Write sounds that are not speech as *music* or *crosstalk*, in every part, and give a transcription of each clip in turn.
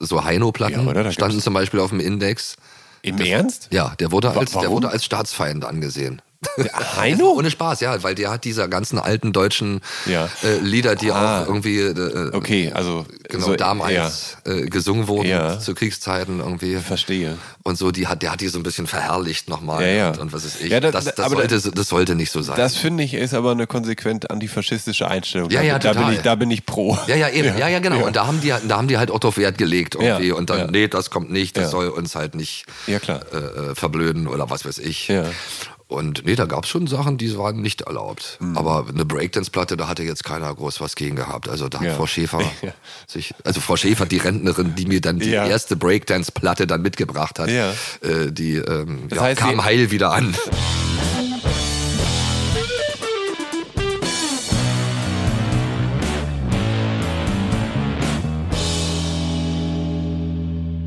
So Heino-Platten Ja, oder? Standen zum Beispiel auf dem Index. Im Ernst? Ja, der wurde als, der wurde als Staatsfeind angesehen. *laughs* Heino? Ohne Spaß, ja, weil der hat dieser ganzen alten deutschen Ja. äh, Lieder, die Ah. auch irgendwie äh, Okay, also genau so- damals äh, gesungen wurden Ja. zu Kriegszeiten irgendwie. Verstehe. Und so, die hat, der hat die so ein bisschen verherrlicht nochmal Ja, ja. und, und was ist ich. Ja, da- das, da- das, aber sollte, da- das sollte nicht so sein. Das finde ich ist aber eine konsequent antifaschistische Einstellung. Ja, da, ja, da bin total. ich, da bin ich pro. ja, ja, eben. *laughs* Ja, ja, genau. Und da haben die, da haben die halt auch drauf Wert gelegt irgendwie. Ja, und dann, ja. nee, das kommt nicht, das Ja. soll uns halt nicht Ja, klar. äh, äh, verblöden oder was weiß ich. Ja. Und nee, da gab's schon Sachen, die waren nicht erlaubt. Mhm. Aber eine Breakdance-Platte, da hatte jetzt keiner groß was gegen gehabt. Also da hat Ja. Frau Schäfer *laughs* Ja. sich, also Frau Schäfer, die Rentnerin, die mir dann die Ja. erste Breakdance-Platte dann mitgebracht hat, äh, die ähm, Das heißt, kam heil wieder an. *laughs*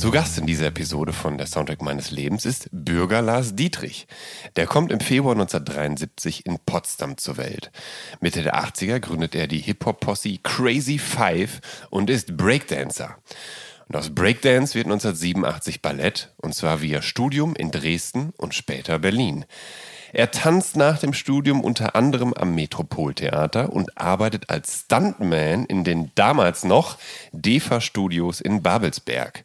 Zu Gast in dieser Episode von der Soundtrack meines Lebens ist Bürger Lars Dietrich. Der kommt im Februar 1973 in Potsdam zur Welt. Mitte der 80er gründet er die Hip-Hop-Posse Crazy Five und ist Breakdancer. Und aus Breakdance wird 1987 Ballett, und zwar via Studium in Dresden und später Berlin. Er tanzt nach dem Studium unter anderem am Metropoltheater und arbeitet als Stuntman in den damals noch DEFA-Studios in Babelsberg.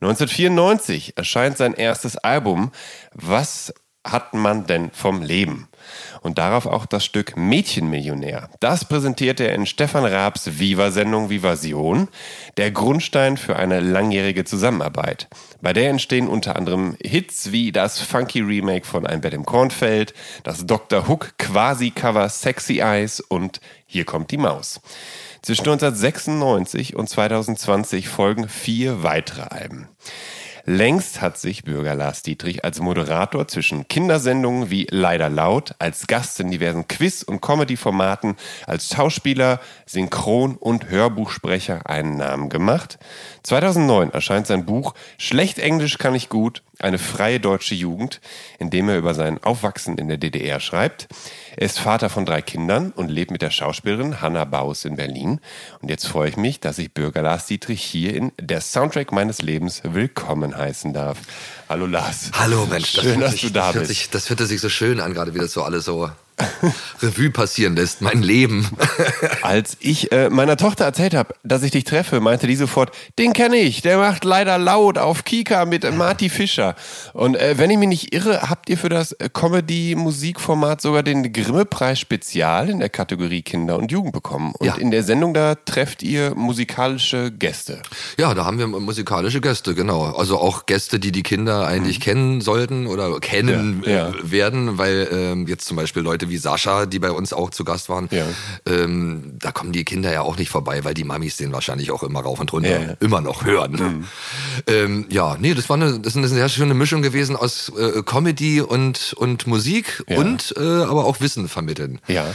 1994 erscheint sein erstes Album Was hat man denn vom Leben? Und darauf auch das Stück Mädchenmillionär. Das präsentierte er in Stefan Raabs Viva-Sendung Vivasion, der Grundstein für eine langjährige Zusammenarbeit. Bei der entstehen unter anderem Hits wie das funky Remake von Ein Bett im Kornfeld, das Dr. Hook Quasi-Cover Sexy Eyes und Hier kommt die Maus. Zwischen 1996 und 2020 folgen vier weitere Alben. Längst hat sich Bürger Lars Dietrich als Moderator zwischen Kindersendungen wie Leider Laut, als Gast in diversen Quiz- und Comedy-Formaten, als Schauspieler, Synchron- und Hörbuchsprecher einen Namen gemacht. 2009 erscheint sein Buch Schlecht Englisch kann ich gut, eine freie deutsche Jugend, in dem er über sein Aufwachsen in der DDR schreibt. Er ist Vater von drei Kindern und lebt mit der Schauspielerin Hanna Baus in Berlin. Und jetzt freue ich mich, dass ich Bürger Lars Dietrich hier in Der Soundtrack meines Lebens willkommen heißen darf. Hallo Lars. Hallo Mensch, das, Schön, hört dass sich, du da das, hört bist. sich, das hörte sich so schön an, gerade wie das so alles so *laughs* Revue passieren lässt, mein Leben. *laughs* Als ich äh, meiner Tochter erzählt habe, dass ich dich treffe, meinte die sofort, den kenne ich, der macht leider laut auf Kika mit äh, Marty Fischer. Und äh, wenn ich mich nicht irre, habt ihr für das äh, Comedy-Musikformat sogar den Grimme-Preis Spezial in der Kategorie Kinder und Jugend bekommen. Und Ja. in der Sendung da trefft ihr musikalische Gäste. Ja, da haben wir musikalische Gäste, genau. Also auch Gäste, die die Kinder eigentlich kennen sollten oder kennen Mhm. Ja, ja. äh, werden, weil ähm, jetzt zum Beispiel Leute wie Sascha, die bei uns auch zu Gast waren, Ja. ähm, da kommen die Kinder ja auch nicht vorbei, weil die Mamis den wahrscheinlich auch immer rauf und runter Ja, ja. immer noch hören. Ähm, ja, nee, das war eine, das ist eine sehr schöne Mischung gewesen aus äh, Comedy und, und Musik und äh, aber auch Wissen vermitteln. Ja.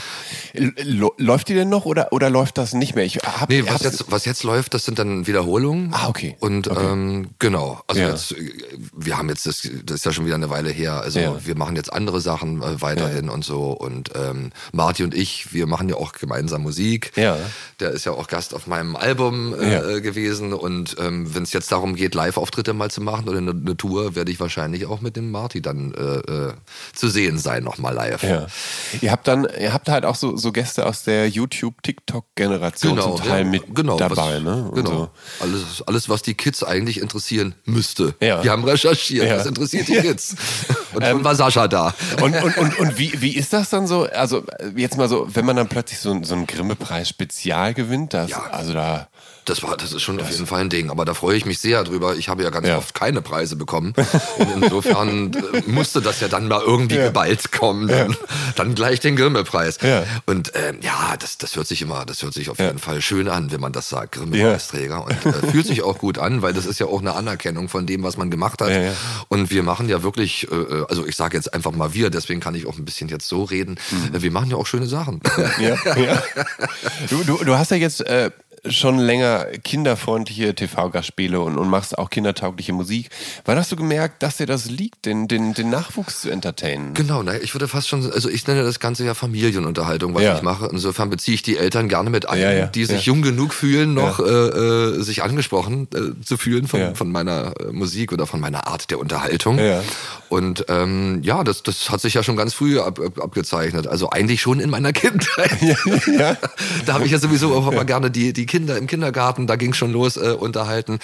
L läuft die denn noch oder, oder läuft das nicht mehr? Ich hab, Nee, was jetzt, was jetzt läuft, das sind dann Wiederholungen. Ah, okay. Und Okay. Ähm, genau, also jetzt, äh, wir haben jetzt, das, das ist ja schon wieder eine Weile her, also wir machen jetzt andere Sachen äh, weiterhin und so Und ähm, Marty und ich, wir machen ja auch gemeinsam Musik. Ja. Der ist ja auch Gast auf meinem Album äh, Ja. gewesen. Und ähm, wenn es jetzt darum geht, Live-Auftritte mal zu machen oder eine, eine Tour, werde ich wahrscheinlich auch mit dem Marty dann äh, äh, zu sehen sein, nochmal live. Ja. Ihr habt dann, ihr habt halt auch so, so Gäste aus der YouTube-TikTok-Generation zum Teil ja, mit genau, dabei, was, ne? Und Genau. So. Alles, alles, was die Kids eigentlich interessieren müsste. Ja. Wir haben recherchiert, Ja. was interessiert die *laughs* Kids. Und schon war Sascha da. Und, und, und, und wie, wie ist das dann so? Also jetzt mal so, wenn man dann plötzlich so, so einen Grimme-Preis Spezial gewinnt, das, Ja. also da. Das war, das ist schon auf jeden Fall ein Ding. Aber da freue ich mich sehr drüber. Ich habe ja ganz Ja. oft keine Preise bekommen. *laughs* Und insofern äh, musste das ja dann mal irgendwie geballt kommen. Dann, dann gleich den Grimme-Preis. Ja. Und ähm, ja, das, das hört sich immer, das hört sich auf Ja. jeden Fall schön an, wenn man das sagt, Grimme-Preisträger. Und äh, fühlt sich auch gut an, weil das ist ja auch eine Anerkennung von dem, was man gemacht hat. Ja, ja. Und wir machen ja wirklich, äh, also ich sage jetzt einfach mal wir, deswegen kann ich auch ein bisschen jetzt so reden. Mhm. Äh, Wir machen ja auch schöne Sachen. Ja, ja. *laughs* Du, du, du hast ja jetzt äh, schon länger kinderfreundliche TV-Gastspiele und, und machst auch kindertaugliche Musik. Wann hast du gemerkt, dass dir das liegt, den, den, den Nachwuchs zu entertainen? Genau, ne, ich würde fast schon, also ich nenne das Ganze ja Familienunterhaltung, was Ja. ich mache. Insofern beziehe ich die Eltern gerne mit ein, Ja, ja, die sich jung genug fühlen, noch äh, äh, sich angesprochen äh, zu fühlen von, von meiner äh, Musik oder von meiner Art der Unterhaltung. Ja. Und ähm, ja, das, das hat sich ja schon ganz früh ab, ab, abgezeichnet. Also eigentlich schon in meiner *laughs* Kindheit. Ja. Da habe ich ja sowieso auch immer gerne die, die Kinder im Kindergarten, da ging schon los, äh, unterhalten.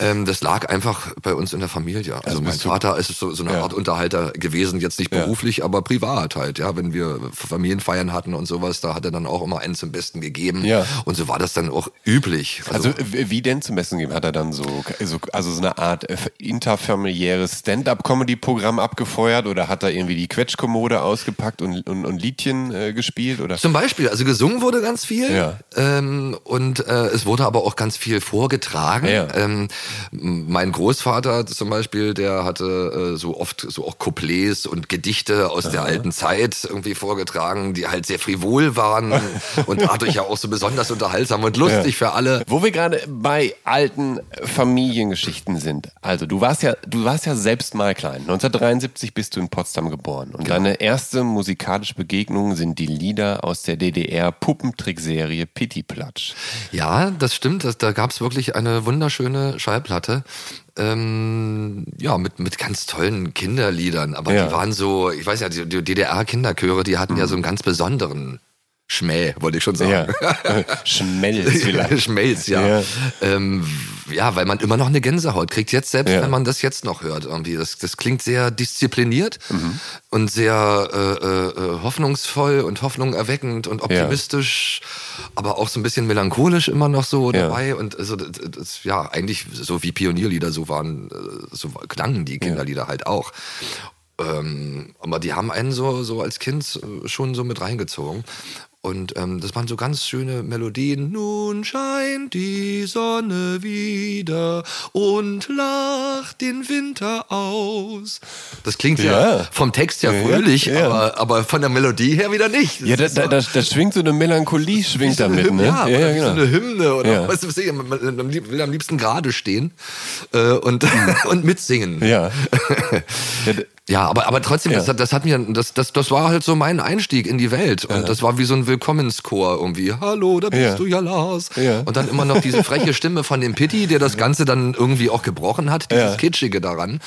Ähm, das lag einfach bei uns in der Familie. Also, mein bist du- Vater ist so, so eine Ja. Art Unterhalter gewesen, jetzt nicht Ja. beruflich, aber privat halt. Ja, wenn wir Familienfeiern hatten und sowas, da hat er dann auch immer einen zum Besten gegeben. Ja. Und so war das dann auch üblich. Also w- wie denn zum Besten geben? Hat er dann so, so also so eine Art äh, interfamiliäres Stand-up-Comedy-Programm abgefeuert oder hat er irgendwie die Quetschkommode ausgepackt und, und, und Liedchen äh, gespielt? Oder? Zum Beispiel, also gesungen wurde ganz viel Ja. ähm, und äh, es wurde aber auch ganz viel vorgetragen. Ja. Ähm, mein Großvater zum Beispiel, der hatte äh, so oft so auch Couplets und Gedichte aus der alten Zeit irgendwie vorgetragen, die halt sehr frivol waren *laughs* und dadurch ja auch so besonders unterhaltsam und lustig für alle. Wo wir gerade bei alten Familiengeschichten sind. Also du warst ja, du warst ja selbst mal klein. 1973 bist du in Potsdam geboren und deine erste musikalische Begegnung sind die Lieder aus der DDR Puppentrickserie Pitti Platsch. Ja, das stimmt. Das, da gab's wirklich eine wunderschöne Schallplatte. Ähm, ja, mit, mit ganz tollen Kinderliedern. Aber Ja. die waren so, ich weiß ja, die, die DDR-Kinderchöre, die hatten ja so einen ganz besonderen Schmäh, wollte ich schon sagen. Ja. *laughs* Schmelz *laughs* vielleicht. Schmelz, ja. Ja. Ähm, ja, weil man immer noch eine Gänsehaut kriegt, jetzt selbst, Ja. wenn man das jetzt noch hört. Irgendwie. Das, das klingt sehr diszipliniert Mhm. und sehr äh, äh, äh, hoffnungsvoll und hoffnungserweckend und optimistisch, aber auch so ein bisschen melancholisch immer noch so dabei. Und also, das, das, ja, eigentlich so wie Pionierlieder, so waren, äh, so klangen die Kinderlieder halt auch. Ähm, aber die haben einen so, so als Kind äh, schon so mit reingezogen. Und ähm, das waren so ganz schöne Melodien. Nun scheint die Sonne wieder und lacht den Winter aus. Das klingt ja, Ja. vom Text ja Ja, fröhlich, ja. Aber, aber von der Melodie her wieder nicht. Das Ja, da, so- da, da schwingt so eine Melancholie, schwingt so damit, Hymne, ne? Ja, ja, genau. so eine Hymne oder was weiß ich, man, will am liebsten gerade stehen äh, und, *laughs* und mitsingen. Ja. *laughs* ja. aber, aber trotzdem, das, das hat mir, das, das, das war halt so mein Einstieg in die Welt. Und das war wie so ein Willkommenschor irgendwie. Hallo, da bist Ja. du ja Lars. Ja. Und dann immer noch diese freche Stimme von dem Pitti, der das Ganze dann irgendwie auch gebrochen hat, dieses Ja. Kitschige daran.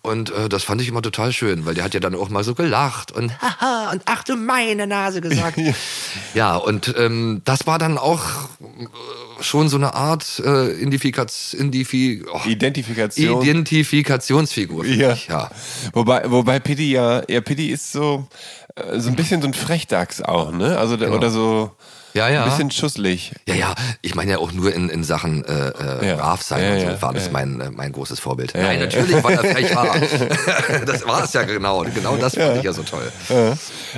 Und äh, das fand ich immer total schön, weil der hat ja dann auch mal so gelacht und haha und ach du meine Nase gesagt. ja, und ähm, das war dann auch äh, schon so eine Art äh, Identifikaz, Indifi, oh, Identifikation. Identifikationsfigur. Ja. mich, ja. Wobei, wobei Pitti ja, ja, Pitti ist so, äh, so ein bisschen so ein Frechdachs auch, ne? Also, der- oder so Ja, ja. ein bisschen schusslig. Ja, ja, ich meine ja auch nur in, in Sachen äh, äh, Ja. brav sein Ja, und so ja, war das ja. mein, äh, mein großes Vorbild. Ja, Nein, ja. natürlich war er frech war. das war es ja genau. Genau das fand ich ja so toll.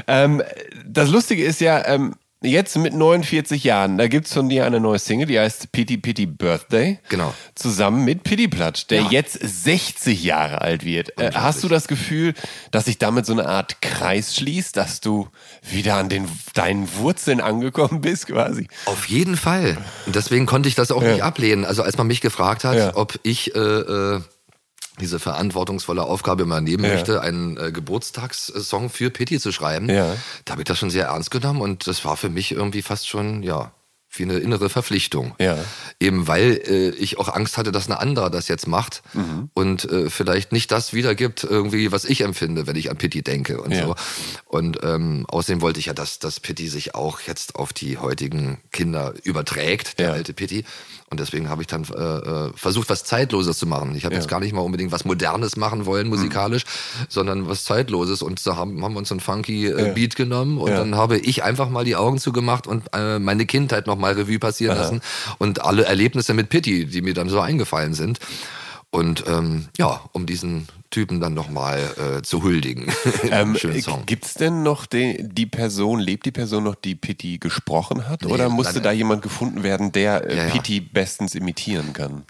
Ähm, das Lustige ist ja, ähm, jetzt mit 49 Jahren, da gibt's von dir eine neue Single, die heißt Pity Pity Birthday. Genau. Zusammen mit Pity Platsch, der Ja. jetzt 60 Jahre alt wird. Äh, hast du das Gefühl, dass sich damit so eine Art Kreis schließt, dass du wieder an den, deinen Wurzeln angekommen bist quasi? Auf jeden Fall. Und deswegen konnte ich das auch nicht ablehnen. Also als man mich gefragt hat, Ja. ob ich äh, äh, diese verantwortungsvolle Aufgabe übernehmen Ja. möchte, einen äh, Geburtstagssong für Pitti zu schreiben. Ja. Da habe ich das schon sehr ernst genommen und das war für mich irgendwie fast schon, ja, wie eine innere Verpflichtung. Ja. Eben weil äh, ich auch Angst hatte, dass ein anderer das jetzt macht Mhm. und äh, vielleicht nicht das wiedergibt, irgendwie, was ich empfinde, wenn ich an Pitti denke und Ja. so. Und ähm, außerdem wollte ich ja, dass, dass Pitti sich auch jetzt auf die heutigen Kinder überträgt, der Ja. alte Pitti. Und deswegen habe ich dann äh, äh, versucht, was Zeitloses zu machen. Ich habe Ja. jetzt gar nicht mal unbedingt was Modernes machen wollen, musikalisch, sondern was Zeitloses. Und da haben, haben wir uns einen funky äh, Ja. Beat genommen und Ja. dann habe ich einfach mal die Augen zugemacht und äh, meine Kindheit noch mal Revue passieren lassen und alle Erlebnisse mit Pitti, die mir dann so eingefallen sind. Und ähm, ja, um diesen Typen dann noch mal äh, zu huldigen. *laughs* Ähm, Song. Gibt es denn noch die, die Person, lebt die Person noch, die Pitti gesprochen hat? Nee, oder musste leider- da jemand gefunden werden, der äh, ja. Pitti bestens imitieren kann?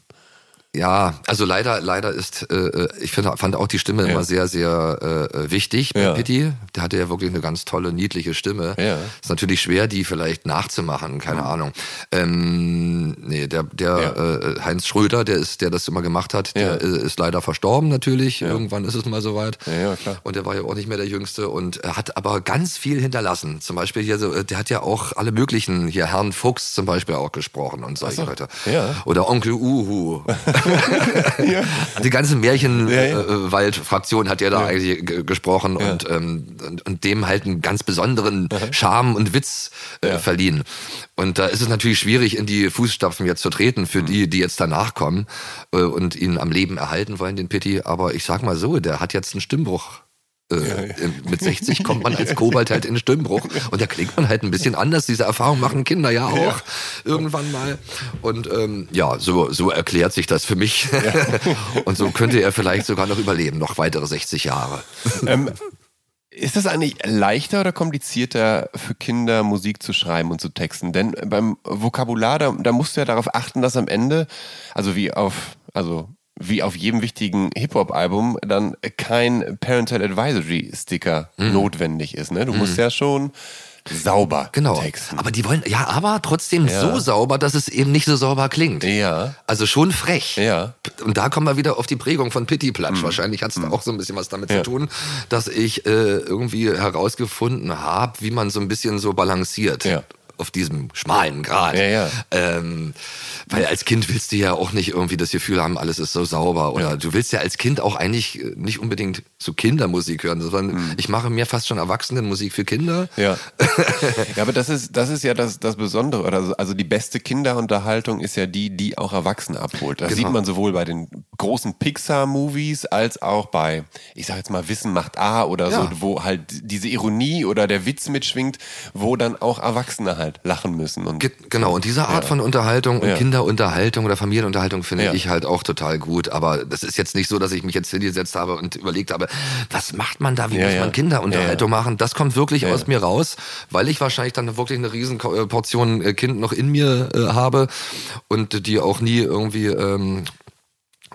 Ja, also leider, leider ist, äh, äh, ich finde, fand auch die Stimme Ja. immer sehr, sehr äh, wichtig bei Ja. Pitti. Der hatte ja wirklich eine ganz tolle, niedliche Stimme. Ja. Ist natürlich schwer, die vielleicht nachzumachen, keine Ahnung. Ähm, nee, der, der äh, Heinz Schröder, der ist, der das immer gemacht hat, der äh, ist leider verstorben natürlich. Irgendwann ist es mal soweit. Ja, klar. Und der war ja auch nicht mehr der Jüngste und er hat aber ganz viel hinterlassen. Zum Beispiel hier so, äh, der hat ja auch alle möglichen, hier Herrn Fuchs zum Beispiel auch gesprochen und solche so. Leute. Ja. Oder Onkel Uhu. *laughs* *laughs* Die ganze Märchenwald-Fraktion hat ja da eigentlich gesprochen und, ähm, und, und dem halt einen ganz besonderen Charme und Witz äh, Ja. verliehen. Und da ist es natürlich schwierig, in die Fußstapfen jetzt zu treten für die, die jetzt danach kommen äh, und ihn am Leben erhalten wollen, den Pitti. Aber ich sag mal so, der hat jetzt einen Stimmbruch. Äh, in- Mit 60 kommt man als *laughs* Kobold halt in den Stimmbruch und da klingt man halt ein bisschen anders. Diese Erfahrung machen Kinder ja auch irgendwann mal. Und ähm, ja, so, so erklärt sich das für mich. *laughs* und so könnte er vielleicht sogar noch überleben, noch weitere 60 Jahre. ähm, ist das eigentlich leichter oder komplizierter für Kinder Musik zu schreiben und zu texten? Denn beim Vokabular, da, da musst du ja darauf achten, dass am Ende, also wie auf, also wie auf jedem wichtigen Hip-Hop-Album, dann kein Parental Advisory Sticker notwendig ist. Ne? Du musst ja schon sauber Genau. texten. Aber die wollen, ja, aber trotzdem Ja. so sauber, dass es eben nicht so sauber klingt. Ja. Also schon frech. Ja. Mhm. Und da kommen wir wieder auf die Prägung von Pitti Platsch. Wahrscheinlich hat es da auch so ein bisschen was damit Ja. zu tun, dass ich äh, irgendwie herausgefunden habe, wie man so ein bisschen so balanciert. Ja. Auf diesem schmalen Grad. Ja, ja. Ähm, weil als Kind willst du ja auch nicht irgendwie das Gefühl haben, alles ist so sauber. Oder du willst ja als Kind auch eigentlich äh, nicht unbedingt so Kindermusik hören, sondern ich mache mir fast schon Erwachsenenmusik für Kinder. Mhm. Ja. *laughs* ja, aber das ist, das ist ja das, das Besondere. Oder so- also die beste Kinderunterhaltung ist ja die, die auch Erwachsene abholt. Das Genau. sieht man sowohl bei den großen Pixar-Movies als auch bei, ich sag jetzt mal, Wissen macht A oder Ja. so, wo halt diese Ironie oder der Witz mitschwingt, wo dann auch Erwachsene halt lachen müssen. Und Ge genau, und diese Art von Unterhaltung und Ja. Kinderunterhaltung oder Familienunterhaltung finde Ja. ich halt auch total gut. Aber das ist jetzt nicht so, dass ich mich jetzt hingesetzt habe und überlegt habe, was macht man da, wie Ja, muss ja. man Kinderunterhaltung machen? Das kommt wirklich Ja, aus ja. mir raus, weil ich wahrscheinlich dann wirklich eine riesen Portion äh, Kind noch in mir äh, habe und die auch nie irgendwie ähm,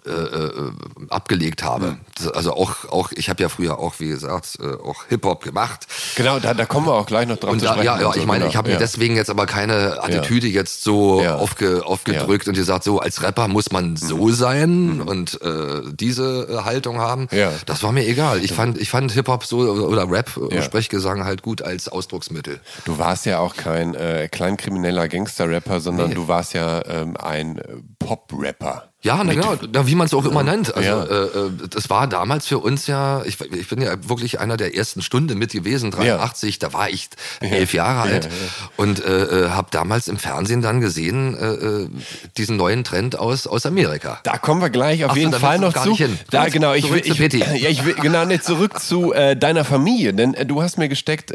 äh, äh, abgelegt habe. Das- Also auch, auch ich habe ja früher auch, wie gesagt, äh, auch Hip-Hop gemacht. genau, da, da kommen wir auch gleich noch drauf Und zu da, sprechen. ja, ja, so, ich meine, genau. ich habe mir ja. deswegen jetzt aber keine Attitüde jetzt so Ja. aufge, aufgedrückt und gesagt, so als Rapper muss man so sein und äh, diese äh, Haltung haben. Mhm. Ja. Das war mir egal. Ich fand, ich fand Hip-Hop so oder Rap, Ja. Sprechgesang halt gut als Ausdrucksmittel. Du warst ja auch kein äh, kleinkrimineller Gangster-Rapper, sondern du warst ja ähm, ein Pop-Rapper. Ja, na genau, na, wie man es auch immer nennt. Also Ja. äh, äh, das war damals für uns ja, ich, ich bin ja wirklich einer der ersten Stunde mit gewesen, 83, da war ich elf Jahre alt ja. und äh, äh, habe damals im Fernsehen dann gesehen, äh, äh, diesen neuen Trend aus, aus Amerika. Da kommen wir gleich auf Ach so, jeden da Fall noch zu. Da Zurück- genau, ich will, ich, *laughs* ja, ich will genau nicht zurück zu deiner Familie, denn du hast mir gesteckt,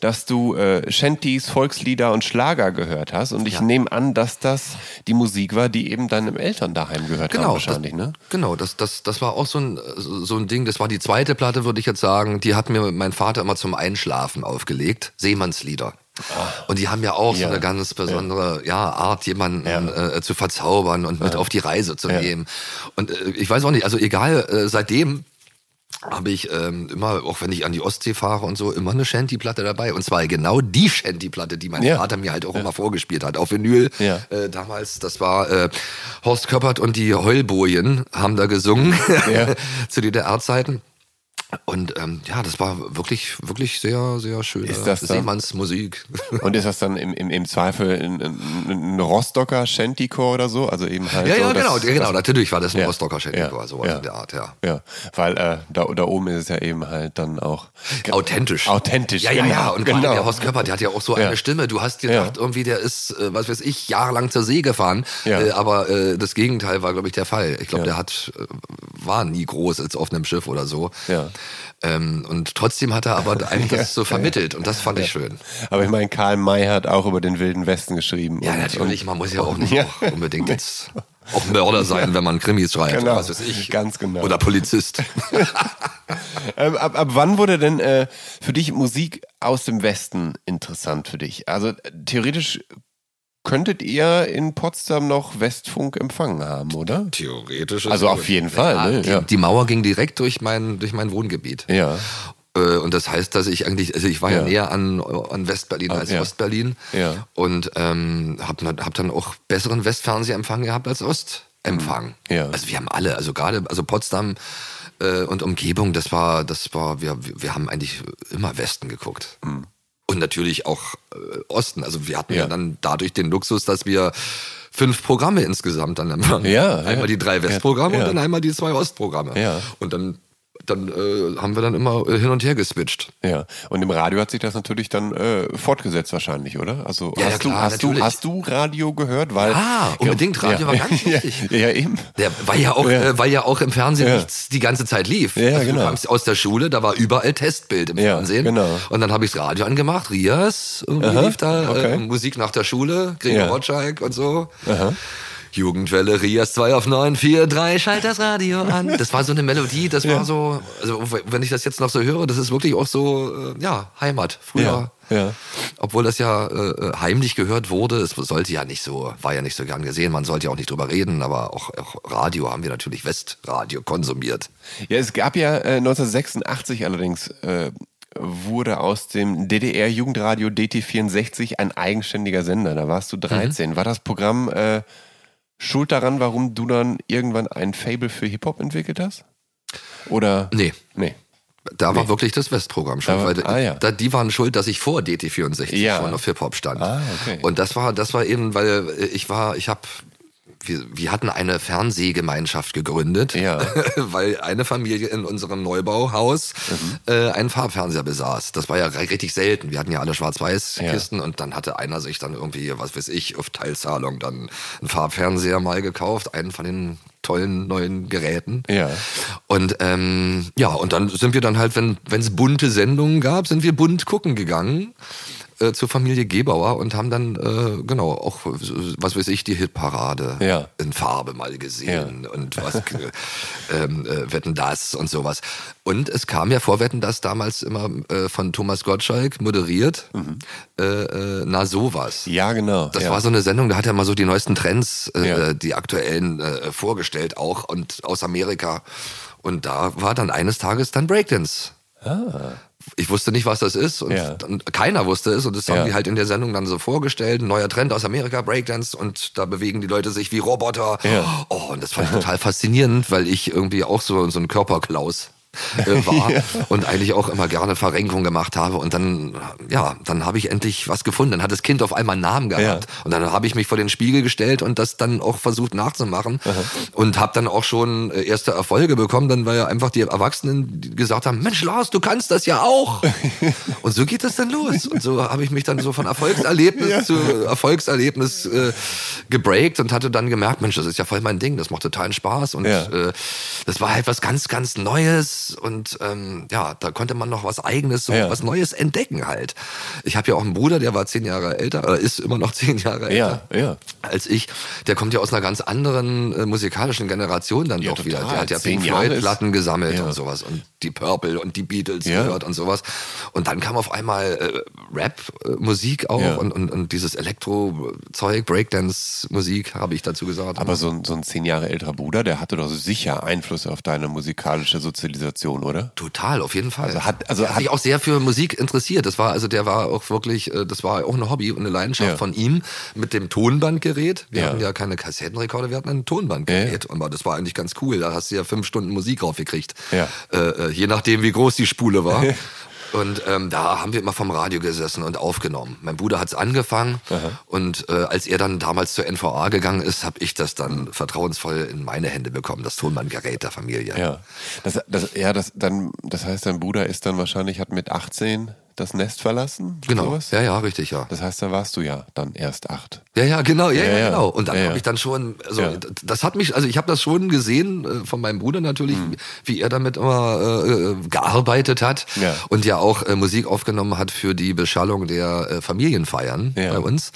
dass du Shanties, Volkslieder und Schlager gehört hast und ich Ja. nehme an, dass das die Musik war, die eben deinem Eltern daheim gehört haben wahrscheinlich, das, ne? Genau, das, das, das war auch so ein, so ein Ding, das war die zweite Platte, würde ich jetzt sagen, die hat mir mein Vater immer zum Einschlafen aufgelegt, Seemannslieder. Und die haben ja auch. Ja. so eine ganz besondere ja. Art, jemanden Ja. äh, zu verzaubern und mit auf die Reise zu Ja. nehmen. Und äh, ich weiß auch nicht, also egal, äh, seitdem habe ich ähm, immer, auch wenn ich an die Ostsee fahre und so, immer eine Shanty-Platte dabei. Und zwar genau die Shanty-Platte, die mein Ja. Vater mir halt auch immer vorgespielt hat. Auf Vinyl Ja. äh, damals, das war äh, Horst Köppert und die Heulbojen haben da gesungen Ja. *laughs* zu DDR-Zeiten. Und ähm, ja, das war wirklich, wirklich sehr, sehr schön. Ist das dann- Seemanns Musik. *laughs* Und ist das dann im, im, im Zweifel ein, ein, ein Rostocker Shantycore oder so? Also eben halt ja, so, ja, dass- genau, ja, genau. dass- Natürlich war das ein Ja. Rostocker Shanty-Chor, Ja. sowas Ja. in der Art, ja. Ja, weil äh, da, da oben ist es ja eben halt dann auch Authentisch. Authentisch, Ja, ja, genau, ja. Und gerade genau. der Horst Körper, der hat ja auch so eine Stimme. Du hast gedacht, irgendwie, der ist, äh, was weiß ich, jahrelang zur See gefahren. Äh, aber äh, das Gegenteil war, glaube ich, der Fall. Ich glaube, der hat, äh, war nie groß als auf einem Schiff oder so. Ja. Ähm, und trotzdem hat er aber *laughs* eigentlich das so vermittelt. Und das fand ich schön. Aber ich meine, Karl May hat auch über den Wilden Westen geschrieben. Ja, und, natürlich. Man muss ja auch nicht auch unbedingt jetzt auch Mörder sein, wenn man Krimis *laughs* schreibt. Genau. Oder was weiß ich. Ganz genau. Oder Polizist. *laughs* Ähm, ab, ab wann wurde denn äh, für dich Musik aus dem Westen interessant für dich? Also theoretisch könntet ihr in Potsdam noch Westfunk empfangen haben, oder? Theoretisch. Also auf jeden Fall, Ja, ne? die, Ja. die Mauer ging direkt durch mein, durch mein Wohngebiet. Ja. Äh, Und das heißt, dass ich eigentlich, also ich war ja, Ja. näher an, an Westberlin Ah, als ja. Ostberlin. Ja. Und ähm, hab, hab dann auch besseren Westfernsehempfang gehabt als Ostempfang. Ja. Also wir haben alle, also gerade, also Potsdam äh, und Umgebung, das war, das war, wir, wir haben eigentlich immer Westen geguckt. Und natürlich auch äh, Osten. Also wir hatten ja. Ja. dann dadurch den Luxus, dass wir fünf Programme insgesamt dann empfangen. Ja, Einmal ja. die drei Westprogramme Ja. und dann einmal die zwei Ostprogramme. Ja. Und dann, dann äh, haben wir dann immer äh, hin und her geswitcht. Ja, und im Radio hat sich das natürlich dann äh, fortgesetzt wahrscheinlich, oder? Also Ja, ja, hast, klar, du, hast, du, hast du Radio gehört? Weil, Ja, unbedingt. Radio war ganz *laughs* ja, wichtig. Ja, ja, eben. Der, weil ja auch, Ja. Äh, weil ja auch im Fernsehen Ja. nichts die ganze Zeit lief. Ja, also genau. Du kamst aus der Schule, da war überall Testbild im Ja, Fernsehen. genau. Und dann habe ich das Radio angemacht, Rias, irgendwie Aha, lief da, okay. äh, Musik nach der Schule, Gregor Ja. Rotschalk und so. Jugendwelle, Rias 2 auf 9, 4, 3, schalt das Radio an. Das war so eine Melodie, das war so, also wenn ich das jetzt noch so höre, das ist wirklich auch so, äh, ja, Heimat. Früher. Ja, ja. Obwohl das ja äh, heimlich gehört wurde, es sollte ja nicht so, war ja nicht so gern gesehen, man sollte ja auch nicht drüber reden, aber auch, auch Radio haben wir natürlich Westradio konsumiert. Ja, es gab ja äh, 1986 allerdings äh, wurde aus dem DDR-Jugendradio DT64 ein eigenständiger Sender. Da warst du 13. Mhm. War das Programm äh, schuld daran, warum du dann irgendwann ein Fable für Hip-Hop entwickelt hast? Oder? Nee. Nee. Da war wirklich das Westprogramm schuld, Da weil ah, ja. da, die waren schuld, dass ich vor DT64 Ja. schon auf Hip-Hop stand. Ah, okay. Und das war, das war eben, weil ich war, ich habe wir, wir hatten eine Fernsehgemeinschaft gegründet, Ja. *laughs* weil eine Familie in unserem Neubauhaus Mhm. äh, einen Farbfernseher besaß. Das war ja richtig selten. Wir hatten ja alle Schwarz-Weiß-Kisten und dann hatte einer sich dann irgendwie, was weiß ich, auf Teilzahlung dann einen Farbfernseher mal gekauft, einen von den tollen neuen Geräten. Ja. Und ähm, ja, und dann sind wir dann halt, wenn es bunte Sendungen gab, sind wir bunt gucken gegangen äh, zur Familie Gebauer und haben dann, äh, genau, auch, was weiß ich, die Hitparade Ja. in Farbe mal gesehen und was, äh, ähm, äh, Wetten das und sowas. Und es kam ja vor Wetten das damals immer äh, von Thomas Gottschalk moderiert, äh, äh, na sowas. Mhm. Ja, genau. Das ja. war so eine Sendung, da hat er mal so die neuesten Trends, Ja. die aktuellen vorgestellt, auch und aus Amerika. Und da war dann eines Tages dann Breakdance. Ich wusste nicht, was das ist und. Ja. keiner wusste es und das haben Ja. die halt in der Sendung dann so vorgestellt, ein neuer Trend aus Amerika, Breakdance und da bewegen die Leute sich wie Roboter. Ja. Oh, und das fand ich total faszinierend, weil ich irgendwie auch so, so ein Körperklaus äh, *laughs* war und eigentlich auch immer gerne Verrenkung gemacht habe. Und dann ja dann habe ich endlich was gefunden. Dann hat das Kind auf einmal einen Namen gehabt. Ja. und dann habe ich mich vor den Spiegel gestellt und das dann auch versucht nachzumachen. Und habe dann auch schon äh, erste Erfolge bekommen. Dann weil ja einfach die Erwachsenen gesagt haben Mensch Lars du kannst das ja auch. *laughs* Und so geht das dann los. Und so habe ich mich dann so von Erfolgserlebnis zu Erfolgserlebnis äh, gebreakt und hatte dann gemerkt Mensch das ist ja voll mein Ding. Das macht totalen Spaß. Und Ja. äh, das war halt was ganz, ganz Neues und ähm, ja, da konnte man noch was Eigenes, so Ja. was Neues entdecken halt. Ich habe ja auch einen Bruder, der war zehn Jahre älter, oder ist immer noch *laughs* zehn Jahre älter. Ja, ja. Als ich, der kommt ja aus einer ganz anderen äh, musikalischen Generation dann doch wieder. Der hat ja Zehn Pink Jahre Floyd ist- Platten gesammelt und sowas und die Purple und die Beatles gehört und sowas. Und dann kam auf einmal äh, Rap-Musik auch Ja. und, und, und dieses Elektro-Zeug, Breakdance-Musik habe ich dazu gesagt. Aber so ein, so ein zehn Jahre älterer Bruder, der hatte doch sicher Einfluss auf deine musikalische Sozialisation, Radiostation, oder? Total, auf jeden Fall. Also hat- also er hat sich auch sehr für Musik interessiert. Das war also der war auch wirklich, äh, das war auch ein Hobby und eine Leidenschaft Ja. von ihm mit dem Tonbandgerät. Wir Ja. hatten ja keine Kassettenrekorder, wir hatten ein Tonbandgerät. Aber das war eigentlich ganz cool. Da hast du ja fünf Stunden Musik raufgekriegt. Ja. Äh, äh, je nachdem, wie groß die Spule war. *laughs* Und ähm, da haben wir immer vom Radio gesessen und aufgenommen. Mein Bruder hat's angefangen und äh, als er dann damals zur NVA gegangen ist, habe ich das dann vertrauensvoll in meine Hände bekommen, das Tonbandgerät der Familie. Ja. Das, das, ja, das, dann, das heißt, dein Bruder ist dann wahrscheinlich, hat mit 18 das Nest verlassen? Genau. Sowas? Ja, ja, richtig, ja. Das heißt, da warst du ja dann erst acht. Ja, ja, genau, ja, Ja, ja, genau. Und dann Ja, habe ich dann schon, also das hat mich, also ich habe das schon gesehen äh, von meinem Bruder natürlich, wie er damit immer äh, äh, gearbeitet hat Mhm. Ja. und ja auch äh, Musik aufgenommen hat für die Beschallung der äh, Familienfeiern bei uns.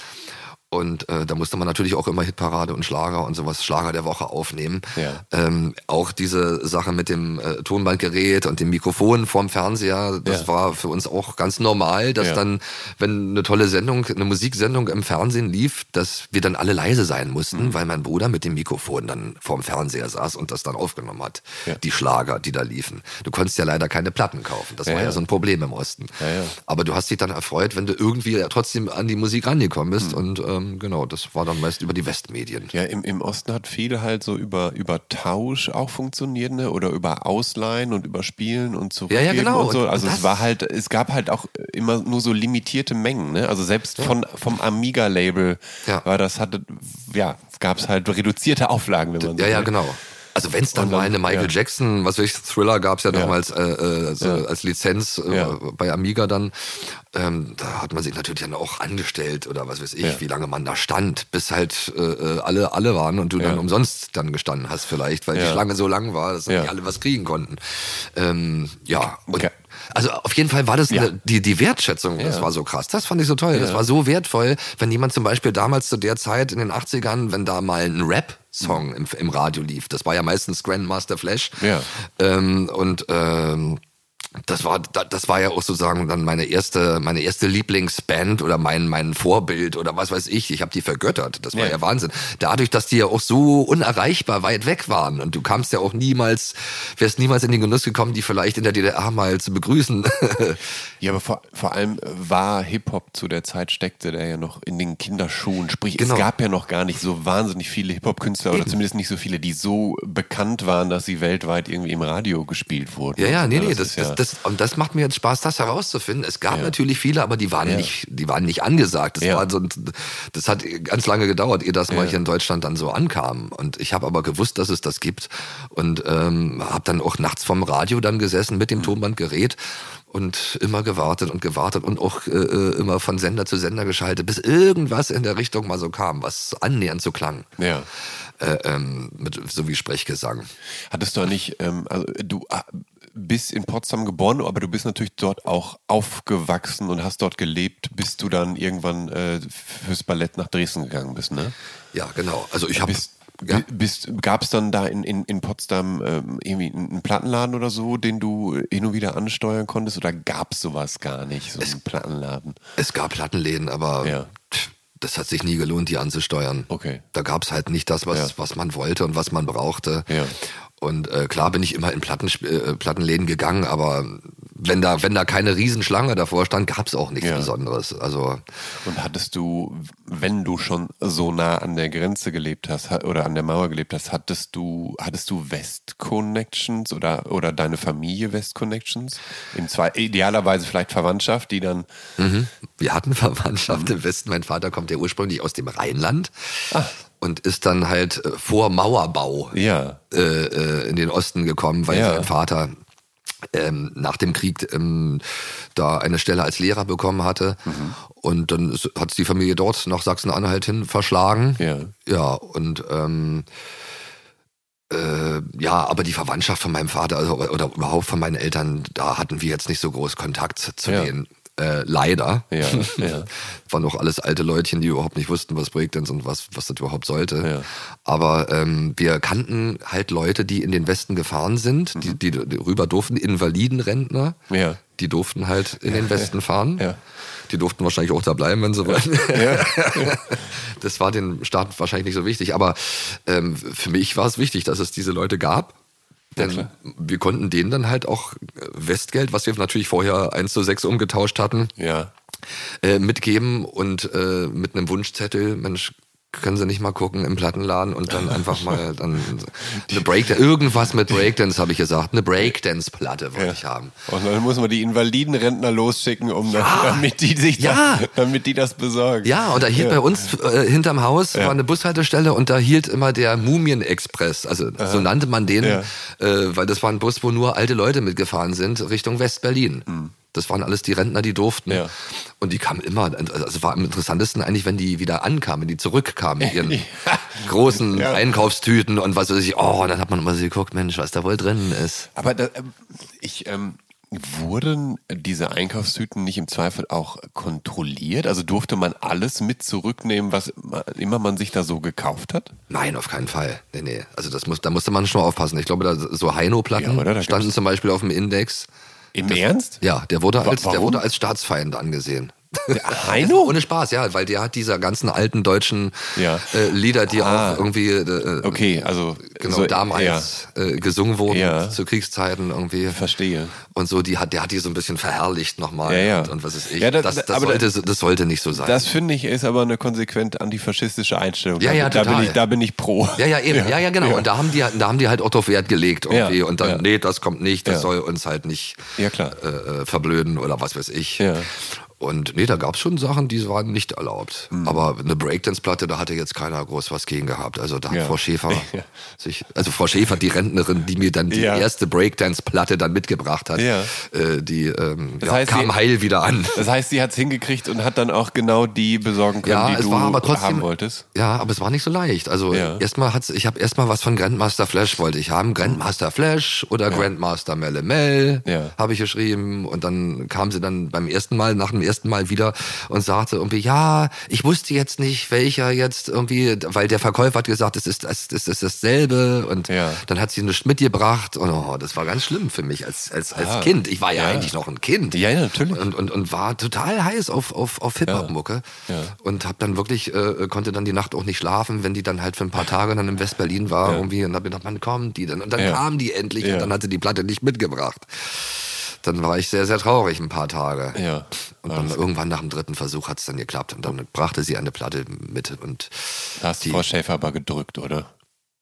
Und äh, da musste man natürlich auch immer Hitparade und Schlager und sowas, Schlager der Woche aufnehmen. Ja. Ähm, auch diese Sache mit dem äh, Tonbandgerät und dem Mikrofon vorm Fernseher, das Ja. war für uns auch ganz normal, dass Ja. dann, wenn eine tolle Sendung, eine Musiksendung im Fernsehen lief, dass wir dann alle leise sein mussten, Mhm. weil mein Bruder mit dem Mikrofon dann vorm Fernseher saß und das dann aufgenommen hat. Ja. Die Schlager, die da liefen. Du konntest ja leider keine Platten kaufen. Das Ja, war ja ja. so ein Problem im Osten. Ja, ja. Aber du hast dich dann erfreut, wenn du irgendwie trotzdem an die Musik rangekommen bist. Mhm. Und ähm, genau, das war dann meist über die Westmedien. Ja, im, im Osten hat viel halt so über, über Tausch auch funktioniert, ne? Oder über Ausleihen und über Spielen und so. Ja, ja, genau. Und so. Also und es war halt, es gab halt auch immer nur so limitierte Mengen, ne? Also selbst von, vom Amiga-Label Ja. war das, hatte, ja, gab es halt reduzierte Auflagen, wenn man so Ja, ja, will. genau. Also wenn es dann dann- mal eine Michael ja. Jackson, was weiß ich, Thriller gab es ja Ja. damals äh, äh, so Ja. als Lizenz äh, Ja. bei Amiga dann, ähm, da hat man sich natürlich dann auch angestellt oder was weiß ich, Ja. wie lange man da stand, bis halt äh, äh, alle alle waren und du dann Ja. umsonst dann gestanden hast vielleicht, weil Ja. die Schlange so lang war, dass Ja. nicht alle was kriegen konnten. Ähm, ja, und Okay. also auf jeden Fall war das Ja. eine, die, die Wertschätzung, das Ja. war so krass. Das fand ich so toll. Das war so wertvoll, wenn jemand zum Beispiel damals zu der Zeit in den 80ern, wenn da mal ein Rap-Song im, im Radio lief, das war ja meistens Grandmaster Flash. Ja. Ähm, und ähm, das war, da- das war ja auch sozusagen dann meine erste, meine erste Lieblingsband oder mein, mein Vorbild oder was weiß ich. Ich habe die vergöttert. Das war Ja. ja. Wahnsinn. Dadurch, dass die ja auch so unerreichbar weit weg waren und du kamst ja auch niemals, wärst niemals in den Genuss gekommen, die vielleicht in der DDR mal zu begrüßen. *laughs* Ja, aber vor, vor allem war Hip-Hop zu der Zeit, steckte der ja noch in den Kinderschuhen. Sprich, Genau. es gab ja noch gar nicht so wahnsinnig viele Hip-Hop-Künstler oder zumindest nicht so viele, die so bekannt waren, dass sie weltweit irgendwie im Radio gespielt wurden. Ja, ja, nee, nee, das das, ja- das, das, und das macht mir jetzt Spaß, das herauszufinden. Es gab Ja. natürlich viele, aber die waren Ja. nicht, die waren nicht angesagt. Das Ja. war so, ein- das hat ganz lange gedauert, ehe das mal hier in Deutschland dann so ankam. Und ich habe aber gewusst, dass es das gibt und ähm, habe dann auch nachts vom Radio dann gesessen Mhm. mit dem Tonbandgerät und immer gewartet und gewartet und auch äh, äh, immer von Sender zu Sender geschaltet, bis irgendwas in der Richtung mal so kam, was annähernd so klang. Ja. Äh, ähm, mit, so wie Sprechgesang. Hattest du nicht, ähm, also du ah, bist in Potsdam geboren, aber du bist natürlich dort auch aufgewachsen und hast dort gelebt, bis du dann irgendwann äh, fürs Ballett nach Dresden gegangen bist, ne? Ja, genau. Also ich habe ja. Gab es dann da in, in, in Potsdam ähm, irgendwie einen Plattenladen oder so, den du hin und wieder ansteuern konntest? Oder gab es sowas gar nicht, so einen Plattenladen? Es gab Plattenläden, aber Ja. pff, das hat sich nie gelohnt, die anzusteuern. Okay. Da gab es halt nicht das, was, Ja. was man wollte und was man brauchte. Und äh, klar bin ich immer in Platten, äh, Plattenläden gegangen, aber wenn da, wenn da keine Riesenschlange davor stand, gab es auch nichts Ja. Besonderes. Also Und hattest du, wenn du schon so nah an der Grenze gelebt hast ha- oder an der Mauer gelebt hast, hattest du, hattest du West Connections oder, oder deine Familie West Connections? Im zwei, idealerweise vielleicht Verwandtschaft, die dann. wir hatten Verwandtschaft Mhm. im Westen. Mein Vater kommt ja ursprünglich aus dem Rheinland Ah. und ist dann halt äh, vor Mauerbau Ja. äh, äh, in den Osten gekommen, weil Ja. sein Vater ähm, nach dem Krieg ähm, da eine Stelle als Lehrer bekommen hatte. Mhm. Und dann hat die Familie dort nach Sachsen-Anhalt hin verschlagen. Ja. Ja, und ähm, äh, ja, aber die Verwandtschaft von meinem Vater also, oder überhaupt von meinen Eltern, da hatten wir jetzt nicht so groß Kontakt zu Ja. denen. Äh, leider. Ja, ja. *laughs* Waren auch alles alte Leutchen, die überhaupt nicht wussten, was Breakdance und was, was das überhaupt sollte. Ja. Aber ähm, wir kannten halt Leute, die in den Westen gefahren sind, die, die, die rüber durften, Invalidenrentner. Mhm. Ja. Die durften halt in den Westen fahren. Ja. Die durften wahrscheinlich auch da bleiben, wenn sie wollen. Ja. Das war den Staat wahrscheinlich nicht so wichtig. Aber ähm, für mich war es wichtig, dass es diese Leute gab. Denn wir konnten denen dann halt auch Westgeld, was wir natürlich vorher 1 zu 6 umgetauscht hatten, Ja. äh, mitgeben und äh, mit einem Wunschzettel, Mensch, können Sie nicht mal gucken im Plattenladen und dann einfach mal dann eine Breakdance, irgendwas mit Breakdance habe ich gesagt, eine Breakdance-Platte wollte ich haben. Und dann muss man die Invalidenrentner losschicken, um dann, damit die sich Ja. da, damit die das besorgen. Ja, und da hielt bei uns äh, hinterm Haus war eine Bushaltestelle und da hielt immer der Mumien-Express. Also so nannte man den, Ja. äh, weil das war ein Bus, wo nur alte Leute mitgefahren sind, Richtung West-Berlin. Das waren alles die Rentner, die durften. Ja. Und die kamen immer, also war am interessantesten eigentlich, wenn die wieder ankamen, wenn die zurückkamen mit ihren *laughs* großen Ja. Einkaufstüten und was weiß ich. Oh, und dann hat man immer so geguckt, Mensch, was da wohl drin ist. Aber da, ähm, ich, ähm, wurden diese Einkaufstüten nicht im Zweifel auch kontrolliert? Also durfte man alles mit zurücknehmen, was immer man sich da so gekauft hat? Nein, auf keinen Fall. Nee, nee. Also das muss, da musste man schon aufpassen. Ich glaube, da so Heino-Platten Ja, standen zum Beispiel auf dem Index. Im Ernst? Ja, der wurde als, der wurde als Staatsfeind angesehen. *laughs* Heino? Ohne Spaß, ja, weil der hat dieser ganzen alten deutschen Ja. äh, Lieder, die Ah. auch irgendwie äh, Okay, also genau so, damals äh, gesungen wurden Ja. zu Kriegszeiten irgendwie. Ja, verstehe. Und so, die hat, der hat die so ein bisschen verherrlicht nochmal Ja, ja. Und, und was ist ich. Ja, das- das, das, aber sollte, das sollte nicht so sein. Das finde ich ist aber eine konsequent antifaschistische Einstellung. Ja, da, ja, da bin total. ich, da bin ich pro. Ja, ja, eben. *laughs* Ja, ja, genau. Und da haben die, da haben die halt auch drauf Wert gelegt irgendwie. Ja, und dann, ja. nee, das kommt nicht, das Ja. soll uns halt nicht Ja, äh, äh, verblöden oder was weiß ich. Ja. Und nee, da gab's schon Sachen, die waren nicht erlaubt. Mhm. Aber eine Breakdance-Platte, da hatte jetzt keiner groß was gegen gehabt. Also da hat Ja. Frau Schäfer *laughs* Ja. sich, also Frau Schäfer, die Rentnerin, die mir dann die Ja. erste Breakdance-Platte dann mitgebracht hat, äh, die ähm, heißt, kam sie- heil wieder an. Das heißt, sie hat es hingekriegt und hat dann auch genau die besorgen können, die es du trotzdem, haben wolltest. Ja, aber es war nicht so leicht. Also erstmal hat's, ich habe erstmal was von Grandmaster Flash wollte ich haben. Grandmaster Flash oder Grandmaster Melle Mel habe ich geschrieben und dann kam sie dann beim ersten Mal, nach dem ersten Mal wieder und sagte irgendwie, ja, ich wusste jetzt nicht, welcher jetzt irgendwie, weil der Verkäufer hat gesagt, es ist, es ist, es ist dasselbe und Ja. dann hat sie nichts mitgebracht und oh, das war ganz schlimm für mich als, als, als Ah. Kind. Ich war ja, Ja. eigentlich noch ein Kind. Ja, ja, natürlich. Und, und, und war total heiß auf, auf, auf Hip-Hop-Mucke. Ja. Und hab dann wirklich, äh, konnte dann die Nacht auch nicht schlafen, wenn die dann halt für ein paar Tage dann in West-Berlin war irgendwie. Und hab gedacht, wann kommen die denn? Und dann Ja. kam die endlich und dann hat sie die Platte nicht mitgebracht. Dann war ich sehr, sehr traurig ein paar Tage. Ja. Und dann irgendwann nach dem dritten Versuch hat's dann geklappt. Und dann brachte sie eine Platte mit. Und Da hast die- Frau Schäfer aber gedrückt, oder?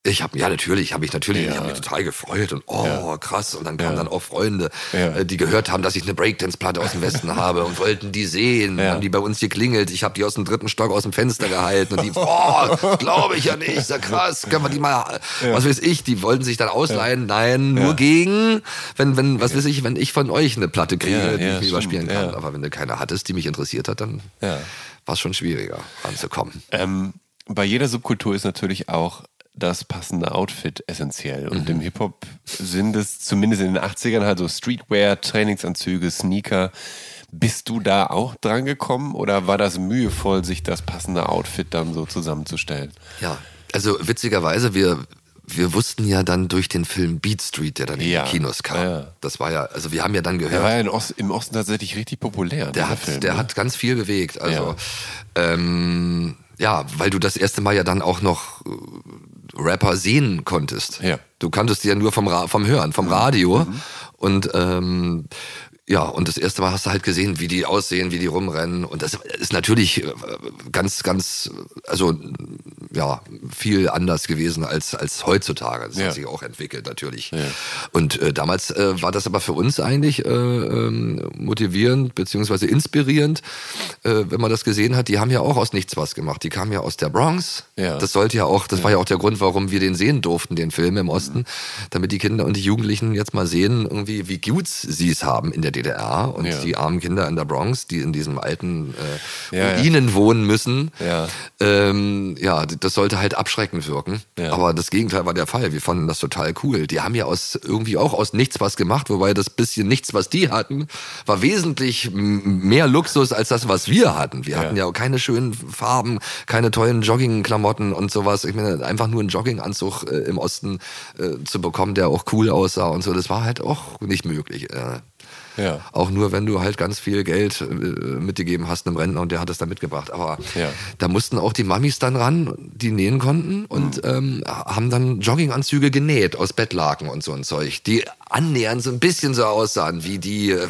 Ich habe ja natürlich, habe ich natürlich, Ja. ich habe mich total gefreut und oh Ja. krass. Und dann kamen Ja. dann auch Freunde, äh, die gehört haben, dass ich eine Breakdance-Platte aus dem Westen *laughs* habe und wollten die sehen, haben die bei uns geklingelt, ich habe die aus dem dritten Stock aus dem Fenster gehalten und die, oh, *laughs* glaube ich ja nicht, ist ja krass, können wir die mal, was weiß ich, die wollten sich dann ausleihen, nein, nur gegen, wenn wenn was weiß ich, wenn ich von euch eine Platte kriege, die ich überspielen stimmt, kann, aber wenn du keine hattest, die mich interessiert hat, dann war es schon schwieriger ranzukommen. Ähm, bei jeder Subkultur ist natürlich auch das passende Outfit essentiell. Und Mhm. im Hip-Hop sind es zumindest in den 80ern halt so Streetwear, Trainingsanzüge, Sneaker. Bist du da auch dran gekommen oder war das mühevoll, sich das passende Outfit dann so zusammenzustellen? Ja, also witzigerweise, wir, wir wussten ja dann durch den Film Beat Street, der dann in Ja, die Kinos kam. ja. Das war ja, also wir haben ja dann Der gehört, war ja in Ost, im Osten tatsächlich richtig populär. der, hat, Film, der ne? hat ganz viel bewegt. Also ähm, ja, weil du das erste Mal ja dann auch noch äh, Rapper sehen konntest. Ja. Mhm. Du kanntest die ja nur vom, Ra vom Hören, vom Radio. Und ähm, ja, und das erste Mal hast du halt gesehen, wie die aussehen, wie die rumrennen. Und das ist natürlich äh, ganz, ganz, also ja, viel anders gewesen als, als heutzutage. Das Ja. hat sich auch entwickelt, natürlich. Ja. Und äh, damals äh, war das aber für uns eigentlich äh, ähm, motivierend beziehungsweise inspirierend, äh, wenn man das gesehen hat. Die haben ja auch aus nichts was gemacht. Die kamen ja aus der Bronx. Ja. Das sollte ja auch, das war ja auch der Grund, warum wir den sehen durften, den Film im Osten, damit die Kinder und die Jugendlichen jetzt mal sehen, irgendwie wie gut sie es haben in der DDR und Ja. die armen Kinder in der Bronx, die in diesem alten äh, Ja, ja. Ruinen wohnen müssen. Ja. Ähm, ja, das sollte halt abschreckend wirken. Ja. Aber das Gegenteil war der Fall. Wir fanden das total cool. Die haben ja aus irgendwie auch aus nichts was gemacht, wobei das bisschen nichts, was die hatten, war wesentlich mehr Luxus als das, was wir hatten. Wir Ja. hatten ja auch keine schönen Farben, keine tollen Joggingklamotten und sowas. Ich meine, einfach nur einen Jogginganzug äh, im Osten äh, zu bekommen, der auch cool aussah und so, das war halt auch nicht möglich. Äh. Ja. Auch nur, wenn du halt ganz viel Geld äh, mitgegeben hast einem Rentner und der hat es dann mitgebracht. Aber Ja. da mussten auch die Mamis dann ran, die nähen konnten und ähm, haben dann Jogginganzüge genäht aus Bettlaken und so ein Zeug, die annähernd so ein bisschen so aussahen, wie die, äh,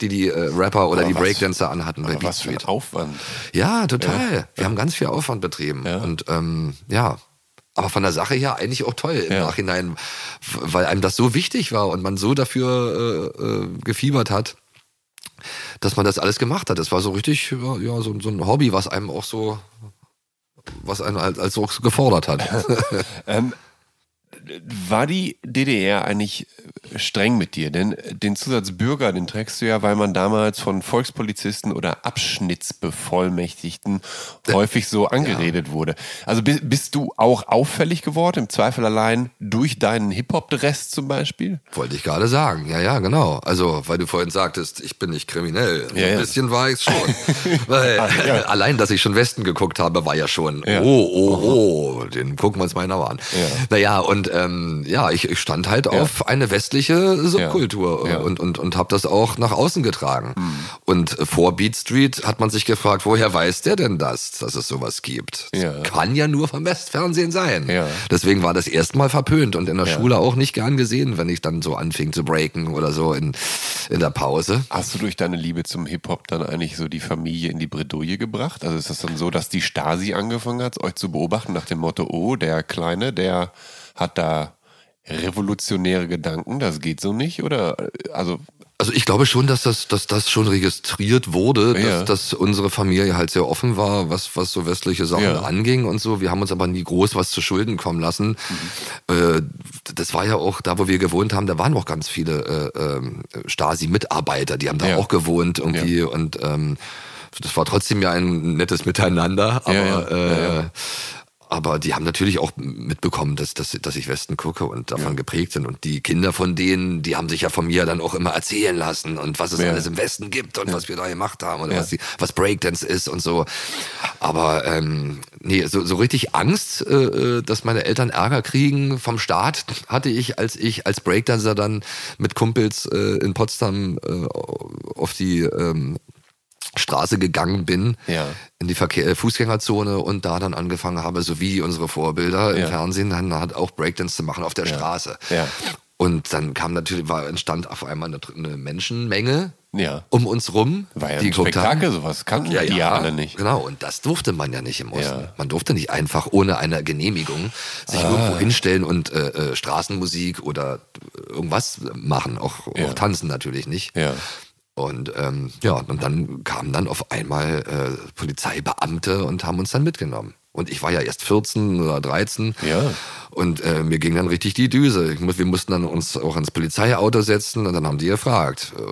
die die äh, Rapper oder Aber die was- Breakdancer anhatten bei Aber Beat was für ein. Aufwand. Ja, total. Wir haben ganz viel Aufwand betrieben. Ja. Und ähm, ja, aber von der Sache her eigentlich auch toll im Ja. Nachhinein, weil einem das so wichtig war und man so dafür äh, äh, gefiebert hat, dass man das alles gemacht hat. Das war so richtig, ja, so, so ein Hobby, was einem auch so, was einen als, als auch gefordert hat. *laughs* Ähm, war die DDR eigentlich streng mit dir? Denn den Zusatz Bürger, den trägst du ja, weil man damals von Volkspolizisten oder Abschnittsbevollmächtigten häufig so angeredet wurde. Also bi- bist du auch auffällig geworden, im Zweifel allein durch deinen Hip-Hop-Dress zum Beispiel? Wollte ich gerade sagen. Ja, ja, genau. Also, weil du vorhin sagtest, ich bin nicht kriminell. Ja, ein ja. bisschen war ich schon. *laughs* weil allein, dass ich schon Westen geguckt habe, war ja schon, Ja. oh, oh, oh, den gucken wir uns mal genauer an. Ja. Naja, und ähm, ja, ich, ich stand halt auf eine westliche Subkultur Ja. Mhm. und, und, und habe das auch nach außen getragen. Und äh, vor Beat Street hat man sich gefragt, woher weiß der denn das, dass es sowas gibt? Ja. kann ja nur vom Westfernsehen sein. Ja. Deswegen war das erstmal verpönt und in der Schule auch nicht gern gesehen, wenn ich dann so anfing zu breaken oder so in, in der Pause. Hast du durch deine Liebe zum Hip-Hop dann eigentlich so die Familie in die Bredouille gebracht? Also ist das dann so, dass die Stasi angefangen hat, euch zu beobachten nach dem Motto, oh, der Kleine, der hat da revolutionäre Gedanken, das geht so nicht? Oder also Also ich glaube schon, dass das, dass das schon registriert wurde, Ja. dass, dass unsere Familie halt sehr offen war, was, was so westliche Sachen Ja. anging und so. Wir haben uns aber nie groß was zu Schulden kommen lassen. Mhm. Äh, das war ja auch, da wo wir gewohnt haben, da waren auch ganz viele äh, ähm, Stasi-Mitarbeiter, die haben da Ja. auch gewohnt irgendwie und ähm, das war trotzdem ja ein nettes Miteinander, aber. Äh, aber die haben natürlich auch mitbekommen, dass, dass, dass ich Westen gucke und davon geprägt sind. Und die Kinder von denen, die haben sich ja von mir dann auch immer erzählen lassen und was es Ja. alles im Westen gibt und was wir da gemacht haben oder Ja. was, die, was Breakdance ist und so. Aber ähm, nee, so, so richtig Angst, äh, äh, dass meine Eltern Ärger kriegen vom Staat, hatte ich, als ich als Breakdancer dann mit Kumpels äh, in Potsdam äh, auf die ähm, Straße gegangen bin, Ja. in die Verkehr äh, Fußgängerzone und da dann angefangen habe, so wie unsere Vorbilder Ja. im Fernsehen, dann hat auch Breakdance zu machen auf der Straße. Ja. Und dann kam natürlich, war, entstand auf einmal eine, eine Menschenmenge um uns rum, war ja die ein Spektakel, haben. sowas kannten Ja, die ja, alle nicht. Genau, und das durfte man ja nicht im Osten. Man durfte nicht einfach ohne eine Genehmigung sich Ah. irgendwo hinstellen und äh, äh, Straßenmusik oder irgendwas machen, auch, Ja. auch tanzen natürlich nicht. Und ähm, ja, und dann kamen dann auf einmal äh, Polizeibeamte und haben uns dann mitgenommen. Und ich war ja erst 14 oder 13. Ja. Und äh, mir ging dann richtig die Düse. Ich, mu- wir mussten dann uns auch ins Polizeiauto setzen und dann haben die gefragt, äh,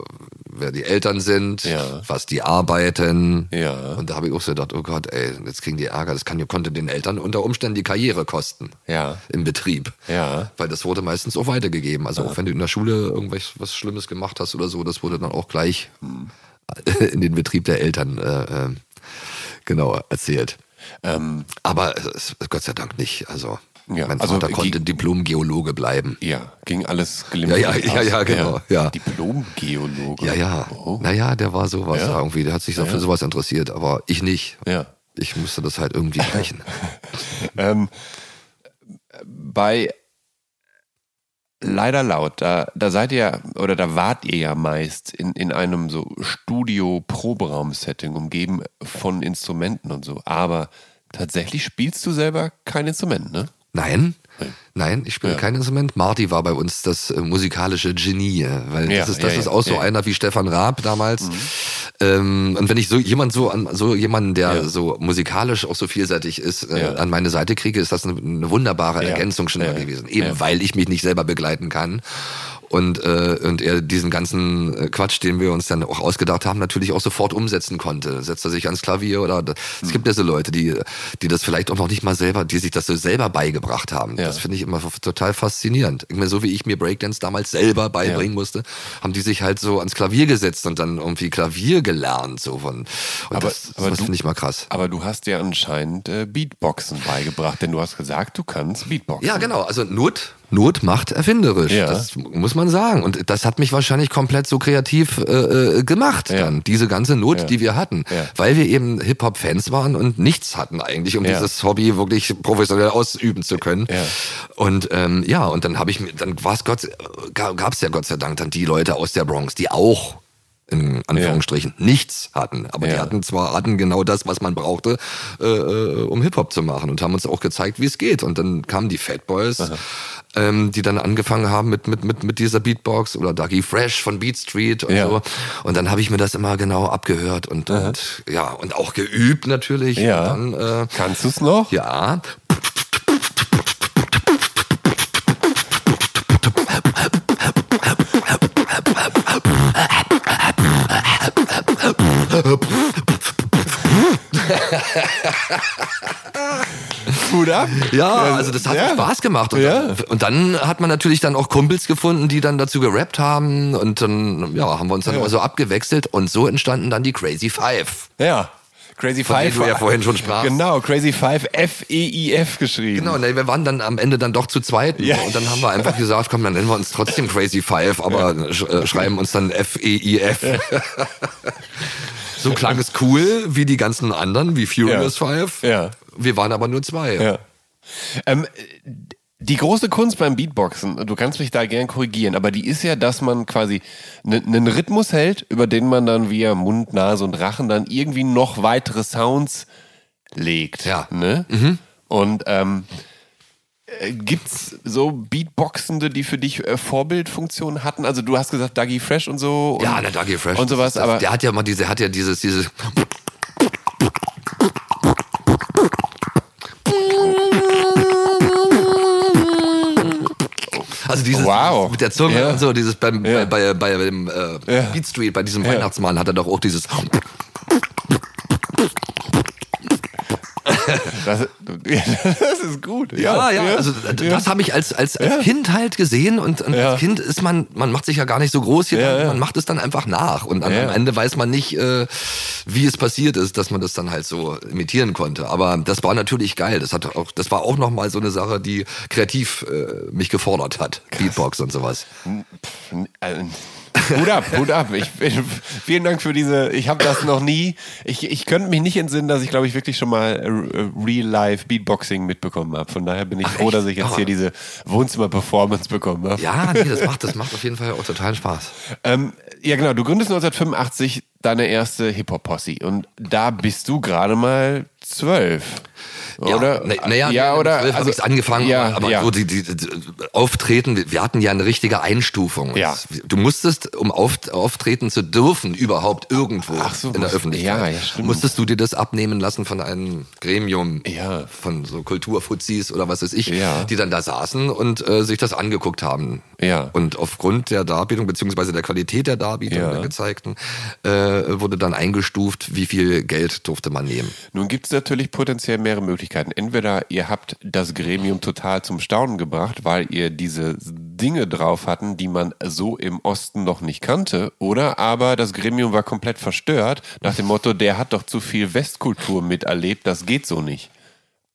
wer die Eltern sind, Ja. was die arbeiten. Ja. Und da habe ich auch so gedacht, oh Gott, ey, jetzt kriegen die Ärger. Das kann, konnte den Eltern unter Umständen die Karriere kosten. Ja. Im Betrieb. Ja. Weil das wurde meistens auch weitergegeben. Also auch wenn du in der Schule irgendwas was Schlimmes gemacht hast oder so, das wurde dann auch gleich *laughs* in den Betrieb der Eltern äh, äh, genau erzählt. Ähm, Aber es Gott sei Dank nicht. Also Ja, mein also Vater konnte Diplom-Geologe bleiben. ja, ging alles glimpflich Ja, ja, ja, ja, genau, ja. Diplom-Geologe. Ja, ja. Oh. Naja, der war sowas Ja. irgendwie. Der hat sich für sowas interessiert, aber ich nicht. Ja. Ich musste das halt irgendwie *laughs* brechen. Ähm, bei Leider laut, da, da seid ihr oder da wart ihr ja meist in, in einem so Studio-Proberaum-Setting, umgeben von Instrumenten und so. Aber tatsächlich spielst du selber kein Instrument, ne? Nein, nein, ich spiele Ja. kein Instrument. Marty war bei uns das äh, musikalische Genie, äh, weil Ja, das ist, das ja, ist auch so einer wie Stefan Raab damals. Ähm, und wenn ich so jemand so an so jemanden, der so musikalisch auch so vielseitig ist, äh, an meine Seite kriege, ist das eine, eine wunderbare. Ergänzung schon mal gewesen. Eben weil ich mich nicht selber begleiten kann. Und, äh, und er diesen ganzen äh, Quatsch, den wir uns dann auch ausgedacht haben, natürlich auch sofort umsetzen konnte. Setzt er sich ans Klavier oder es gibt ja so Leute, die, die das vielleicht auch noch nicht mal selber, die sich das so selber beigebracht haben. Ja. Das finde ich immer total faszinierend. Ich meine, so wie ich mir Breakdance damals selber beibringen musste, haben die sich halt so ans Klavier gesetzt und dann irgendwie Klavier gelernt. So von, und Aber- das, aber das du- finde ich mal krass. Aber du hast dir anscheinend äh, Beatboxen beigebracht, denn du hast gesagt, du kannst Beatboxen. Ja, genau. Also Not, Not macht erfinderisch. Ja. Das muss man sagen. Und das hat mich wahrscheinlich komplett so kreativ äh, äh, gemacht Ja. dann. Diese ganze Not, Ja. die wir hatten. Ja. Weil wir eben Hip-Hop-Fans waren und nichts hatten eigentlich, um dieses Hobby wirklich professionell ausüben zu können. Ja. Und ähm, ja, und dann habe ich mir, dann war es Gott, gab es ja Gott sei Dank dann die Leute aus der Bronx, die auch in Anführungsstrichen nichts hatten. Aber die Ja. hatten zwar hatten genau das, was man brauchte, äh, äh, um Hip-Hop zu machen und haben uns auch gezeigt, wie es geht. Und dann kamen die Fat Boys, ähm, die dann angefangen haben mit, mit, mit, mit dieser Beatbox oder Dougie Fresh von Beat Street und Ja. so. Und dann habe ich mir das immer genau abgehört und, und ja, und auch geübt natürlich. Ja. Dann, äh, Kannst du es noch? ja. *laughs* Gut ab. Ja, also das hat ja. Spaß gemacht. Und, Ja. dann, und dann hat man natürlich dann auch Kumpels gefunden, die dann dazu gerappt haben. Und dann ja, haben wir uns dann immer so abgewechselt. Und so entstanden dann die Crazy Five. Ja. Crazy Von Five. du ja vorhin schon sprachst. Genau, Crazy Five F-E-I-F geschrieben. Genau, ne, wir waren dann am Ende dann doch zu zweit. Ja. Und dann haben wir einfach gesagt, komm, dann nennen wir uns trotzdem Crazy Five, aber sch äh, schreiben uns dann F-E-I-F. *laughs* so klang es cool, wie die ganzen anderen, wie Furious Ja. Five. Ja. Wir waren aber nur zwei. Ja. Ähm, die große Kunst beim Beatboxen, du kannst mich da gern korrigieren, aber die ist ja, dass man quasi einen Rhythmus hält, über den man dann via Mund, Nase und Rachen dann irgendwie noch weitere Sounds legt. Ja. Ne? Und ähm, äh, gibt's so Beatboxende, die für dich äh, Vorbildfunktion hatten? Also du hast gesagt Dougie Fresh und so. Und, Ja, der Dougie Fresh. Und sowas, das, aber der hat ja mal diese, hat ja dieses, dieses. Also dieses, Wow. mit der Zunge Ja. und so, dieses beim, Ja. bei, bei, bei dem äh, Ja. Beat Street, bei diesem Weihnachtsmann hat er doch auch dieses. *laughs* das, das ist gut. Ja, ja, also d- das habe ich als, als, als Kind halt gesehen und, und Ja. als Kind ist man, man macht sich ja gar nicht so groß hier, Ja, ja. man macht es dann einfach nach und Ja. am Ende weiß man nicht, äh, wie es passiert ist, dass man das dann halt so imitieren konnte. Aber das war natürlich geil. Das hat auch, das war auch nochmal so eine Sache, die kreativ äh, mich gefordert hat. Beatbox und sowas. Äh, Hut ab, Hut ab. Ich, bin- vielen Dank für diese. Ich habe das noch nie. Ich, ich könnte mich nicht entsinnen, dass ich, glaube ich, wirklich schon mal äh, Real-Life Beatboxing mitbekommen habe. Von daher bin ich froh, echt? dass ich jetzt Ah. hier diese Wohnzimmer-Performance bekommen habe. Ja, nee, das macht, das macht auf jeden Fall auch total Spaß. Ähm, ja, genau. Du gründest 1985 deine erste Hip-Hop-Posse. Und da bist du gerade mal zwölf. Oder? Na, naja, ja, oder? also, habe ich angefangen, ja, aber, aber ja. so die, die, die Auftreten, wir- hatten ja eine richtige Einstufung. Ja. Es- Du musstest, um auf, auftreten zu dürfen, überhaupt irgendwo so, in der Öffentlichkeit, ja, ja, musstest du dir das abnehmen lassen von einem Gremium Ja. von so Kulturfuzis oder was weiß ich, Ja. die dann da saßen und äh, sich das angeguckt haben. Ja. Und aufgrund der Darbietung beziehungsweise der Qualität der Darbietung Ja. der gezeigten äh, wurde dann eingestuft, wie viel Geld durfte man nehmen. Nun gibt es natürlich potenziell mehrere Möglichkeiten. Entweder ihr habt das Gremium total zum Staunen gebracht, weil ihr diese Dinge drauf hatten, die man so im Osten noch nicht kannte, oder aber das Gremium war komplett verstört nach dem Motto, der hat doch zu viel Westkultur miterlebt, das geht so nicht.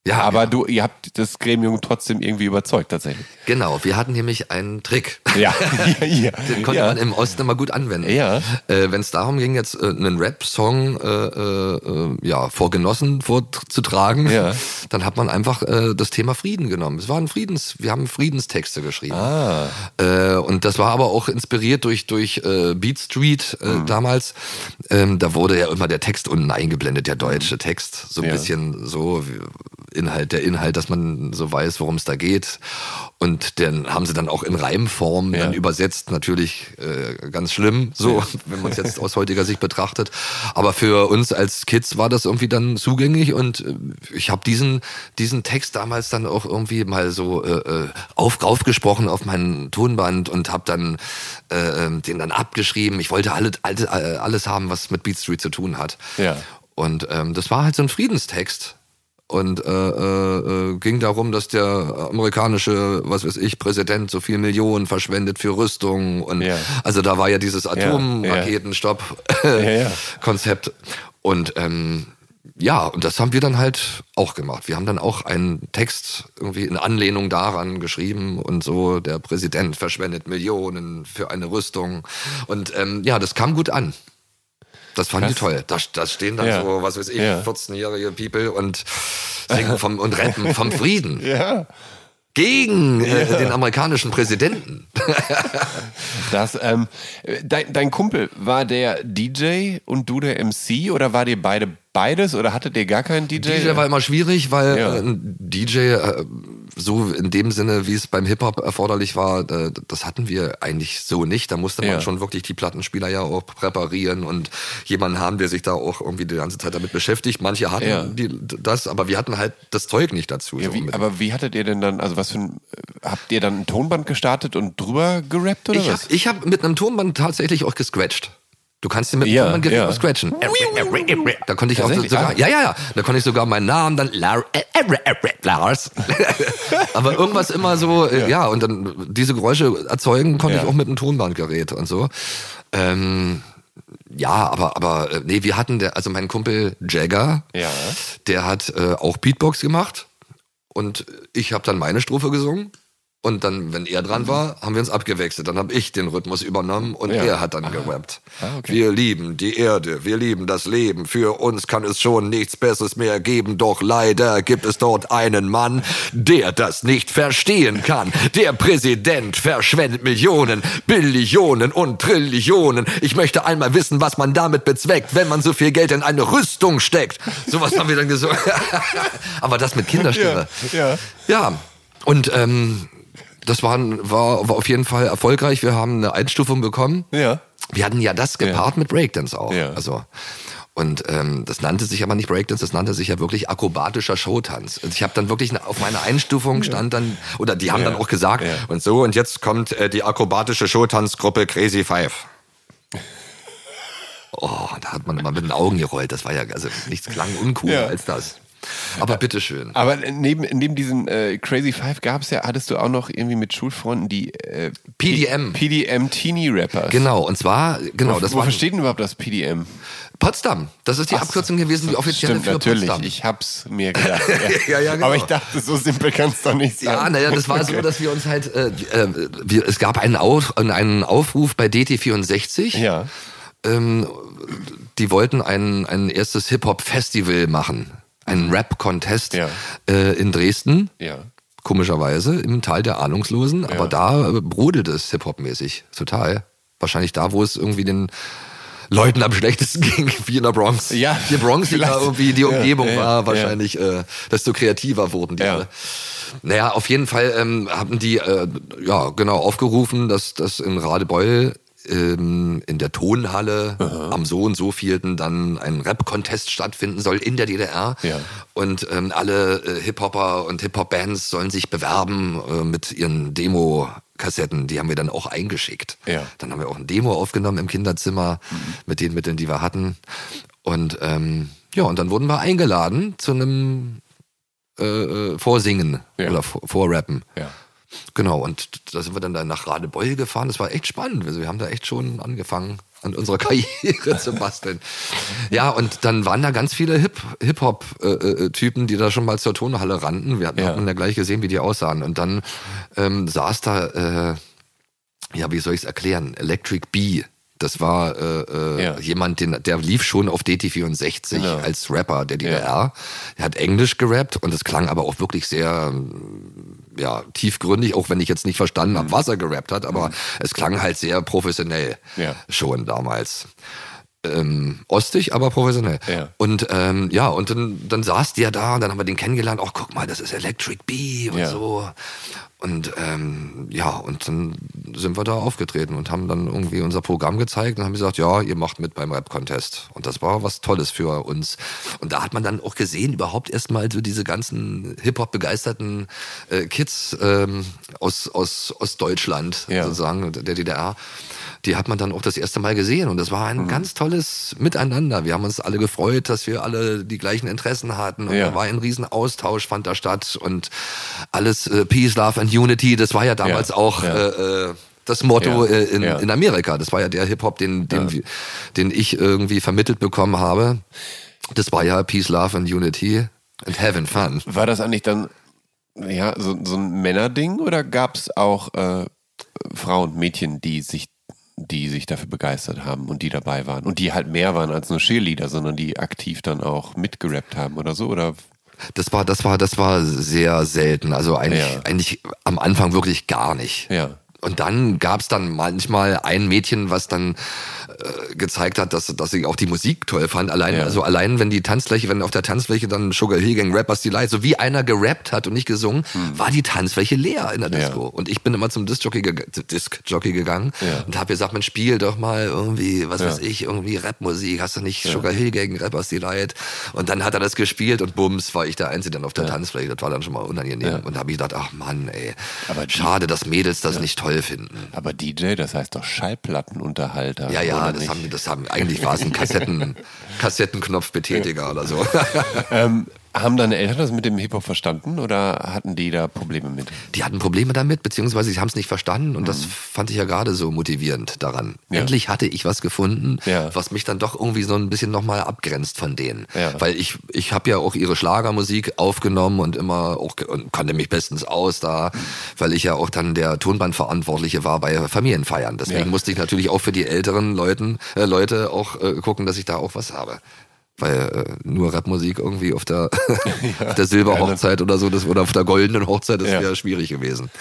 Ja, Aber du, ihr habt das Gremium trotzdem irgendwie überzeugt tatsächlich. Genau, wir hatten nämlich einen Trick. Ja, *laughs* ja, ja. Den konnte ja. man im Osten immer gut anwenden. Ja. Äh, Wenn es darum ging, jetzt äh, einen Rap-Song äh, äh, ja, vor Genossen vorzutragen, Ja. *laughs* dann hat man einfach äh, das Thema Frieden genommen. Es waren Friedens, wir haben Friedenstexte geschrieben. Ah. Äh, und das war aber auch inspiriert durch, durch äh, Beat Street äh, Mhm. damals. Ähm, da wurde ja immer der Text unten eingeblendet, der deutsche Text. So ein Ja. bisschen so wie Inhalt, der Inhalt, dass man so weiß, worum es da geht. Und den haben sie dann auch in Reimform Ja. dann übersetzt. Natürlich äh, ganz schlimm, so, *laughs* wenn man es jetzt aus heutiger Sicht betrachtet. Aber für uns als Kids war das irgendwie dann zugänglich und äh, ich habe diesen, diesen Text damals dann auch irgendwie mal so äh, äh, auf, raufgesprochen auf mein Tonband und habe dann äh, ähm, den dann abgeschrieben. Ich wollte alle, alle, äh, alles haben, was mit Beat Street zu tun hat. Ja. Und ähm, das war halt so ein Friedenstext. Und äh, äh, äh, ging darum, dass der amerikanische, was weiß ich, Präsident so viel Millionen verschwendet für Rüstung. Und Ja. also da war ja dieses ja. Atomraketenstopp Ja, ja. *laughs* Und ähm, ja, und das haben wir dann halt auch gemacht. Wir haben dann auch einen Text irgendwie in Anlehnung daran geschrieben und so, der Präsident verschwendet Millionen für eine Rüstung. Und ähm, ja, das kam gut an. Das fanden die toll. Da, da stehen dann Ja. so, was weiß ich, Ja. 14-jährige People und singen vom, und retten vom Frieden *laughs* Ja. gegen äh, den amerikanischen Präsidenten. *laughs* Das, ähm, dein, dein Kumpel, war der DJ und du der MC oder war ihr beide beides oder hattet ihr gar keinen DJ? DJ war immer schwierig, weil Ja. äh, ein DJ äh, so in dem Sinne, wie es beim Hip-Hop erforderlich war, äh, das hatten wir eigentlich so nicht. Da musste man Ja. schon wirklich die Plattenspieler ja auch präparieren und jemanden haben, der sich da auch irgendwie die ganze Zeit damit beschäftigt. Manche hatten Ja. die, das, aber wir hatten halt das Zeug nicht dazu. ja, so wie, aber wie hattet ihr denn dann, also was für ein, habt ihr dann ein Tonband gestartet und drüber gerappt oder ich was? habe ich hab mit einem Tonband tatsächlich auch gescratcht. Du kannst dir mit dem Ja, Tonband ja. auch scratchen. Da konnte ich auch sogar, Ah. ja, ja, ja, da konnte ich sogar meinen Namen dann Lar äh, Lars. *laughs* Aber irgendwas immer so, äh, ja. und dann diese Geräusche erzeugen konnte Ja. ich auch mit einem Tonbandgerät und so. Ähm, ja, aber aber äh, nee, wir hatten der, also mein Kumpel Jagger, Ja. der hat äh, auch Beatbox gemacht und ich habe dann meine Strophe gesungen. Und dann, wenn er dran war, haben wir uns abgewechselt. Dann habe ich den Rhythmus übernommen und Ja. er hat dann gerappt. Ah, okay. Wir lieben die Erde, wir lieben das Leben. Für uns kann es schon nichts Besseres mehr geben. Doch leider gibt es dort einen Mann, der das nicht verstehen kann. Der Präsident verschwendet Millionen, Billionen und Trillionen. Ich möchte einmal wissen, was man damit bezweckt, wenn man so viel Geld in eine Rüstung steckt. Sowas haben wir dann gesungen. *laughs* Aber das mit Kinderstimme. Ja, ja. Ja, und ähm, das war, war, war auf jeden Fall erfolgreich. Wir haben eine Einstufung bekommen. Ja. Wir hatten ja das gepaart mit Breakdance auch. Ja. Also und ähm, das nannte sich aber nicht Breakdance, das nannte sich ja wirklich akrobatischer Showtanz. Und ich habe dann wirklich auf meiner Einstufung stand dann, oder die haben Ja. dann auch gesagt, Ja. und so, und jetzt kommt äh, die akrobatische Showtanzgruppe Crazy Five. *laughs* Oh, da hat man immer mit den Augen gerollt. Das war ja, also nichts klang uncooler Ja. als das. Aber bitteschön. Aber neben, neben diesen äh, Crazy Five gab's ja, hattest du auch noch irgendwie mit Schulfreunden die äh, PDM. PDM Teenie Rappers. Genau, und zwar, genau, das war Wofür steht denn überhaupt das PDM? Potsdam. Das ist die Ach. Abkürzung gewesen, die offizielle Stimmt, für natürlich. Potsdam. Ich hab's mir gedacht. *laughs* Ja, ja, genau. Aber ich dachte, so simpel kann's doch nicht sein. Ja, naja, das war so, dass wir uns halt, äh, äh, wir, es gab einen, Auf, einen Aufruf bei DT64. Ja. Ähm, die wollten ein, ein erstes Hip-Hop-Festival machen. Einen Rap-Contest Ja. äh, in Dresden. Ja. Komischerweise im Tal der Ahnungslosen. Aber da äh, brodelt es Hip-Hop-mäßig. Total. Wahrscheinlich da, wo es irgendwie den Leuten am schlechtesten *laughs* ging, wie in der Bronx. Ja, die Bronx, die da irgendwie die Ja, Umgebung ja, ja, war, wahrscheinlich, äh, desto kreativer wurden die Ja. Naja, auf jeden Fall ähm, haben die äh, ja genau aufgerufen, dass das in Radebeul ähm, in der Tonhalle am so und so vielten dann ein Rap-Contest stattfinden soll in der DDR. Ja. Und ähm, alle äh, Hip-Hopper und Hip-Hop-Bands sollen sich bewerben äh, mit ihren Demo-Kassetten. Die haben wir dann auch eingeschickt. Ja. Dann haben wir auch ein Demo aufgenommen im Kinderzimmer mit den Mitteln, die wir hatten. Und ähm, ja, und dann wurden wir eingeladen zu einem äh, äh, Vorsingen Ja. oder Vor- Vorrappen. Ja. Genau, und da sind wir dann da nach Radebeul gefahren. Das war echt spannend. Also wir haben da echt schon angefangen, an unserer *laughs* Karriere zu basteln. Ja, und dann waren da ganz viele Hip- Hip-Hop-Typen, die da schon mal zur Tonhalle rannten. Wir hatten Ja. ja gleich gesehen, wie die aussahen. Und dann ähm, saß da, äh, ja, wie soll ich es erklären? Electric Bee. Das war äh, äh, Ja. jemand, den, der lief schon auf DT64 Genau. als Rapper der DDR. Er hat Englisch gerappt und es klang aber auch wirklich sehr ja, tiefgründig, auch wenn ich jetzt nicht verstanden Mhm. habe, was er gerappt hat, aber es klang halt sehr professionell Ja. schon damals. Ähm, ostig, aber professionell. Ja. Und ähm, ja, und dann, dann saß der da und dann haben wir den kennengelernt. Ach, guck mal, das ist Electric Bee und Ja. so. Und ähm, ja, und dann sind wir da aufgetreten und haben dann irgendwie unser Programm gezeigt und haben gesagt, ja, ihr macht mit beim Rap-Contest. Und das war was Tolles für uns. Und da hat man dann auch gesehen, überhaupt erstmal so diese ganzen Hip-Hop-begeisterten äh, Kids ähm, aus, aus Ostdeutschland, Ja. sozusagen, der DDR, die hat man dann auch das erste Mal gesehen. Und das war Mhm. ein ganz tolles Miteinander. Wir haben uns alle gefreut, dass wir alle die gleichen Interessen hatten. Und Ja. da war ein riesen Austausch, fand da statt. Und alles äh, Peace, Love and Unity, das war ja damals Ja. auch Ja. Äh, äh, das Motto Ja. äh, in, Ja. in Amerika. Das war ja der Hip-Hop, den, den, wir- den ich irgendwie vermittelt bekommen habe. Das war ja Peace, Love and Unity and Having Fun. War das eigentlich dann ja, so, so ein Männerding oder gab es auch äh, Frauen, Mädchen, die sich, die sich dafür begeistert haben und die dabei waren und die halt mehr waren als nur Cheerleader, sondern die aktiv dann auch mitgerappt haben oder so? Oder Das war, das war, das war sehr selten. Also eigentlich, Ja. eigentlich am Anfang wirklich gar nicht. ja. Und dann gab's dann manchmal ein Mädchen, was dann äh, gezeigt hat, dass, dass sie auch die Musik toll fand. Allein, Ja. also allein, wenn die Tanzfläche, wenn auf der Tanzfläche dann Sugar Hill Gang Rappers Delight, so wie einer gerappt hat und nicht gesungen, war die Tanzfläche leer in der Hm. Ja. Disco. Und ich bin immer zum Disc-Jockey geg Disc-Jockey gegangen Ja. und habe gesagt, man spiel doch mal irgendwie, was weiß ich, irgendwie Rapmusik. Hast du nicht Sugar Hill Gang Rappers Delight? Und dann hat er das gespielt und bums, war ich der Einzige dann auf der Tanzfläche. Das war dann schon mal unangenehm. Und da habe ich gedacht, ach Mann, ey, Aber schade, dass Mädels das nicht toll finden. Aber DJ, das heißt doch Schallplattenunterhalter. Ja, ja, das nicht? haben, das haben, eigentlich war es ein Kassetten, *laughs* Kassettenknopfbetätiger oder so. Ähm, haben deine Eltern das mit dem Hip-Hop verstanden oder hatten die da Probleme mit? Die hatten Probleme damit, beziehungsweise sie haben es nicht verstanden und das fand ich ja gerade so motivierend daran. Mhm. Ja. Endlich hatte ich was gefunden, Ja. was mich dann doch irgendwie so ein bisschen nochmal abgrenzt von denen. Ja. Weil ich, ich habe ja auch ihre Schlagermusik aufgenommen und immer auch und kannte mich bestens aus da, weil ich ja auch dann der Tonbandverantwortliche war bei Familienfeiern. Deswegen musste ich natürlich auch für die älteren Leuten, äh, Leute auch äh, gucken, dass ich da auch was habe. Weil äh, nur Rapmusik irgendwie auf der, *laughs* auf der Silberhochzeit oder so, das, oder auf der goldenen Hochzeit, das Ja. wäre schwierig gewesen.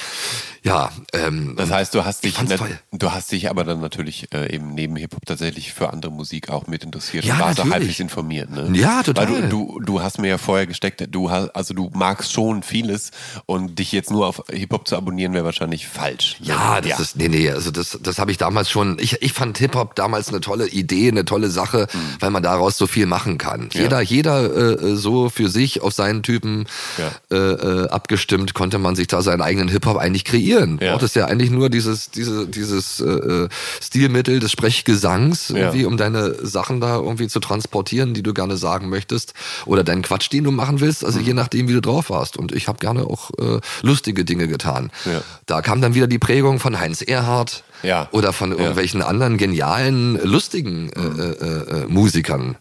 Ja, ähm, Das heißt, du hast Ich dich, toll. du hast dich aber dann natürlich äh, eben neben Hip-Hop tatsächlich für andere Musik auch mit interessiert Ja, und warst natürlich. halbwegs informiert, ne? Ja, total. Weil du, du, du hast mir ja vorher gesteckt, du hast, also du magst schon vieles und dich jetzt nur auf Hip-Hop zu abonnieren wäre wahrscheinlich falsch. ne? Ja, das ist, nee, nee, also das, das habe ich damals schon, ich, ich fand Hip-Hop damals eine tolle Idee, eine tolle Sache, weil man daraus so viel machen kann. Ja. Jeder, jeder äh, so für sich auf seinen Typen Ja. äh, äh, abgestimmt, konnte man sich da seinen eigenen Hip-Hop eigentlich kreieren. Ja. Braucht es ja eigentlich nur dieses, diese, dieses äh, äh, Stilmittel des Sprechgesangs, Ja. irgendwie, um deine Sachen da irgendwie zu transportieren, die du gerne sagen möchtest, oder deinen Quatsch, den du machen willst, also Mhm. je nachdem, wie du drauf warst. Und ich habe gerne auch äh, lustige Dinge getan. Ja. Da kam dann wieder die Prägung von Heinz Erhardt Ja. oder von irgendwelchen anderen genialen, lustigen äh, äh, äh, Musikern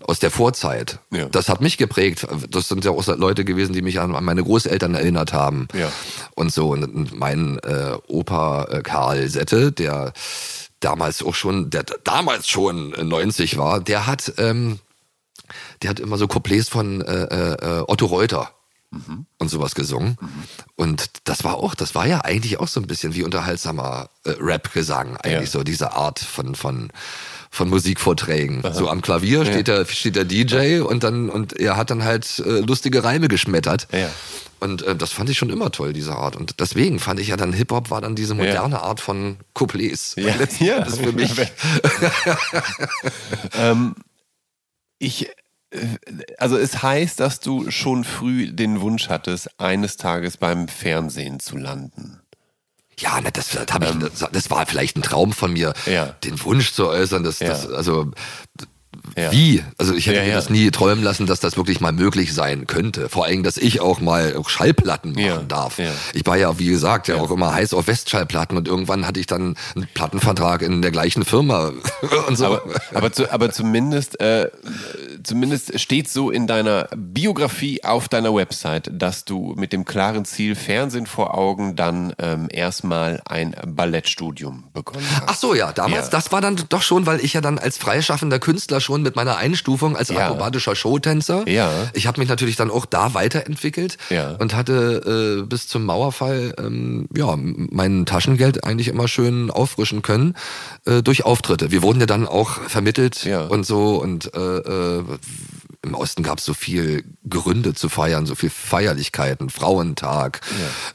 aus der Vorzeit. Ja. Das hat mich geprägt. Das sind ja auch Leute gewesen, die mich an, an meine Großeltern erinnert haben. Ja. Und so. Und mein äh, Opa äh, Karl Sette, der damals auch schon, der damals schon äh, 90 war, der hat, ähm, der hat immer so Couplets von äh, äh, Otto Reuter und sowas gesungen. Und das war auch, das war ja eigentlich auch so ein bisschen wie unterhaltsamer äh, Rap-Gesang, eigentlich Ja. so diese Art von, von, von Musikvorträgen. So am Klavier steht, der, steht der DJ und dann, und er hat dann halt äh, lustige Reime geschmettert. Ja. Und äh, das fand ich schon immer toll, diese Art. Und deswegen fand ich ja dann Hip-Hop war dann diese moderne Art von Couplets. Ja, ja. Endes für mich. *laughs* *laughs* ähm, ich, also es heißt, dass du schon früh den Wunsch hattest, eines Tages beim Fernsehen zu landen. Ja, na, das, das, ich, das, das war vielleicht ein Traum von mir, Ähm. Ja. den Wunsch zu äußern, dass Ja. das, also Ja. wie? Also ich hätte Ja, mir das nie träumen lassen, dass das wirklich mal möglich sein könnte. Vor allem, dass ich auch mal Schallplatten machen darf. Ich war ja, wie gesagt, ja, auch immer heiß auf Westschallplatten und irgendwann hatte ich dann einen Plattenvertrag in der gleichen Firma *laughs* und so. Aber, aber, zu, aber zumindest, äh, zumindest steht so in deiner Biografie auf deiner Website, dass du mit dem klaren Ziel Fernsehen vor Augen dann ähm, erstmal ein Ballettstudium begonnen hast. Ach so, ja, damals, das war dann doch schon, weil ich ja dann als freischaffender Künstler schon mit meiner Einstufung als Ja. akrobatischer Showtänzer, Ja. ich habe mich natürlich dann auch da weiterentwickelt Ja. und hatte äh, bis zum Mauerfall ähm, ja mein Taschengeld eigentlich immer schön auffrischen können äh, durch Auftritte. Wir wurden ja dann auch vermittelt Ja. und so und äh, äh, im Osten gab es so viel Gründe zu feiern, so viel Feierlichkeiten, Frauentag,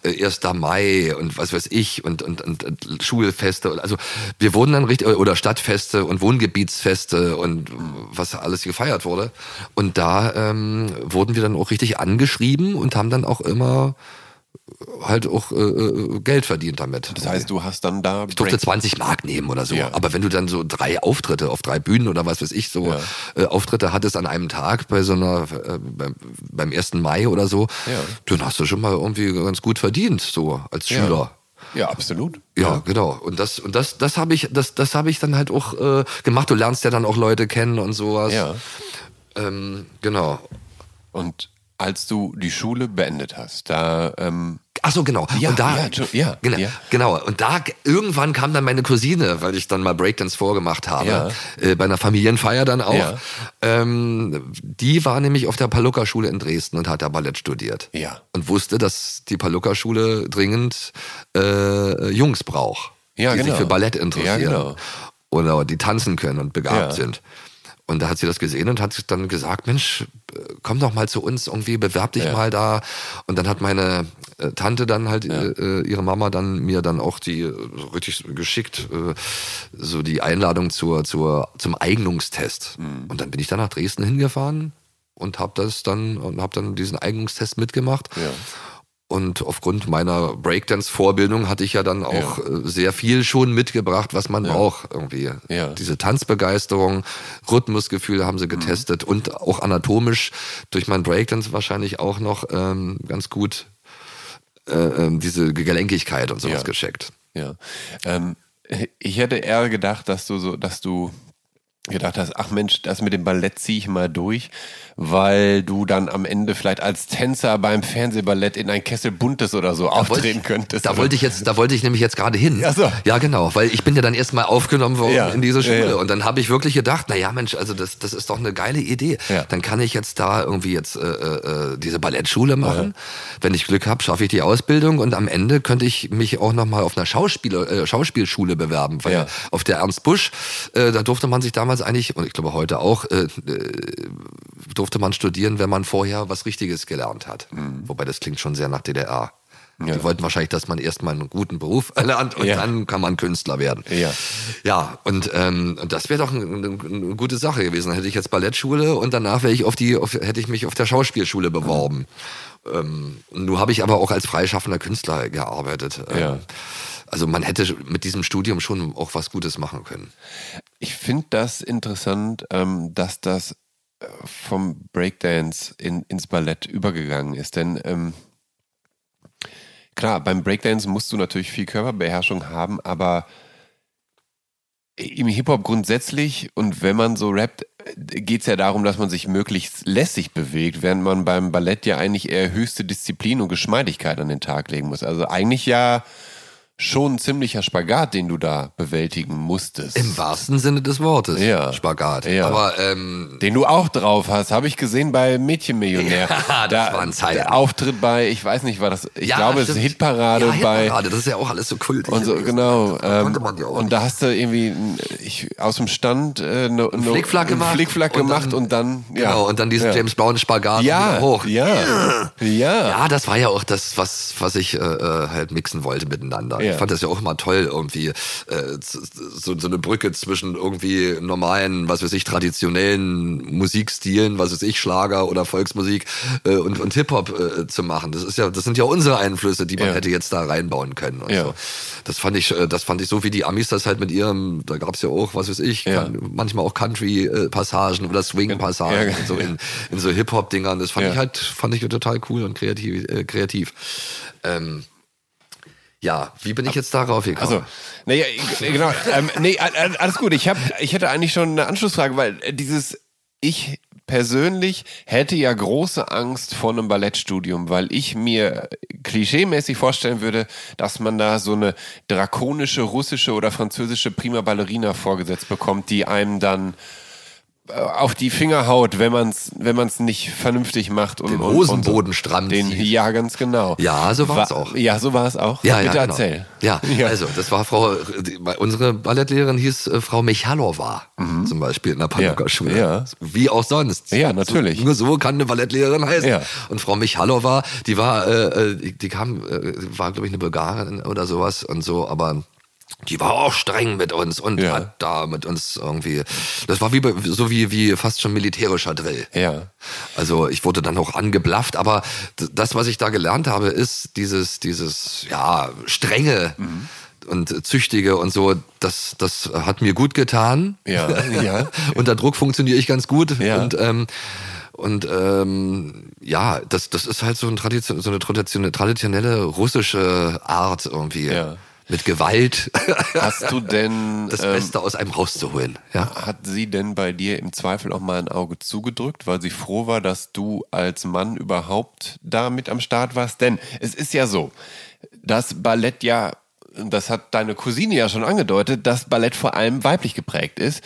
äh, 1. Mai und was weiß ich und, und, und, und Schulfeste. Also wir wurden dann richtig, oder Stadtfeste und Wohngebietsfeste und was alles gefeiert wurde. Und da ähm, wurden wir dann auch richtig angeschrieben und haben dann auch immer halt auch äh, äh, Geld verdient damit. Das heißt, du hast dann da Ich durfte 20 Mark nehmen oder so. Ja. Aber wenn du dann so drei Auftritte auf drei Bühnen oder was weiß ich, so Ja. äh, Auftritte hattest an einem Tag bei so einer, äh, beim, beim 1. Mai oder so, Ja. dann hast du schon mal irgendwie ganz gut verdient, so als Ja. Schüler. Ja, absolut. Ja, genau. Und das und das das habe ich das das habe ich dann halt auch äh, gemacht. Du lernst ja dann auch Leute kennen und sowas. Ja. Ähm, genau. Und als du die Schule beendet hast, da ähm, Ach so, genau. Ja, und da, ja, ja, genau, ja. genau. Und da irgendwann kam dann meine Cousine, weil ich dann mal Breakdance vorgemacht habe, äh, bei einer Familienfeier dann auch. Ähm, die war nämlich auf der Palucca-Schule in Dresden und hat da Ballett studiert. Ja. Und wusste, dass die Palucca-Schule dringend äh, Jungs braucht, Ja, die genau. sich für Ballett interessieren. Ja, genau. Oder die tanzen können und begabt Ja. sind. Und da hat sie das gesehen und hat dann gesagt, Mensch, komm doch mal zu uns, irgendwie bewerb dich Ja. mal da. Und dann hat meine äh, Tante dann halt, äh, äh, ihre Mama dann mir dann auch die äh, richtig geschickt, äh, so die Einladung zur, zur, zum Eignungstest. Mhm. Und dann bin ich dann nach Dresden hingefahren und habe das dann und habe dann diesen Eignungstest mitgemacht. Ja. Und aufgrund meiner Breakdance-Vorbildung hatte ich ja dann auch äh, sehr viel schon mitgebracht, was man braucht irgendwie. Ja. Diese Tanzbegeisterung, Rhythmusgefühl haben sie getestet und auch anatomisch durch mein Breakdance wahrscheinlich auch noch ähm, ganz gut äh, ähm, diese Gelenkigkeit und sowas Ja. gescheckt. Ja. Ähm, ich hätte eher gedacht, dass du so, dass du gedacht hast, ach Mensch, das mit dem Ballett ziehe ich mal durch, weil du dann am Ende vielleicht als Tänzer beim Fernsehballett in ein Kessel Buntes oder so Da auftreten ich, könntest. Da oder? wollte ich jetzt, da wollte ich nämlich jetzt gerade hin. Ach so. Ja, genau, weil ich bin ja dann erstmal aufgenommen worden Ja, in diese Schule ja, ja. und dann habe ich wirklich gedacht, na ja, Mensch, also das, das ist doch eine geile Idee. Ja. Dann kann ich jetzt da irgendwie jetzt äh, äh, diese Ballettschule machen. Wenn ich Glück habe, schaffe ich die Ausbildung und am Ende könnte ich mich auch noch mal auf einer Schauspiel, äh, Schauspielschule bewerben, weil Ja. auf der Ernst Busch, äh, da durfte man sich damals eigentlich und ich glaube heute auch äh, äh, durfte man studieren, wenn man vorher was Richtiges gelernt hat. Wobei das klingt schon sehr nach DDR. Mhm. Ja. Die wollten wahrscheinlich, dass man erstmal einen guten Beruf *laughs* erlernt und Ja. dann kann man Künstler werden. Ja. Ja, und, ähm, das wäre doch eine, eine, gute Sache gewesen. Dann hätte ich jetzt Ballettschule und danach wäre ich auf die, auf, hätte ich mich auf der Schauspielschule beworben. Ähm, nun habe ich aber auch als freischaffender Künstler gearbeitet. Ähm, Ja. Also man hätte mit diesem Studium schon auch was Gutes machen können. Ich finde das interessant, ähm, dass das äh, vom Breakdance in, ins Ballett übergegangen ist. Denn ähm, klar, beim Breakdance musst du natürlich viel Körperbeherrschung haben, aber im Hip-Hop grundsätzlich und wenn man so rappt, geht es ja darum, dass man sich möglichst lässig bewegt, während man beim Ballett ja eigentlich eher höchste Disziplin und Geschmeidigkeit an den Tag legen muss. Also eigentlich ja schon ein ziemlicher Spagat, den du da bewältigen musstest. Im wahrsten Sinne des Wortes. Ja. Spagat. Ja. Aber ähm, Den du auch drauf hast, habe ich gesehen bei Mädchenmillionär. *laughs* Ja, das waren Zeiten. Der Auftritt bei, ich weiß nicht, war das, ich ja, glaube, es ist. Hitparade ja, bei. Hitparade, das ist ja auch alles so kultig. Und so, genau. Da Ähm, konnte man ja auch und da hast du irgendwie ich, aus dem Stand äh, ne, ne, Flickflack gemacht Flickflack und gemacht dann- und dann, ja. Genau, und dann diesen ja. James Brown Spagat ja, hoch. Ja, ja, Ja, das war ja auch das, was, was ich äh, äh, halt mixen wollte miteinander. Ja. Ich fand das ja auch immer toll, irgendwie äh, so, so eine Brücke zwischen irgendwie normalen, was weiß ich, traditionellen Musikstilen, was weiß ich, Schlager oder Volksmusik äh, und, und Hip-Hop äh, zu machen. Das ist ja, das sind ja unsere Einflüsse, die man Ja. hätte jetzt da reinbauen können. Ja. so. Das fand ich, äh, das fand ich so wie die Amis das halt mit ihrem, da gab's ja auch, was weiß ich, Ja. kann, manchmal auch Country-Passagen oder Swing-Passagen Ja, so in, in so Hip-Hop-Dingern. Das fand ich halt, fand ich total cool und kreativ. Äh, kreativ. Ähm, ja, wie bin ich jetzt darauf gekommen? Also, naja, genau. Ähm, nee, alles gut. Ich, hab, ich hätte eigentlich schon eine Anschlussfrage, weil äh, dieses, ich persönlich hätte ja große Angst vor einem Ballettstudium, weil ich mir klischeemäßig vorstellen würde, dass man da so eine drakonische russische oder französische Prima Ballerina vorgesetzt bekommt, die einem dann auf die Finger haut, wenn man es wenn man's nicht vernünftig macht. Und, Den Hosenboden und stramm Den, zieht. Ja, ganz genau. Ja, so war's Wa- auch. Ja, so war es auch. ja, Bitte ja, genau. erzähl. Ja, *laughs* Ja. also das war Frau, die- unsere Ballettlehrerin hieß äh, Frau Michalova, zum Beispiel in der Panuka-Schule. Mhm. Ja. Wie auch sonst. Ja, natürlich. So, nur so kann eine Ballettlehrerin heißen. Ja. Und Frau Michalova, die war, äh, äh, die, die kam, äh, war glaube ich eine Bulgarin oder sowas und so, aber die war auch streng mit uns und Ja. hat da mit uns irgendwie, das war wie so wie wie fast schon militärischer Drill. Ja. Also ich wurde dann auch angeblafft, aber das, was ich da gelernt habe, ist dieses, dieses, ja, strenge Mhm. und züchtige und so, das, das hat mir gut getan. Ja, ja. *laughs* Unter Druck funktioniere ich ganz gut. Ja. Und, ähm, und ähm, ja, das, das ist halt so, ein Tradition, so eine traditionelle, traditionelle russische Art irgendwie. Ja. Mit Gewalt. Hast du denn *laughs* das ähm, Beste aus einem rauszuholen? Ja. Hat sie denn bei dir im Zweifel auch mal ein Auge zugedrückt, weil sie froh war, dass du als Mann überhaupt da mit am Start warst? Denn es ist ja so, dass Ballett ja, das hat deine Cousine ja schon angedeutet, dass Ballett vor allem weiblich geprägt ist.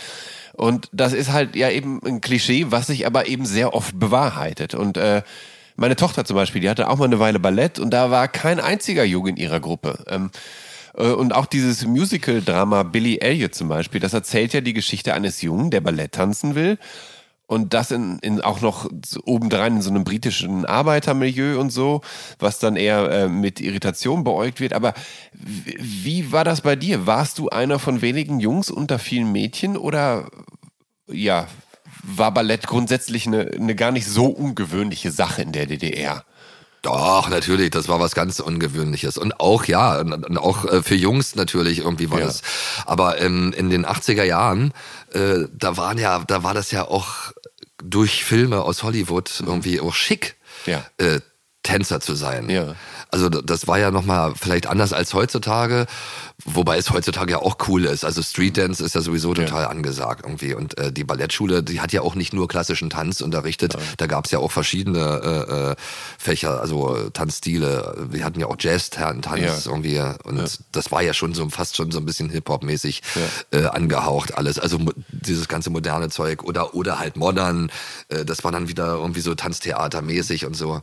Und das ist halt ja eben ein Klischee, was sich aber eben sehr oft bewahrheitet. Und äh, meine Tochter zum Beispiel, die hatte auch mal eine Weile Ballett und da war kein einziger Junge in ihrer Gruppe. Ähm, äh, und auch dieses Musical-Drama Billy Elliot zum Beispiel, das erzählt ja die Geschichte eines Jungen, der Ballett tanzen will. Und das in, in auch noch obendrein in so einem britischen Arbeitermilieu und so, was dann eher äh, mit Irritation beäugt wird. Aber wie war das bei dir? Warst du einer von wenigen Jungs unter vielen Mädchen oder ja, war Ballett grundsätzlich eine, eine gar nicht so ungewöhnliche Sache in der DDR? Doch, natürlich, das war was ganz Ungewöhnliches. Und auch, ja, und auch äh, für Jungs natürlich irgendwie war ja. das. Aber ähm, in den 80er Jahren, äh, da waren ja, da war das ja auch durch Filme aus Hollywood irgendwie auch schick. Ja. Äh, Tänzer zu sein. Ja. Also das war ja nochmal vielleicht anders als heutzutage, wobei es heutzutage ja auch cool ist. Also Street Dance ist ja sowieso total ja. angesagt irgendwie. Und äh, die Ballettschule, die hat ja auch nicht nur klassischen Tanz unterrichtet. Ja. Da gab es ja auch verschiedene äh, äh, Fächer, also Tanzstile. Wir hatten ja auch Jazz-Tanz ja. irgendwie. Und das war ja schon so fast schon so ein bisschen Hip-Hop-mäßig äh, angehaucht alles. Also dieses ganze moderne Zeug oder, oder halt modern. Äh, das war dann wieder irgendwie so Tanztheater-mäßig und so.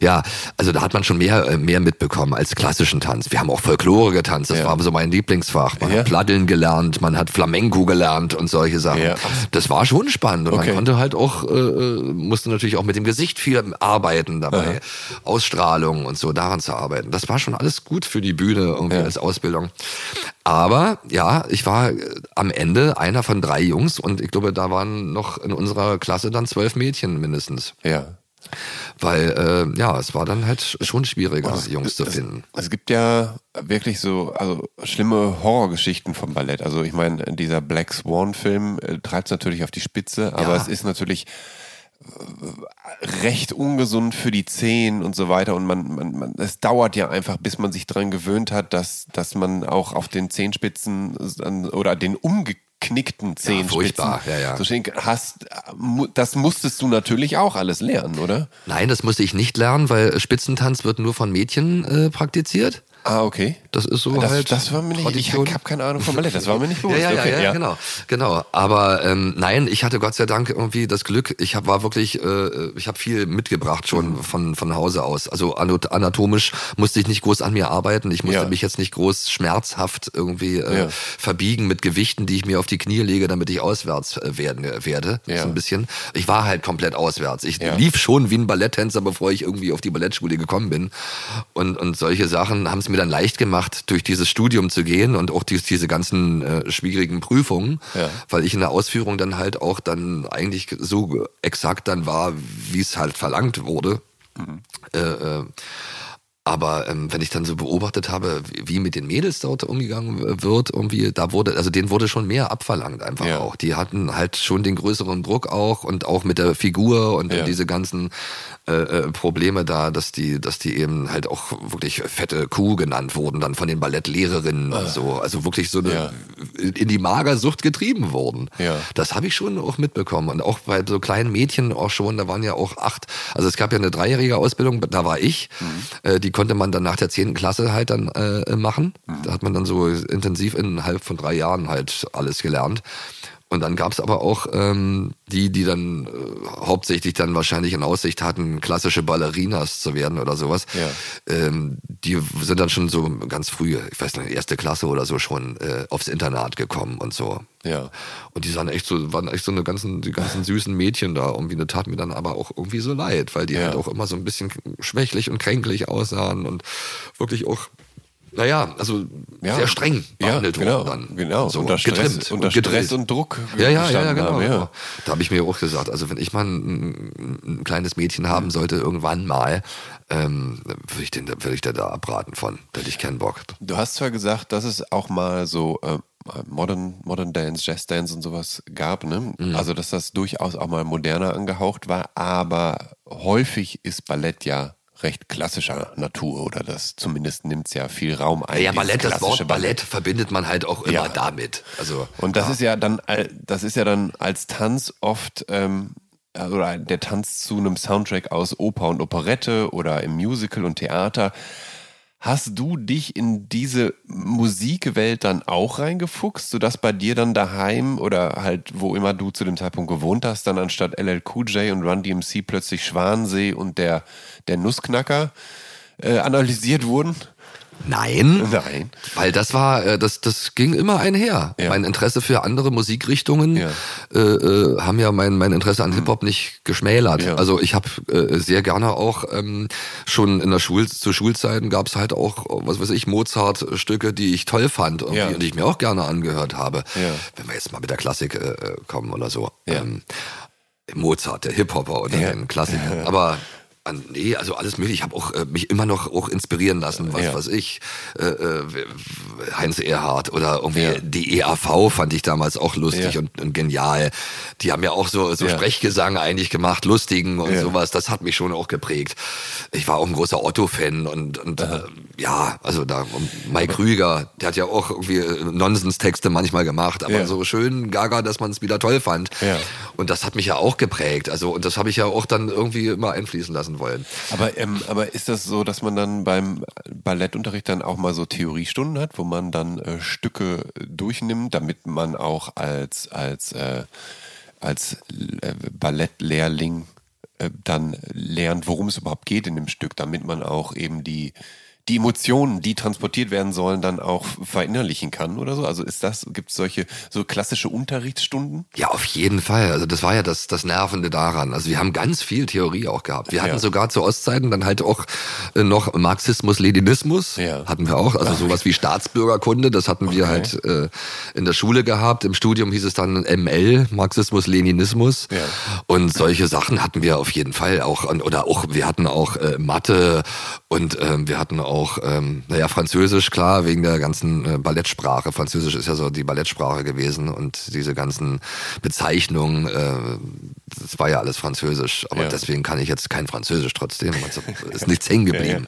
Ja, also da hat man schon mehr, äh, mehr mitbekommen als klassischen Tanz. Wir haben auch Folklore getanzt, das ja. war so mein Lieblingsfach. Man ja. hat Pladdeln gelernt, man hat Flamenco gelernt und solche Sachen. Ja. Das war schon spannend und okay. man konnte halt auch, äh, äh, musste natürlich auch mit dem Gesicht viel arbeiten dabei. Aha. Ausstrahlung und so, daran zu arbeiten. Das war schon alles gut für die Bühne irgendwie als Ausbildung. Aber ja, ich war am Ende einer von drei Jungs und ich glaube, da waren noch in unserer Klasse dann zwölf Mädchen mindestens. Ja. Weil, äh, ja, es war dann halt schon schwieriger, es, Jungs zu finden. Es, gibt ja wirklich so also schlimme Horrorgeschichten vom Ballett. Also ich meine, dieser Black Swan-Film äh, treibt es natürlich auf die Spitze, aber ja. es ist natürlich äh, recht ungesund für die Zehen und so weiter. Und man, man, man, es dauert ja einfach, bis man sich daran gewöhnt hat, dass, dass man auch auf den Zehenspitzen oder den umgekehrt geknickten Zehenspitzen. Ja, ja, ja. So hast, das musstest du natürlich auch alles lernen, oder? Nein, das musste ich nicht lernen, weil Spitzentanz wird nur von Mädchen äh, praktiziert. Ah, okay. Das ist so das, halt. Das war mir nicht, ich habe keine Ahnung vom Ballett, das war mir nicht bewusst. ja, ja, okay, ja, ja, genau. Genau. Aber ähm, nein, ich hatte Gott sei Dank irgendwie das Glück, ich hab, war wirklich, äh, ich habe viel mitgebracht schon mhm. von, von Hause aus. Also anatomisch musste ich nicht groß an mir arbeiten. Ich musste ja. mich jetzt nicht groß schmerzhaft irgendwie äh, ja. verbiegen mit Gewichten, die ich mir auf die Knie lege, damit ich auswärts äh, werden äh, werde. Ja. So ein bisschen. Ich war halt komplett auswärts. Ich lief schon wie ein Balletttänzer, bevor ich irgendwie auf die Ballettschule gekommen bin. Und, und solche Sachen haben es mir mir dann leicht gemacht, durch dieses Studium zu gehen und auch durch diese ganzen äh, schwierigen Prüfungen, ja. weil ich in der Ausführung dann halt auch dann eigentlich so exakt dann war, wie es halt verlangt wurde. Mhm. Äh, äh, aber ähm, wenn ich dann so beobachtet habe, wie mit den Mädels dort umgegangen wird, irgendwie, da wurde, also denen wurde schon mehr abverlangt einfach ja. auch. Die hatten halt schon den größeren Druck auch und auch mit der Figur und ja. diese ganzen äh, äh, Probleme da, dass die, dass die eben halt auch wirklich fette Kuh genannt wurden, dann von den Ballettlehrerinnen ah. und so. Also wirklich so eine, ja. in die Magersucht getrieben wurden. Das habe ich schon auch mitbekommen. Und auch bei so kleinen Mädchen auch schon, da waren ja auch acht, also es gab ja eine dreijährige Ausbildung, da war ich. Mhm. Äh, die konnte man dann nach der zehnten Klasse halt dann äh, machen. Mhm. Da hat man dann so intensiv innerhalb von drei Jahren halt alles gelernt. Und dann gab es aber auch ähm, die, die dann äh, hauptsächlich dann wahrscheinlich in Aussicht hatten, klassische Ballerinas zu werden oder sowas. Ja. Ähm, die sind dann schon so ganz früh, ich weiß nicht, erste Klasse oder so schon äh, aufs Internat gekommen und so. Ja. Und die sahen echt so, waren echt so eine ganzen, die ganzen süßen Mädchen da. Irgendwie eine tat mir dann aber auch irgendwie so leid, weil die ja. halt auch immer so ein bisschen schwächlich und kränklich aussahen und wirklich auch naja, also ja. sehr streng behandelt ja, genau, worden dann. Genau, so unter, Stress, unter Stress und Druck. Ja, ja, ja, genau. Haben, ja. Da habe ich mir auch gesagt, also wenn ich mal ein, ein kleines Mädchen haben sollte, irgendwann mal, ähm, würde ich, den, würd ich dir da abraten von. Da hätte ich keinen Bock. Du hast zwar gesagt, dass es auch mal so äh, Modern, Modern Dance, Jazz Dance und sowas gab, ne? Mhm. Also dass das durchaus auch mal moderner angehaucht war, aber häufig ist Ballett ja recht klassischer Natur oder das zumindest nimmt es ja viel Raum ein. Ja, Ballett, das Wort Ballett verbindet man halt auch immer Ja. damit. Also, Und das ist ja dann, das ist ja dann als Tanz oft, ähm, oder der Tanz zu einem Soundtrack aus Oper und Operette oder im Musical und Theater. Hast du dich in diese Musikwelt dann auch reingefuchst, sodass bei dir dann daheim oder halt wo immer du zu dem Zeitpunkt gewohnt hast, dann anstatt LL Cool J und Run DMC plötzlich Schwansee und der, der Nussknacker äh, analysiert wurden? Nein. Nein. Weil das war, äh, das, das ging immer einher. Ja. Mein Interesse für andere Musikrichtungen Ja. Äh, äh, haben ja mein, mein Interesse an Hip-Hop nicht geschmälert. Ja. Also ich habe äh, sehr gerne auch ähm, schon in der Schul zu Schulzeiten gab es halt auch, was weiß ich, Mozart-Stücke, die ich toll fand und die ich mir auch gerne angehört habe. Wenn wir jetzt mal mit der Klassik äh, kommen oder so. Ähm, Mozart, der Hip-Hopper oder Ja. den Klassiker. Aber an, nee, also alles möglich. Ich habe auch äh, mich immer noch auch inspirieren lassen, was Ja. weiß ich. Äh, äh, Heinz Erhardt oder irgendwie Ja. die EAV fand ich damals auch lustig Ja. und, und genial. Die haben ja auch so, so. Sprechgesang eigentlich gemacht, lustigen und sowas. Das hat mich schon auch geprägt. Ich war auch ein großer Otto-Fan und, und äh, ja, also da Mike Krüger, der hat ja auch irgendwie äh, Nonsens-Texte manchmal gemacht, aber so schön gaga, dass man es wieder toll fand. Ja. Und das hat mich ja auch geprägt. Also, und das habe ich ja auch dann irgendwie immer einfließen lassen wollen. Aber, ähm, aber ist das so, dass man dann beim Ballettunterricht dann auch mal so Theoriestunden hat, wo man dann äh, Stücke durchnimmt, damit man auch als, als, äh, als äh, Ballettlehrling äh, dann lernt, worum es überhaupt geht in dem Stück, damit man auch eben die, die Emotionen, die transportiert werden sollen, dann auch verinnerlichen kann oder so? Also ist das, gibt es solche so klassische Unterrichtsstunden? Ja, auf jeden Fall. Also das war ja das, das Nervende daran. Also wir haben ganz viel Theorie auch gehabt. Wir hatten Ja. sogar zu Ostzeiten dann halt auch äh, noch Marxismus, Leninismus. Ja. Hatten wir auch. Also sowas wie Staatsbürgerkunde, das hatten wir halt äh, in der Schule gehabt. Im Studium hieß es dann ML, Marxismus, Leninismus. Ja. Und solche Sachen hatten wir auf jeden Fall auch. Oder auch, wir hatten auch äh, Mathe und ähm, wir hatten auch, ähm, naja, Französisch, klar, wegen der ganzen äh, Ballettsprache. Französisch ist ja so die Ballettsprache gewesen und diese ganzen Bezeichnungen, äh, das war ja alles Französisch. Aber Ja. deswegen kann ich jetzt kein Französisch trotzdem. Also *laughs* ist nichts hängen geblieben.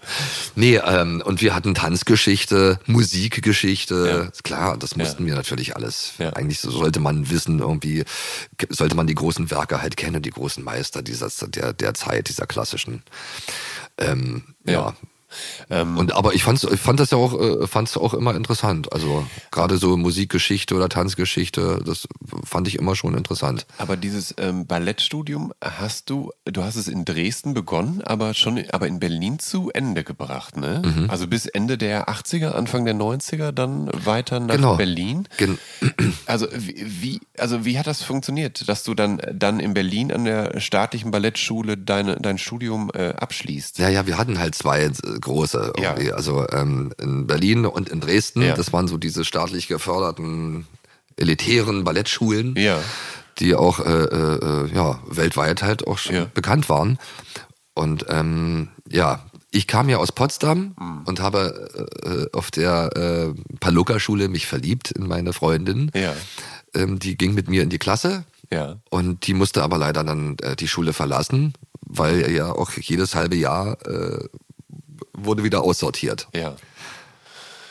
Nee, ähm, und wir hatten Tanzgeschichte, Musikgeschichte. Klar, das mussten wir natürlich alles. Ja. Eigentlich sollte man wissen, irgendwie, sollte man die großen Werke halt kennen, die großen Meister dieser, der, der Zeit, dieser klassischen. Ähm, ja. Ja. Ähm, Und aber ich fand's, ich fand das ja auch, äh, fand's auch immer interessant. Also gerade so Musikgeschichte oder Tanzgeschichte, das fand ich immer schon interessant. Aber dieses ähm, Ballettstudium hast du, du hast es in Dresden begonnen, aber schon, aber in Berlin zu Ende gebracht, ne? Mhm. Also bis Ende der 80er, Anfang der 90er, dann weiter nach Genau. Berlin. Gen *clears throat* Also wie, also wie hat das funktioniert, dass du dann, dann in Berlin an der staatlichen Ballettschule deine, dein Studium äh, abschließt? Ja, ja, wir hatten halt zwei äh, große irgendwie. Ja. Also ähm, in Berlin und in Dresden. Ja. Das waren so diese staatlich geförderten elitären Ballettschulen, Ja. die auch äh, äh, ja, weltweit halt auch schon Ja. bekannt waren. Und ähm, ja, ich kam ja aus Potsdam Hm. und habe äh, auf der äh, Paluca-Schule mich verliebt in meine Freundin. Ja. Ähm, die ging mit mir in die Klasse. Ja. Und die musste aber leider dann äh, die Schule verlassen, weil ja auch jedes halbe Jahr äh, wurde wieder aussortiert. Ja.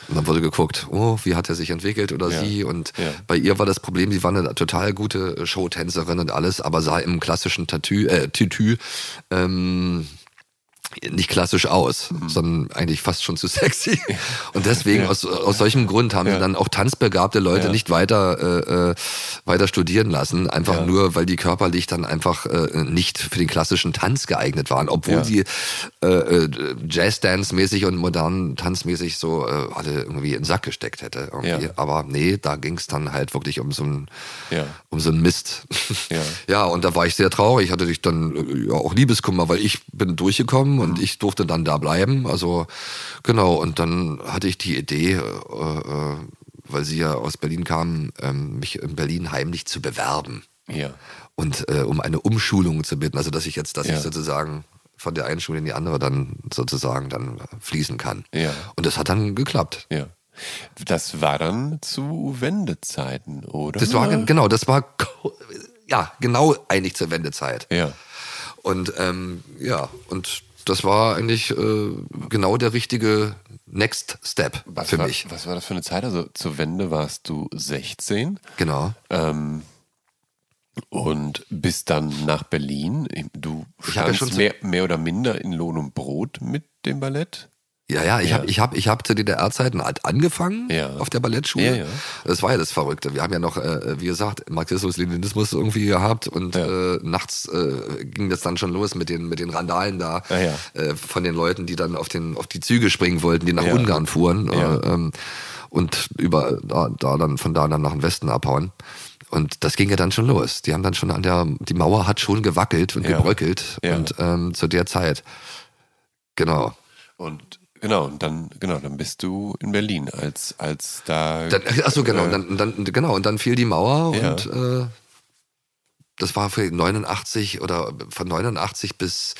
Und dann wurde geguckt, oh, wie hat er sich entwickelt oder Ja. sie. Und Ja. bei ihr war das Problem, sie war eine total gute Showtänzerin und alles, aber sah im klassischen Tatü, äh, Tütü ähm, nicht klassisch aus, sondern eigentlich fast schon zu sexy. *laughs* Und deswegen, Mhm. Ja. aus, aus solchem Grund haben Ja. sie dann auch tanzbegabte Leute Ja. nicht weiter, äh, äh, weiter studieren lassen, einfach nur, weil die körperlich dann einfach äh, nicht für den klassischen Tanz geeignet waren, obwohl sie äh, äh, Jazz-Dance-mäßig und modernen Tanzmäßig so äh, alle irgendwie in den Sack gesteckt hätte. Aber nee, da ging es dann halt wirklich um so ein Ja. um so einen Mist. Ja. *laughs* ja, und da war ich sehr traurig, hatte ich dann äh, ja, auch Liebeskummer, weil ich bin durchgekommen und ich durfte dann da bleiben. Also genau, und dann hatte ich die Idee, äh, äh, weil sie ja aus Berlin kam, ähm, mich in Berlin heimlich zu bewerben Ja. und äh, um eine Umschulung zu bitten. Also dass ich jetzt, dass Ja. ich sozusagen von der einen Schule in die andere dann sozusagen dann fließen kann. Ja. Und das hat dann geklappt. Ja. Das war dann zu Wendezeiten, oder? Das war ge- genau, das war ja genau eigentlich zur Wendezeit. Ja. Und ähm, ja, und das war eigentlich äh, genau der richtige Next Step Was für war, mich. Was war das für eine Zeit? Also zur Wende warst du 16 Genau. ähm, und bist dann nach Berlin. Du ja standst so- mehr, mehr oder minder in Lohn und Brot mit dem Ballett. Ja, ja, ich Ja. habe ich hab, ich hab zu DDR-Zeiten halt angefangen Ja. auf der Ballettschule. Ja, ja. Das war ja das Verrückte. Wir haben ja noch, äh, wie gesagt, Marxismus-Leninismus irgendwie gehabt und Ja. äh, nachts äh, ging das dann schon los mit den, mit den Randalen da Ah, ja. äh, von den Leuten, die dann auf, den, auf die Züge springen wollten, die nach. Ungarn fuhren äh, ähm, und über da, da dann von da dann nach dem Westen abhauen. Und das ging ja dann schon los. Die haben dann schon an der, die Mauer hat schon gewackelt und gebröckelt Ja. und ähm, zu der Zeit. Genau. Und genau, und dann, genau, dann bist du in Berlin, als, als da. Dann, ach so, genau. äh, Und dann, dann, genau. Und dann fiel die Mauer Ja. und äh, das war für 89 oder von 89 bis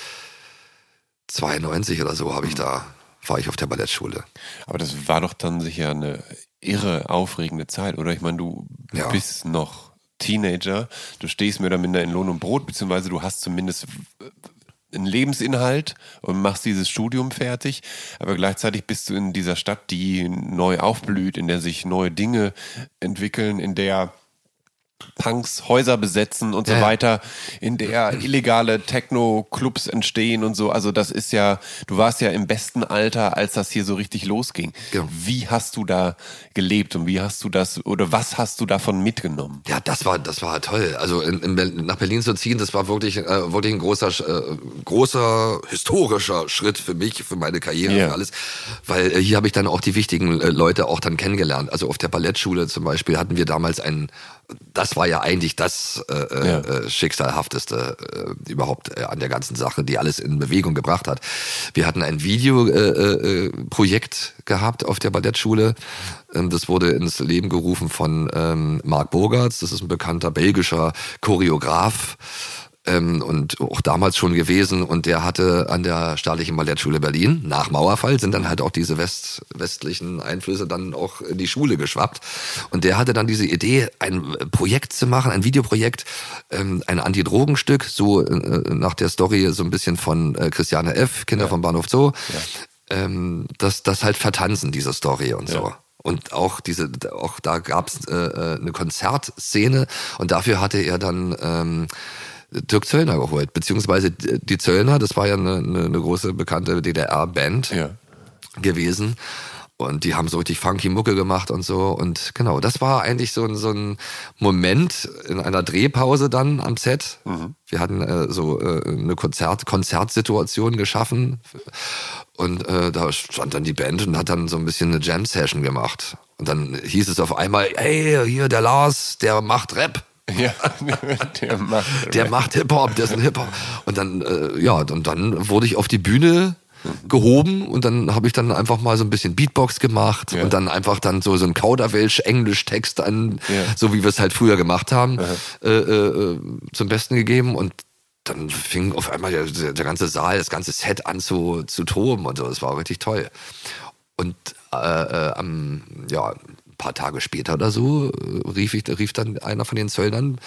92 oder so habe ich da, war ich auf der Ballettschule. Aber das war doch dann sicher eine irre aufregende Zeit, oder? Ich meine, du Ja. bist noch Teenager, du stehst mehr oder minder in Lohn und Brot, beziehungsweise du hast zumindest einen Lebensinhalt und machst dieses Studium fertig, aber gleichzeitig bist du in dieser Stadt, die neu aufblüht, in der sich neue Dinge entwickeln, in der Punks Häuser besetzen und so Ja, weiter, in der illegale Techno-Clubs entstehen und so. Also das ist ja, du warst ja im besten Alter, als das hier so richtig losging. Genau. Wie hast du da gelebt und wie hast du das oder was hast du davon mitgenommen? Ja, das war, das war toll. Also in, in nach Berlin zu ziehen, das war wirklich, äh, wirklich ein großer, äh, großer historischer Schritt für mich, für meine Karriere, Ja. für alles. Weil äh, hier habe ich dann auch die wichtigen äh, Leute auch dann kennengelernt. Also auf der Ballettschule zum Beispiel hatten wir damals einen, das war ja eigentlich das äh, Ja. äh, schicksalhafteste äh, überhaupt äh, an der ganzen Sache, die alles in Bewegung gebracht hat. Wir hatten ein Videoprojekt äh, äh, Projekt gehabt auf der Ballettschule. Ähm, das wurde ins Leben gerufen von ähm, Marc Bogarts. Das ist ein bekannter belgischer Choreograf ähm, und auch damals schon gewesen. Und der hatte an der staatlichen Ballettschule Berlin, nach Mauerfall, sind dann halt auch diese West, westlichen Einflüsse dann auch in die Schule geschwappt. Und der hatte dann diese Idee, ein Projekt zu machen, ein Videoprojekt, ähm, ein Antidrogenstück, so äh, nach der Story so ein bisschen von äh, Christiane F., Kinder vom Bahnhof Zoo. Ähm, das, das halt vertanzen, diese Story und so. Und auch diese, auch da gab's äh, äh, eine Konzertszene und dafür hatte er dann ähm, Dirk Zöllner geholt, beziehungsweise die Zöllner, das war ja eine, eine, große bekannte DDR-Band Ja. gewesen. Und die haben so richtig funky Mucke gemacht und so. Und genau, das war eigentlich so, ein- so ein Moment in einer Drehpause dann am Set. Wir hatten äh, so äh, eine Konzert, Konzertsituation geschaffen. Und äh, da stand dann die Band und hat dann so ein bisschen eine Jam-Session gemacht. Und dann hieß es auf einmal, hey, hier der Lars, der macht Rap. *laughs* Ja, *laughs* der macht. *laughs* Der macht Hip-Hop, der ist ein Hip-Hop. Und dann, äh, ja, und dann wurde ich auf die Bühne gehoben und dann habe ich dann einfach mal so ein bisschen Beatbox gemacht Ja. und dann einfach dann so so ein Kauderwelsch-Englisch-Text an, Ja. so wie wir es halt früher gemacht haben, äh, äh, zum Besten gegeben und dann fing auf einmal der, der, ganze Saal, das ganze Set an zu, zu toben und so. Das war richtig toll. Und äh, äh, am, ja, paar Tage später oder so äh, rief, ich, rief dann einer von den Zöllnern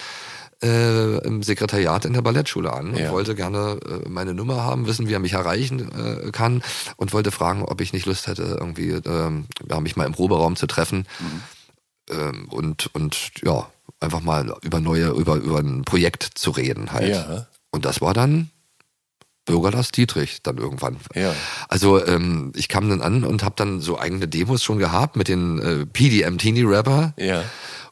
äh, im Sekretariat in der Ballettschule an und Ja. wollte gerne äh, meine Nummer haben, wissen, wie er mich erreichen äh, kann und wollte fragen, ob ich nicht Lust hätte, irgendwie ähm, ja, mich mal im Proberaum zu treffen ähm, und, und ja, einfach mal über neue, über, über ein Projekt zu reden halt. Ja. Und das war dann Bürgerlass Dietrich dann irgendwann. Ja. Also ähm, ich kam dann an und habe dann so eigene Demos schon gehabt mit den äh, PDM Teenie Rapper. Ja.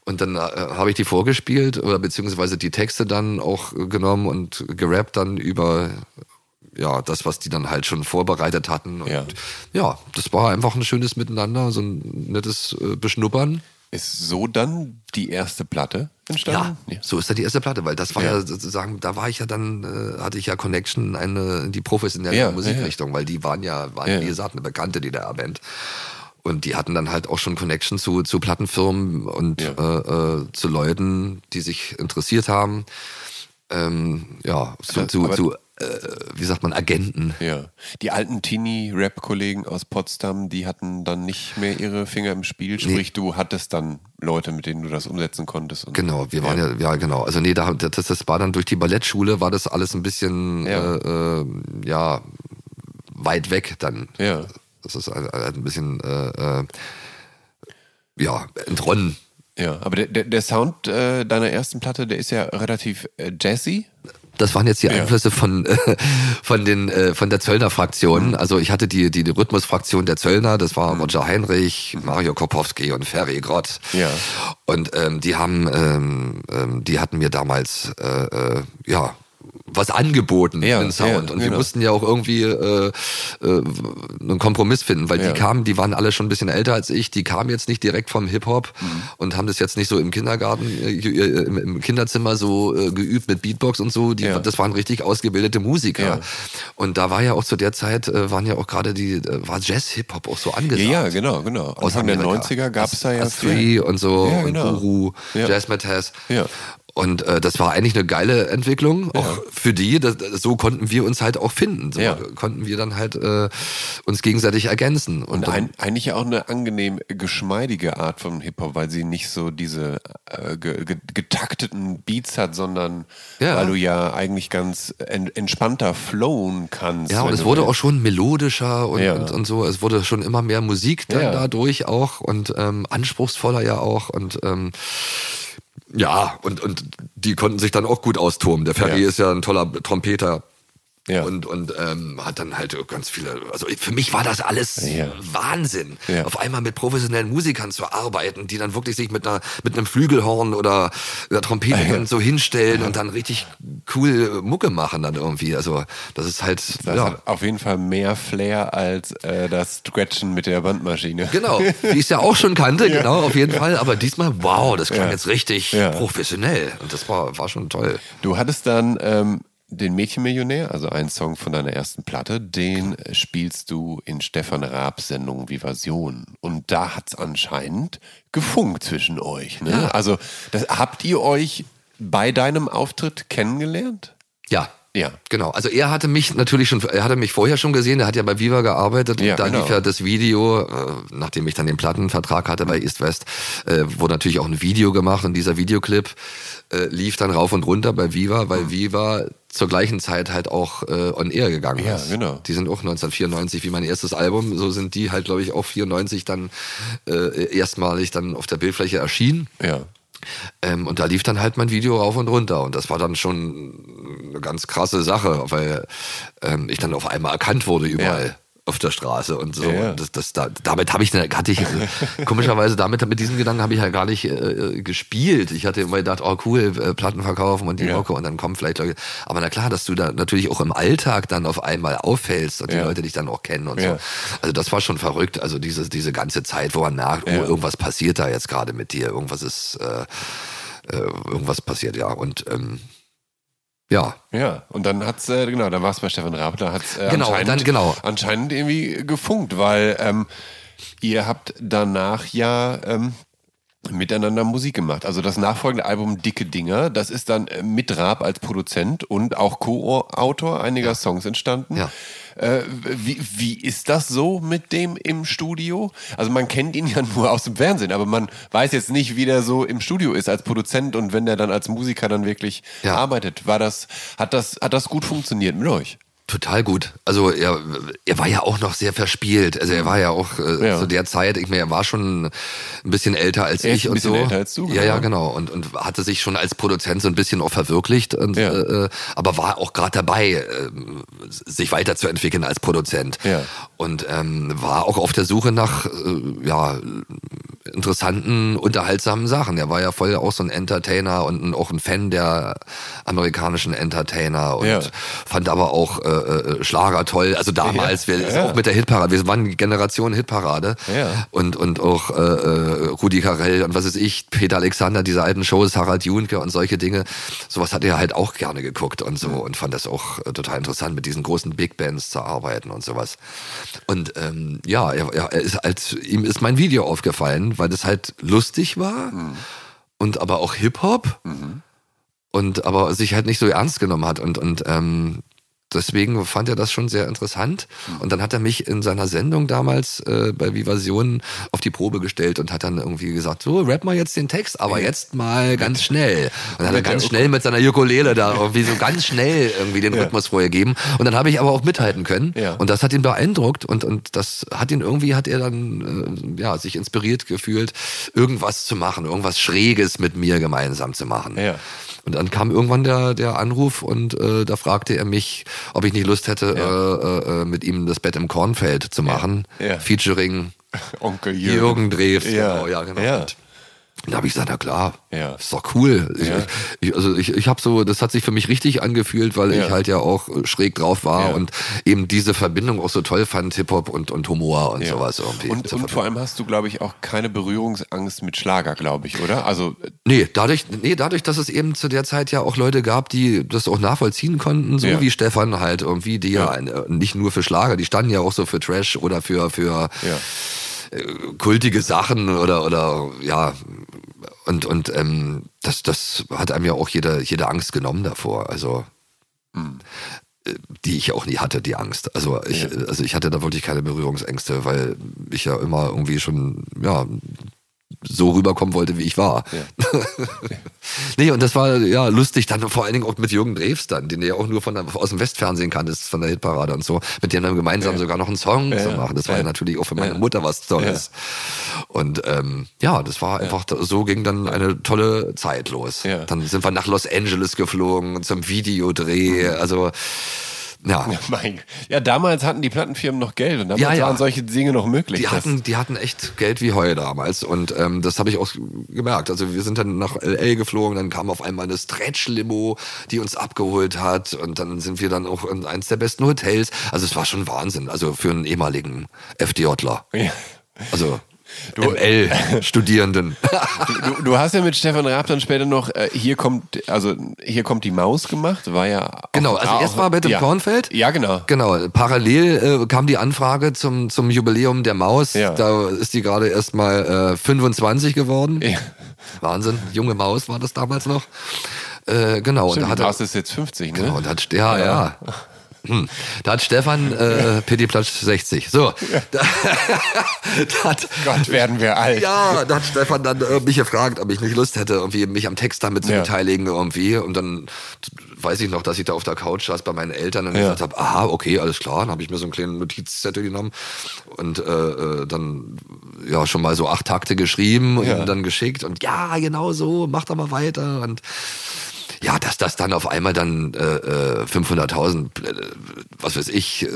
Und dann äh, habe ich die vorgespielt oder beziehungsweise die Texte dann auch äh, genommen und gerappt dann über ja das, was die dann halt schon vorbereitet hatten. Und Ja. ja, das war einfach ein schönes Miteinander, so ein nettes äh, Beschnuppern. Ist so dann die erste Platte entstanden? Ja, so ist dann die erste Platte, weil das war ja, Ja. sozusagen, da war ich ja dann, äh, hatte ich ja Connection in, eine, in die professionelle Ja, Musikrichtung, weil die waren ja, waren, Ja. wie gesagt, eine bekannte DDR-Band. Und die hatten dann halt auch schon Connection zu, zu Plattenfirmen und Ja. äh, äh, zu Leuten, die sich interessiert haben. Ähm, ja, zu, zu, zu wie sagt man, Agenten. Ja. Die alten Teenie-Rap-Kollegen aus Potsdam, die hatten dann nicht mehr ihre Finger im Spiel. Sprich, du hattest dann Leute, mit denen du das umsetzen konntest. Genau, wir waren ja, ja, genau. Also nee, da, das, das war dann durch die Ballettschule, war das alles ein bisschen, Ja. äh, äh, ja, weit weg dann. Ja. Das ist ein, ein bisschen äh, äh, ja, entronnen. Ja, aber der, der, der Sound äh, deiner ersten Platte, der ist ja relativ äh, jazzy. Das waren jetzt die Einflüsse von, äh, von, den, äh, von der Zöllner Fraktion. Also ich hatte die, die, die Rhythmusfraktion der Zöllner, das war Roger Heinrich, Mario Kopowski und Ferry Grott. Ja. Und ähm, die haben, ähm, ähm, die hatten mir damals, äh, äh, ja, was angeboten Ja, in Sound. ja, und wir genau. mussten ja auch irgendwie äh, äh, einen Kompromiss finden, weil Ja. die kamen, die waren alle schon ein bisschen älter als ich, die kamen jetzt nicht direkt vom Hip-Hop Mhm. und haben das jetzt nicht so im Kindergarten, äh, äh, im, im Kinderzimmer so äh, geübt mit Beatbox und so. Die, Ja. Das waren richtig ausgebildete Musiker. Und da war ja auch zu der Zeit, äh, waren ja auch gerade die, äh, war Jazz-Hip-Hop auch so angesagt. Ja, genau, genau. Aus Anfang der Amerika. 90er gab es da ja As Three und so Ja, genau. und Guru, Ja. Jazzmatazz. Ja. Und äh, das war eigentlich eine geile Entwicklung, auch für die. Das, so konnten wir uns halt auch finden. So Ja. konnten wir dann halt äh, uns gegenseitig ergänzen. Und dann, ein, eigentlich auch eine angenehm geschmeidige Art von Hip-Hop, weil sie nicht so diese äh, ge, ge, getakteten Beats hat, sondern Ja. weil du ja eigentlich ganz en, entspannter flowen kannst. ja, und es wurde auch schon melodischer und, Ja. und, und so. Es wurde schon immer mehr Musik dann Ja. dadurch auch und ähm, anspruchsvoller ja auch. Und ähm, ja, und, und die konnten sich dann auch gut austoben. Der Ferry Ja. ist ja ein toller Trompeter. Ja. Und, und ähm, hat dann halt ganz viele, also für mich war das alles Ja. Wahnsinn. Ja. Auf einmal mit professionellen Musikern zu arbeiten, die dann wirklich sich mit einer mit einem Flügelhorn oder einer Trompete so hinstellen und dann richtig cool Mucke machen dann irgendwie. Also das ist halt, das hat auf jeden Fall mehr Flair als äh, das Scratchen mit der Bandmaschine. Genau, die ich ja auch schon kannte, *laughs* genau, auf jeden Fall. Aber diesmal, wow, das klang jetzt richtig professionell. Und das war, war schon toll. Du hattest dann ähm, den Mädchenmillionär, also einen Song von deiner ersten Platte, den spielst du in Stefan Raabs Sendung Vivasion. Und da hat's anscheinend gefunkt zwischen euch. Ne? Ja. Also das, habt ihr euch bei deinem Auftritt kennengelernt? Ja. Ja. Genau. Also er hatte mich natürlich schon, er hatte mich vorher schon gesehen, er hat ja bei Viva gearbeitet. Ja, da genau. lief ja das Video, äh, nachdem ich dann den Plattenvertrag hatte bei East West, äh, wurde natürlich auch ein Video gemacht und dieser Videoclip äh, lief dann rauf und runter bei Viva, weil Viva zur gleichen Zeit halt auch äh, on air gegangen Ja, ist. genau. Die sind auch 1994 wie mein erstes Album, so sind die halt glaube ich auch 94 dann äh, erstmalig dann auf der Bildfläche erschienen. Ja. Ähm, und da lief dann halt mein Video rauf und runter. Und das war dann schon eine ganz krasse Sache, weil ähm, ich dann auf einmal erkannt wurde überall. Auf der Straße und so. Ja. Und Das, das, da, damit habe ich, hatte ich, *laughs* komischerweise, damit, mit diesem Gedanken habe ich ja gar nicht äh, gespielt. Ich hatte immer gedacht, oh cool, äh, Platten verkaufen und die Ja. Mucke und dann kommen vielleicht Leute. Aber na klar, dass du da natürlich auch im Alltag dann auf einmal auffällst und die Ja. Leute dich dann auch kennen und so. Also das war schon verrückt. Also diese, diese ganze Zeit, wo man merkt, oh, irgendwas passiert da jetzt gerade mit dir, irgendwas ist, äh, äh, irgendwas passiert, ja. Und ähm, ja, Ja, und dann hat's, äh, genau, dann war es bei Stefan Raab, da hat's äh, Genau, anscheinend, dann genau. anscheinend irgendwie gefunkt, weil ähm, ihr habt danach ja ähm, miteinander Musik gemacht. Also das nachfolgende Album Dicke Dinger, das ist dann äh, mit Raab als Produzent und auch Co-Autor einiger Songs entstanden. Ja. Äh, wie, wie ist das so mit dem im Studio? Also man kennt ihn ja *laughs* nur aus dem Fernsehen, aber man weiß jetzt nicht, wie der so im Studio ist als Produzent und wenn der dann als Musiker dann wirklich Ja. arbeitet. War das, hat das, hat das gut funktioniert mit euch? Total gut. Also er, er war ja auch noch sehr verspielt. Also er war ja auch äh, Ja. zu der Zeit, ich meine, er war schon ein bisschen älter als ist ich ein und bisschen so. älter als du, Ja, ja, genau. genau. Und, und hatte sich schon als Produzent so ein bisschen auch verwirklicht. Und, Ja. äh, aber war auch gerade dabei, äh, sich weiterzuentwickeln als Produzent. Ja. Und ähm, war auch auf der Suche nach äh, ja, interessanten, unterhaltsamen Sachen. Er war ja voll auch so ein Entertainer und ein, auch ein Fan der amerikanischen Entertainer und Ja. fand aber auch äh, äh, Schlager toll. Also damals, Ja. wir Ja. auch mit der Hitparade, wir waren Generation Hitparade Ja. und und auch äh, äh, Rudi Carell und was ist ich, Peter Alexander, diese alten Shows, Harald Junke und solche Dinge. Sowas hat er halt auch gerne geguckt und so und fand das auch äh, total interessant, mit diesen großen Big Bands zu arbeiten und sowas. Und ähm, ja, er er ist als ihm ist mein Video aufgefallen, weil das halt lustig war und aber auch Hip Hop und aber sich halt nicht so ernst genommen hat und und ähm, deswegen fand er das schon sehr interessant. Und dann hat er mich in seiner Sendung damals äh, bei Vivasion auf die Probe gestellt und hat dann irgendwie gesagt, so, rap mal jetzt den Text, aber jetzt mal ganz schnell. Und dann hat er ganz schnell mit seiner Ukulele da irgendwie so ganz schnell irgendwie den Rhythmus vorgegeben. Und dann habe ich aber auch mithalten können. Ja. Und das hat ihn beeindruckt und, und das hat ihn irgendwie, hat er dann äh, ja, sich inspiriert gefühlt, irgendwas zu machen, irgendwas Schräges mit mir gemeinsam zu machen. Ja. Und dann kam irgendwann der, der Anruf und äh, da fragte er mich, ob ich nicht Lust hätte, äh, äh, mit ihm das Bett im Kornfeld zu machen. Ja. Featuring *laughs* Onkel Jürgen. Jürgen Drews. Ja. Genau, ja, genau. Dann habe ich gesagt, na klar, Ja. ist doch cool. Ja. ich, also ich, ich habe so, das hat sich für mich richtig angefühlt, weil Ja. ich halt ja auch schräg drauf war und eben diese Verbindung auch so toll fand, Hip-Hop und, und Humor und sowas irgendwie. Und, und vor allem hast du, glaube ich, auch keine Berührungsangst mit Schlager, glaube ich, oder? Also, äh, Nee, dadurch, nee, dadurch, dass es eben zu der Zeit ja auch Leute gab, die das auch nachvollziehen konnten, so wie Stefan halt irgendwie, die ja, äh, nicht nur für Schlager, die standen ja auch so für Trash oder für, für kultige Sachen oder, oder ja, und, und ähm, das, das hat einem ja auch jede, jede Angst genommen davor. Also äh, die ich ja auch nie hatte, die Angst. Also ich, Ja. also ich hatte da wirklich keine Berührungsängste, weil ich ja immer irgendwie schon, ja, so rüberkommen wollte, wie ich war. *laughs* nee, und das war ja lustig, dann vor allen Dingen auch mit Jürgen Drews dann, den du ja auch nur von der, aus dem Westfernsehen kanntest, von der Hitparade und so, mit dem dann gemeinsam sogar noch einen Song zu Ja. machen. Das war ja, Ja. natürlich auch für meine Ja. Mutter was Tolles. Und ähm, ja, das war einfach, so ging dann eine tolle Zeit los. Ja. Dann sind wir nach Los Angeles geflogen zum Videodreh. Also ja. *laughs* Ja, mein, ja, damals hatten die Plattenfirmen noch Geld und damals Ja, ja. waren solche Dinge noch möglich. Die hatten, die hatten echt Geld wie Heu damals und ähm, das habe ich auch gemerkt. Also wir sind dann nach LA geflogen, dann kam auf einmal eine Stretch-Limo, die uns abgeholt hat und dann sind wir dann auch in eins der besten Hotels. Also es war schon Wahnsinn, also für einen ehemaligen FDJler. Ja. Also ML-Studierenden. *laughs* Du, du hast ja mit Stefan Raab dann später noch äh, hier kommt also hier kommt die Maus gemacht, war ja auch, Genau, also auch, erst war Bett im ja. Kornfeld. Ja, genau. Genau, parallel äh, kam die Anfrage zum, zum Jubiläum der Maus. Ja. Da ist die gerade erst mal äh, 25 geworden. Ja. Wahnsinn, junge Maus war das damals noch. Äh, genau, und Stimmt, da die hat Maus ist jetzt 50, ne? Genau, und hat, ja, ja. Hm. Da hat Stefan äh, Platsch 60. So. Da, *laughs* da hat, Gott, werden wir alt. ja, da hat Stefan dann äh, mich gefragt, ob ich nicht Lust hätte, irgendwie mich am Text damit zu Ja. beteiligen irgendwie. Und dann weiß ich noch, dass ich da auf der Couch saß bei meinen Eltern und Ja. gesagt habe, aha, okay, alles klar. Dann habe ich mir so einen kleinen Notizzettel genommen und äh, äh, dann ja schon mal so acht Takte geschrieben und Ja. dann geschickt und ja, genau so, mach doch mal weiter und ja, dass das dann auf einmal dann äh, äh, 500.000, äh, was weiß ich, äh,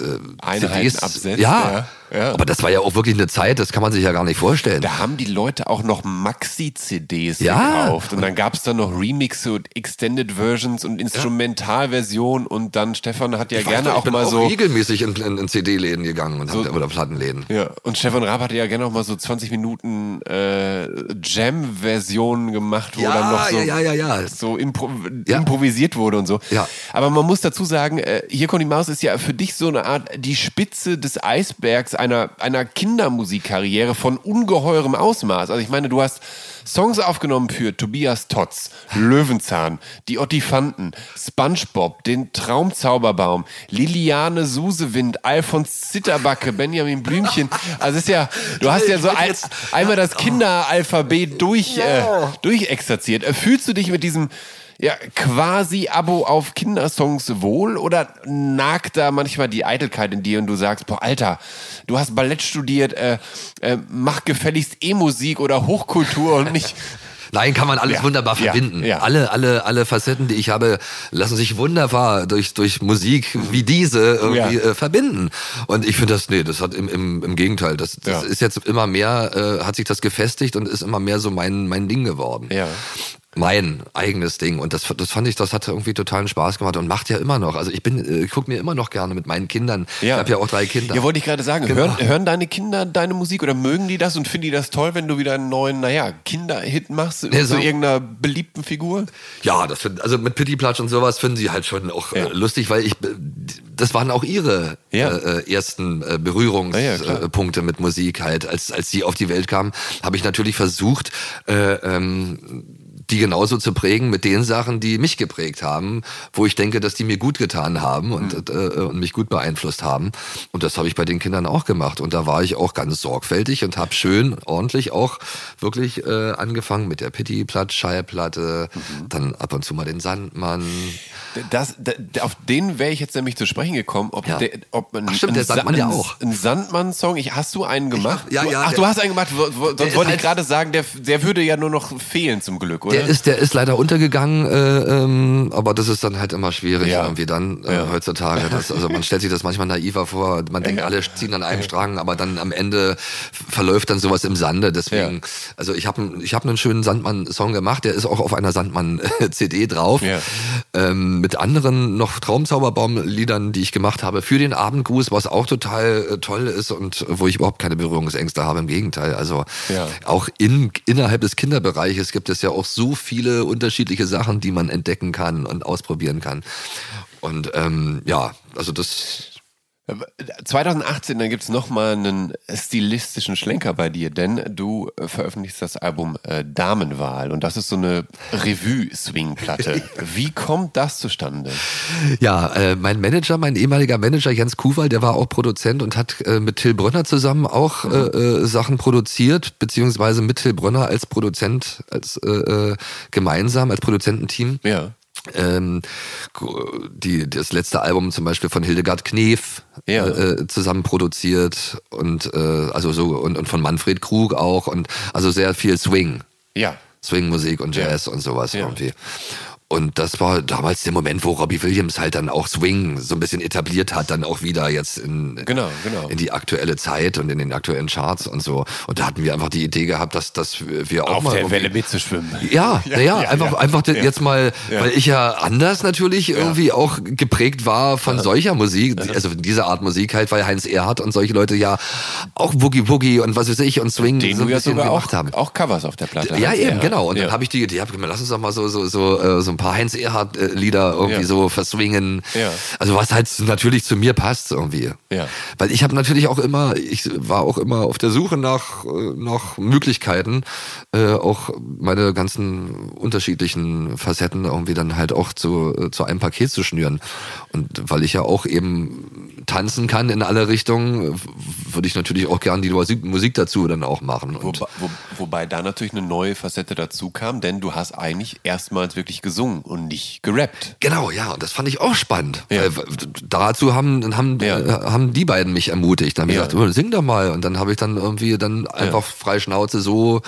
Einheiten absetzt, Ja, ja, ja. aber das war ja auch wirklich eine Zeit, das kann man sich ja gar nicht vorstellen. Da haben die Leute auch noch Maxi-CDs Ja. gekauft. Und dann gab es dann noch Remixe und Extended Versions und Instrumentalversionen. Und dann Stefan hat ja Ich gerne doch, auch mal so. regelmäßig in, in, in CD-Läden gegangen und hab, oder Plattenläden. Ja, und Stefan Raab hatte ja gerne auch mal so 20 Minuten äh, Jam-Versionen gemacht, wo Ja, dann noch so, ja, ja, ja, so impro improvisiert wurde und so. Ja. Aber man muss dazu sagen, äh, hier kommt die Maus ist ja für dich so eine Art die Spitze des Eisbergs einer, einer Kindermusikkarriere von ungeheurem Ausmaß. Also ich meine, du hast Songs aufgenommen für Tobias Totz, Löwenzahn, die Ottifanten, Spongebob, den Traumzauberbaum, Liliane Susewind, Alfons Zitterbacke, Benjamin Blümchen. Also es ist ja, du hast ja so ein, einmal das Kinderalphabet durch, äh, durchexerziert. Äh, Fühlst du dich mit diesem ja, quasi Abo auf Kindersongs wohl oder nagt da manchmal die Eitelkeit in dir und du sagst, boah, Alter, du hast Ballett studiert, äh, äh, mach gefälligst E-Musik oder Hochkultur und nicht. *laughs* Nein, kann man alles Ja, wunderbar ja, verbinden. ja. Alle, alle, alle Facetten, die ich habe, lassen sich wunderbar durch, durch Musik wie diese irgendwie Ja. äh, verbinden. Und ich finde das, nee, das hat im, im, im Gegenteil, das, das Ja. ist jetzt immer mehr, äh, hat sich das gefestigt und ist immer mehr so mein, mein Ding geworden. Ja. Mein eigenes Ding. Und das, das fand ich, das hat irgendwie totalen Spaß gemacht und macht ja immer noch. Also ich bin, äh, ich gucke mir immer noch gerne mit meinen Kindern. Ich habe ja auch drei Kinder. Ja, wollte ich gerade sagen. Genau. Hören, hören deine Kinder deine Musik oder mögen die das und finden die das toll, wenn du wieder einen neuen, naja, Kinderhit machst Nee, zu so- irgendeiner beliebten Figur? Ja, das find, also mit Pitti Platsch und sowas finden sie halt schon auch Ja. äh, lustig, weil ich, das waren auch ihre Ja. äh, äh, ersten äh, Ja, ja, Berührungspunkte äh, mit Musik halt. Als, als sie auf die Welt kamen, habe ich natürlich versucht, äh, ähm, die genauso zu prägen mit den Sachen, die mich geprägt haben, wo ich denke, dass die mir gut getan haben und, mhm. äh, und mich gut beeinflusst haben. Und das habe ich bei den Kindern auch gemacht. Und da war ich auch ganz sorgfältig und habe schön ordentlich auch wirklich äh, angefangen mit der Pitti-Platt, Schallplatte, mhm. dann ab und zu mal den Sandmann. Das, das, auf den wäre ich jetzt nämlich zu sprechen gekommen, ob, Ja. der, ob man Ach stimmt, der Sandmann ja auch. Ein Sandmann-Song. Ich- Hast du einen gemacht? ja, du, ja, Ach, der- du hast einen gemacht. Wo- wo- Der Sonst wollte ich halt- gerade sagen, der, der würde ja nur noch fehlen zum Glück, oder? Der ist, der ist leider untergegangen, äh, ähm, aber das ist dann halt immer schwierig Ja. irgendwie dann äh, Ja. heutzutage. Das, also man stellt sich das manchmal naiver vor. Man denkt, alle ziehen an einem Strang, aber dann am Ende verläuft dann sowas im Sande. Deswegen, also ich habe ich hab einen schönen Sandmann-Song gemacht. Der ist auch auf einer Sandmann-CD drauf. Ähm, mit anderen noch Traumzauberbaum-Liedern, die ich gemacht habe für den Abendgruß, was auch total äh, toll ist und wo ich überhaupt keine Berührungsängste habe. Im Gegenteil. Also auch in, innerhalb des Kinderbereiches gibt es ja auch so viele unterschiedliche Sachen, die man entdecken kann und ausprobieren kann. Und ähm, ja, also das 2018, dann gibt es nochmal einen stilistischen Schlenker bei dir, denn du äh, veröffentlichst das Album äh, Damenwahl und das ist so eine Revue-Swing-Platte. *laughs* Wie kommt das zustande? Ja, äh, mein Manager, mein ehemaliger Manager Jens Kuwal, der war auch Produzent und hat äh, mit Till Brönner zusammen auch äh, äh, Sachen produziert, beziehungsweise mit Till Brönner als Produzent, als gemeinsam, als Produzententeam. Ja. Ähm, die, das letzte Album zum Beispiel von Hildegard Knef Ja. äh, zusammen produziert und äh, also so und, und von Manfred Krug auch und also sehr viel Swing. Ja. Swingmusik und Jazz und sowas Ja. irgendwie. Und das war damals der Moment, wo Robbie Williams halt dann auch Swing so ein bisschen etabliert hat, dann auch wieder jetzt in, Genau, genau. in die aktuelle Zeit und in den aktuellen Charts und so. Und da hatten wir einfach die Idee gehabt, dass, dass wir auch Auf mal der irgendwie- Welle mitzuschwimmen. ja, *laughs* Ja, naja, ja, einfach, ja. einfach Ja. jetzt mal, Ja. weil ich ja anders natürlich irgendwie auch geprägt war von solcher Musik. Also diese Art Musik halt, weil Heinz Erhardt und solche Leute ja auch Boogie Woogie und was weiß ich und Swing Den so ein ja bisschen gemacht auch, haben. auch Covers auf der Platte Ja, eben, genau. Und ja. dann habe ich die Idee, hab lass uns doch mal so, so, so, äh, so ein paar Heinz Erhardt-Lieder irgendwie Ja. so verswingen. Ja. Also was halt natürlich zu mir passt irgendwie. Ja. Weil ich habe natürlich auch immer, ich war auch immer auf der Suche nach, äh, nach Möglichkeiten, äh, auch meine ganzen unterschiedlichen Facetten irgendwie dann halt auch zu, äh, zu einem Paket zu schnüren. Und weil ich ja auch eben tanzen kann in alle Richtungen, würde ich natürlich auch gern die Musik, dazu dann auch machen. Wobei, wo, wobei da natürlich eine neue Facette dazu kam, denn du hast eigentlich erstmals wirklich gesungen und nicht gerappt. Genau, ja, und das fand ich auch spannend. Ja. Dazu haben, haben, Ja. äh, haben die beiden mich ermutigt. Dann haben Ja. gesagt, oh, sing doch mal. Und dann habe ich dann irgendwie dann einfach frei Schnauze so,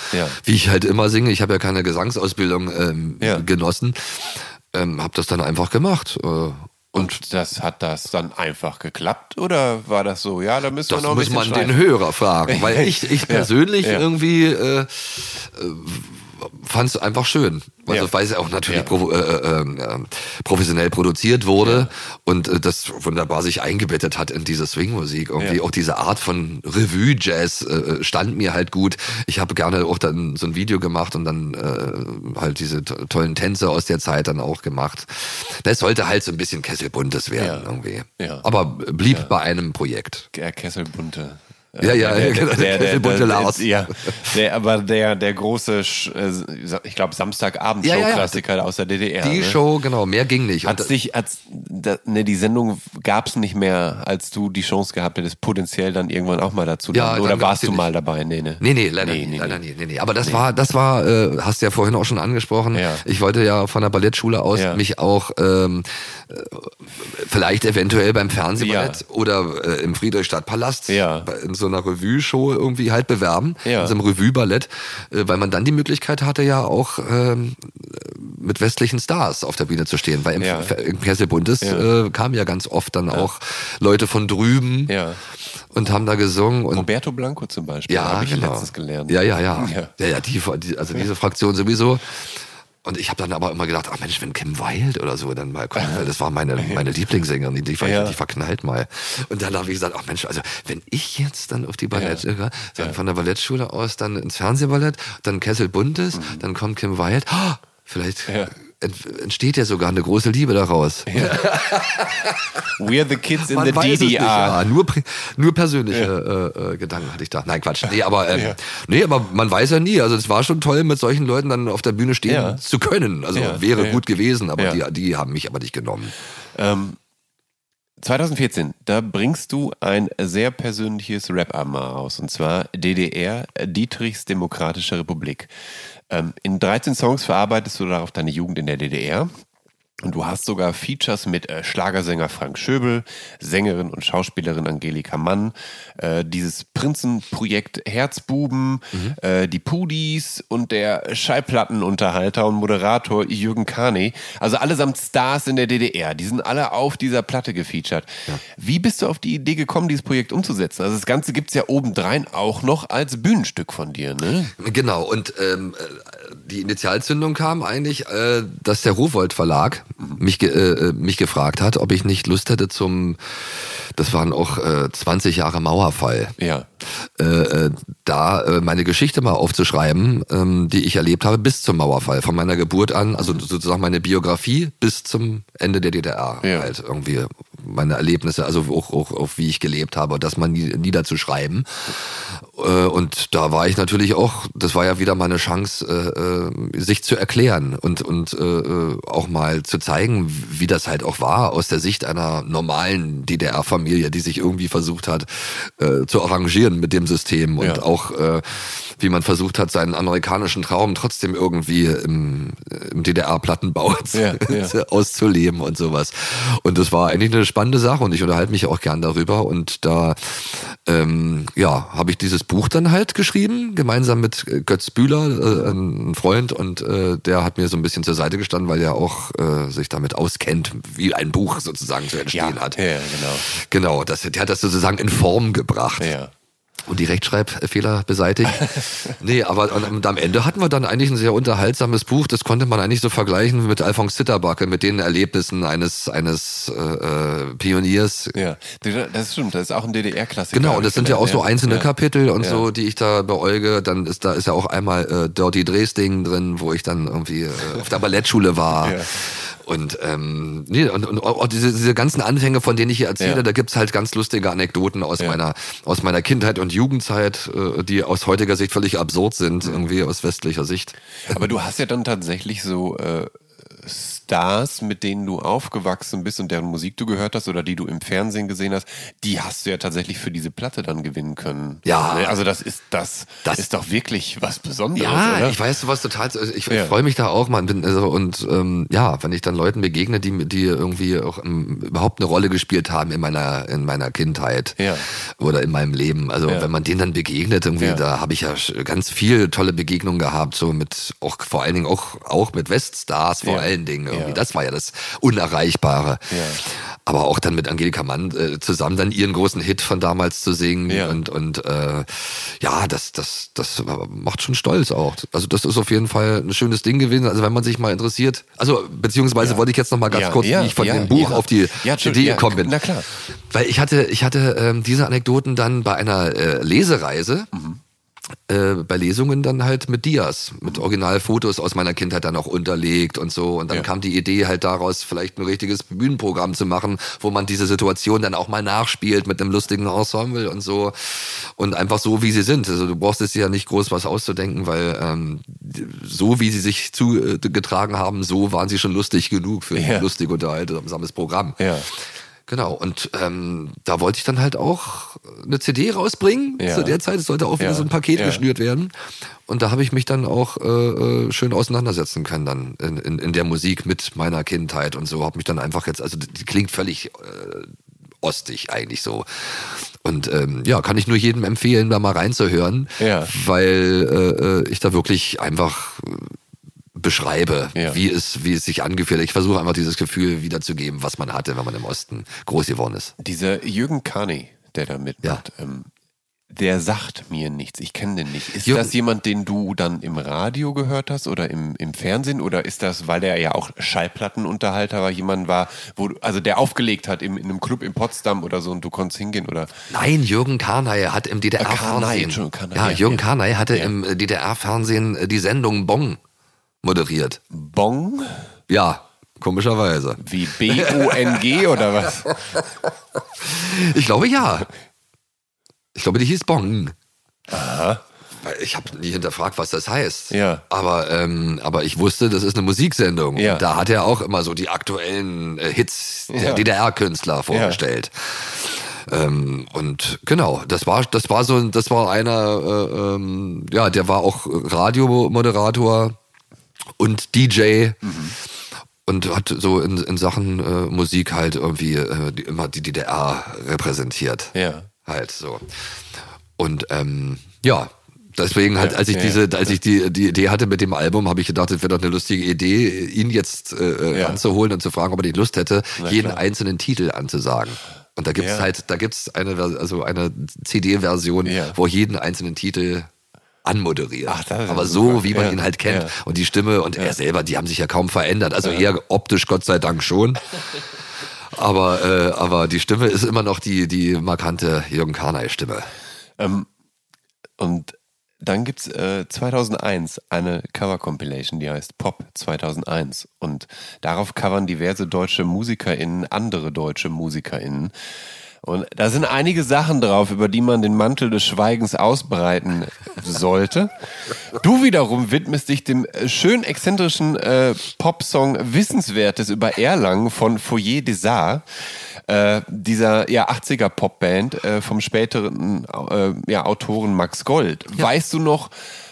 wie ich halt immer singe. Ich habe ja keine Gesangsausbildung ähm, genossen. Ähm, habe das dann einfach gemacht. Äh, Und das hat das dann einfach geklappt oder war das so? Ja, da müssen das wir noch ein muss bisschen man den schleifen. Hörer fragen, weil *laughs* ich, ich Ja. persönlich Ja. irgendwie äh, äh, fand es einfach schön. Also Ja. weil es ja auch natürlich Ja. provo- äh, äh, äh, professionell produziert wurde und äh, das wunderbar sich eingebettet hat in diese Swingmusik. Irgendwie Ja. auch diese Art von Revue-Jazz äh, stand mir halt gut. Ich habe gerne auch dann so ein Video gemacht und dann äh, halt diese to tollen Tänze aus der Zeit dann auch gemacht. Das sollte halt so ein bisschen Kesselbuntes werden Ja. irgendwie. Ja. Aber blieb bei einem Projekt. Der Kesselbunte. Ja, ja, *laughs* genau, der Kesselbunte Lars. Ja, der, aber der, der große, äh, ich glaube, Samstagabend-Show-Klassiker aus der DDR. Die ne? Show, genau, mehr ging nicht. Hat sich, hat's, da, ne, die Sendung gab es nicht mehr, als du die Chance gehabt hättest, potenziell dann irgendwann auch mal dazu. Ja, Oder warst du mal dabei? Nee, ne? nee, nee, leider, Nee, nee, leider nee. Nee, nee. Aber das war, das war, äh, hast du ja vorhin auch schon angesprochen. Ich wollte ja von der Ballettschule aus mich auch ähm, äh, vielleicht eventuell beim Fernsehballett Ja. oder äh, im Friedrichstadtpalast Ja. bei- in so einer Revue-Show irgendwie halt bewerben, Ja. in so einem Revue-Ballett, äh, weil man dann die Möglichkeit hatte, ja auch ähm, mit westlichen Stars auf der Bühne zu stehen. Weil im, Ja. im Kesselbundes Ja. äh, kamen ja ganz oft dann auch Leute von drüben und haben da gesungen und Roberto Blanco zum Beispiel, ja, habe ich genau. letztens gelernt. Ja, ja, ja. Ja. Ja, die, also diese Fraktion sowieso. Und ich habe dann aber immer gedacht, ach Mensch, wenn Kim Wilde oder so dann mal kommt, *laughs* das war meine, meine Lieblingssängerin, die, die, Ja. die verknallt mal. Und dann habe ich gesagt, ach Mensch, also wenn ich jetzt dann auf die Ballett, Ja. dann von der Ballettschule aus dann ins Fernsehballett, dann Kessel Buntes, dann kommt Kim Wilde, ah, vielleicht Mhm. Ja. Entsteht ja sogar eine große Liebe daraus. Ja. *laughs* We're the kids in Man the DDR. nicht, ja. nur, nur persönliche äh, äh, Gedanken hatte ich da. Nein, Quatsch. Nee, aber, Ja. nee, aber man weiß ja nie. Also es war schon toll, mit solchen Leuten dann auf der Bühne stehen Ja. zu können. Also Ja, wäre ja. gut gewesen, aber Ja. die, die haben mich aber nicht genommen. Ähm, 2014, da bringst du ein sehr persönliches Rap-Album raus, und zwar DDR, Dietrichs Demokratische Republik. Ähm, in 13 Songs verarbeitest du darauf deine Jugend in der DDR. Und du hast sogar Features mit äh, Schlagersänger Frank Schöbel, Sängerin und Schauspielerin Angelika Mann, äh, dieses Prinzenprojekt Herzbuben, äh, die Pudis und der Schallplattenunterhalter und Moderator Jürgen Karney. Also allesamt Stars in der DDR. Die sind alle auf dieser Platte gefeatured. Wie bist du auf die Idee gekommen, dieses Projekt umzusetzen? Also das Ganze gibt's ja obendrein auch noch als Bühnenstück von dir, ne? Genau, und ähm, äh, die Initialzündung kam eigentlich, äh, dass der Rowold Verlag mich, ge äh, mich gefragt hat, ob ich nicht Lust hätte zum, das waren auch äh, 20 Jahre Mauerfall, Ja. äh, äh, da äh, meine Geschichte mal aufzuschreiben, ähm, die ich erlebt habe bis zum Mauerfall, von meiner Geburt an, also sozusagen meine Biografie bis zum Ende der DDR, Ja. halt irgendwie meine Erlebnisse, also auch, auch, auch wie ich gelebt habe, das mal nie- niederzuschreiben. Äh, und da war ich natürlich auch, das war ja wieder mal eine Chance, äh, äh, sich zu erklären und, und auch mal zu zeigen, wie das halt auch war aus der Sicht einer normalen DDR-Familie, die sich irgendwie versucht hat zu arrangieren mit dem System und Ja. auch wie man versucht hat, seinen amerikanischen Traum trotzdem irgendwie im, im DDR-Plattenbau *laughs* Ja, ja. auszuleben und sowas. Und das war eigentlich eine spannende Sache und ich unterhalte mich auch gern darüber. Und da ähm, ja, habe ich dieses Buch dann halt geschrieben, gemeinsam mit Götz Bühler, äh, ein Freund, und äh, der hat mir so ein bisschen zur Seite gestanden, weil er auch äh, sich damit auskennt, wie ein Buch sozusagen zu entstehen hat. ja, genau. Genau, das, der hat das sozusagen in Form gebracht Ja. Und die Rechtschreibfehler beseitigt. *laughs* nee, aber und, am Ende hatten wir dann eigentlich ein sehr unterhaltsames Buch. Das konnte man eigentlich so vergleichen mit Alphonse Zitterbacke, mit den Erlebnissen eines eines äh, äh, Pioniers. Ja, das stimmt, das ist auch ein DDR-Klassiker. Genau, und das sind ja auch so einzelne ja. Kapitel und Ja. so, die ich da beäuge. Dann ist da ist ja auch einmal äh, Dirty Dresden drin, wo ich dann irgendwie äh, auf der Ballettschule war. Ja. Und, ähm, nee, und, und auch diese, diese ganzen Anfänge, von denen ich hier erzähle, Ja. da gibt's halt ganz lustige Anekdoten aus Ja. meiner aus meiner Kindheit und Jugendzeit, äh, die aus heutiger Sicht völlig absurd sind, irgendwie aus westlicher Sicht. Aber du hast ja dann tatsächlich so äh, Stars, mit denen du aufgewachsen bist und deren Musik du gehört hast oder die du im Fernsehen gesehen hast, die hast du ja tatsächlich für diese Platte dann gewinnen können. Ja. Ne? Also das ist das, Das- ist doch wirklich was Besonderes, Ja, oder? ich weiß was total. Ich Ja. freue mich da auch, man. Bin, also, und ähm, ja, wenn ich dann Leuten begegne, die, die irgendwie auch ähm, überhaupt eine Rolle gespielt haben in meiner in meiner Kindheit Ja. oder in meinem Leben. Also Ja. wenn man denen dann begegnet, irgendwie, da habe ich ja ganz viel tolle Begegnungen gehabt, so mit auch vor allen Dingen auch auch mit Weststars vor allen Dingen. Irgendwie. Ja. Das war ja das Unerreichbare. Ja. Aber auch dann mit Angelika Mann äh, zusammen dann ihren großen Hit von damals zu singen Ja. und und äh, ja, das das das macht schon stolz auch. Also das ist auf jeden Fall ein schönes Ding gewesen. Also wenn man sich mal interessiert, also beziehungsweise wollte ich jetzt noch mal ganz kurz, wie ich von dem Buch auf die Idee ja, gekommen bin. na klar. Weil ich hatte ich hatte ähm, diese Anekdoten dann bei einer äh, Lesereise äh, bei Lesungen dann halt mit Dias, mit Originalfotos aus meiner Kindheit dann auch unterlegt und so. Und dann Ja. kam die Idee halt daraus, vielleicht ein richtiges Bühnenprogramm zu machen, wo man diese Situation dann auch mal nachspielt mit einem lustigen Ensemble und so. Und einfach so, wie sie sind. Also du brauchst es ja nicht groß was auszudenken, weil ähm, so wie sie sich zugetragen haben, so waren sie schon lustig genug für Ja. ein lustig unterhaltsames Programm. Ja. Genau, und ähm, da wollte ich dann halt auch eine CD rausbringen. Ja. Zu der Zeit es sollte auch wieder Ja. so ein Paket Ja. geschnürt werden. Und da habe ich mich dann auch äh, äh, schön auseinandersetzen können dann in, in, in der Musik mit meiner Kindheit und so. Habe mich dann einfach jetzt, also die, klingt völlig äh, ostig eigentlich so. Und ähm, ja, kann ich nur jedem empfehlen, da mal reinzuhören, Ja. weil äh, äh, ich da wirklich einfach beschreibe, Ja. wie es, wie es sich angefühlt hat. Ich versuche einfach dieses Gefühl wiederzugeben, was man hatte, wenn man im Osten groß geworden ist. Dieser Jürgen Karney, der da mitmacht, ähm, der sagt mir nichts. Ich kenne den nicht. Ist Jürgen- das jemand, den du dann im Radio gehört hast oder im, im Fernsehen? Oder ist das, weil der ja auch Schallplattenunterhalter war, jemand war, wo du, also der aufgelegt hat im, in einem Club in Potsdam oder so und du konntest hingehen oder? Nein, Jürgen Karnay hat im DDR-Fernsehen. Karnay, ja, ja, Jürgen ja. Karnay hatte Ja. im DDR-Fernsehen die Sendung Bong moderiert. Bong? Ja, komischerweise. Wie B-O-N-G oder was? *laughs* Ich glaube ja. Ich glaube, die hieß Bong. Aha. Ich habe nie hinterfragt, was das heißt. Ja. Aber, ähm, aber ich wusste, das ist eine Musiksendung. Ja. Und da hat er auch immer so die aktuellen äh, Hits der Ja. DDR-Künstler vorgestellt. Ähm, und genau, das war, das war so, das war einer, äh, ähm, ja, der war auch Radiomoderator und DJ. Und hat so in, in Sachen äh, Musik halt irgendwie äh, die, immer die DDR repräsentiert Ja. halt so. Und ähm, ja, deswegen halt, als ich ja, diese, ja. als ich die, die Idee hatte mit dem Album, habe ich gedacht, es wäre doch eine lustige Idee, ihn jetzt äh, Ja. anzuholen und zu fragen, ob er die Lust hätte, Na jeden klar. einzelnen Titel anzusagen. Und da gibt's Ja. halt, da gibt's eine, also eine CD-Version, wo jeden einzelnen Titel anmoderiert. Ach, Aber ja so, super. wie man Ja. ihn halt kennt. Ja. Und die Stimme und er selber, die haben sich ja kaum verändert. Also eher optisch, Gott sei Dank schon. *laughs* Aber, äh, aber die Stimme ist immer noch die, die markante Jürgen Karnay-Stimme. Ähm, und dann gibt's äh, 2001 eine Cover-Compilation, die heißt Pop 2001. Und darauf covern diverse deutsche MusikerInnen andere deutsche MusikerInnen. Und da sind einige Sachen drauf, über die man den Mantel des Schweigens ausbreiten sollte. Du wiederum widmest dich dem äh, schön exzentrischen äh, Popsong Wissenswertes über Erlangen von Foyer des Arts äh, dieser ja, 80er Popband äh, vom späteren äh, ja, Autoren Max Gold. Weißt du noch,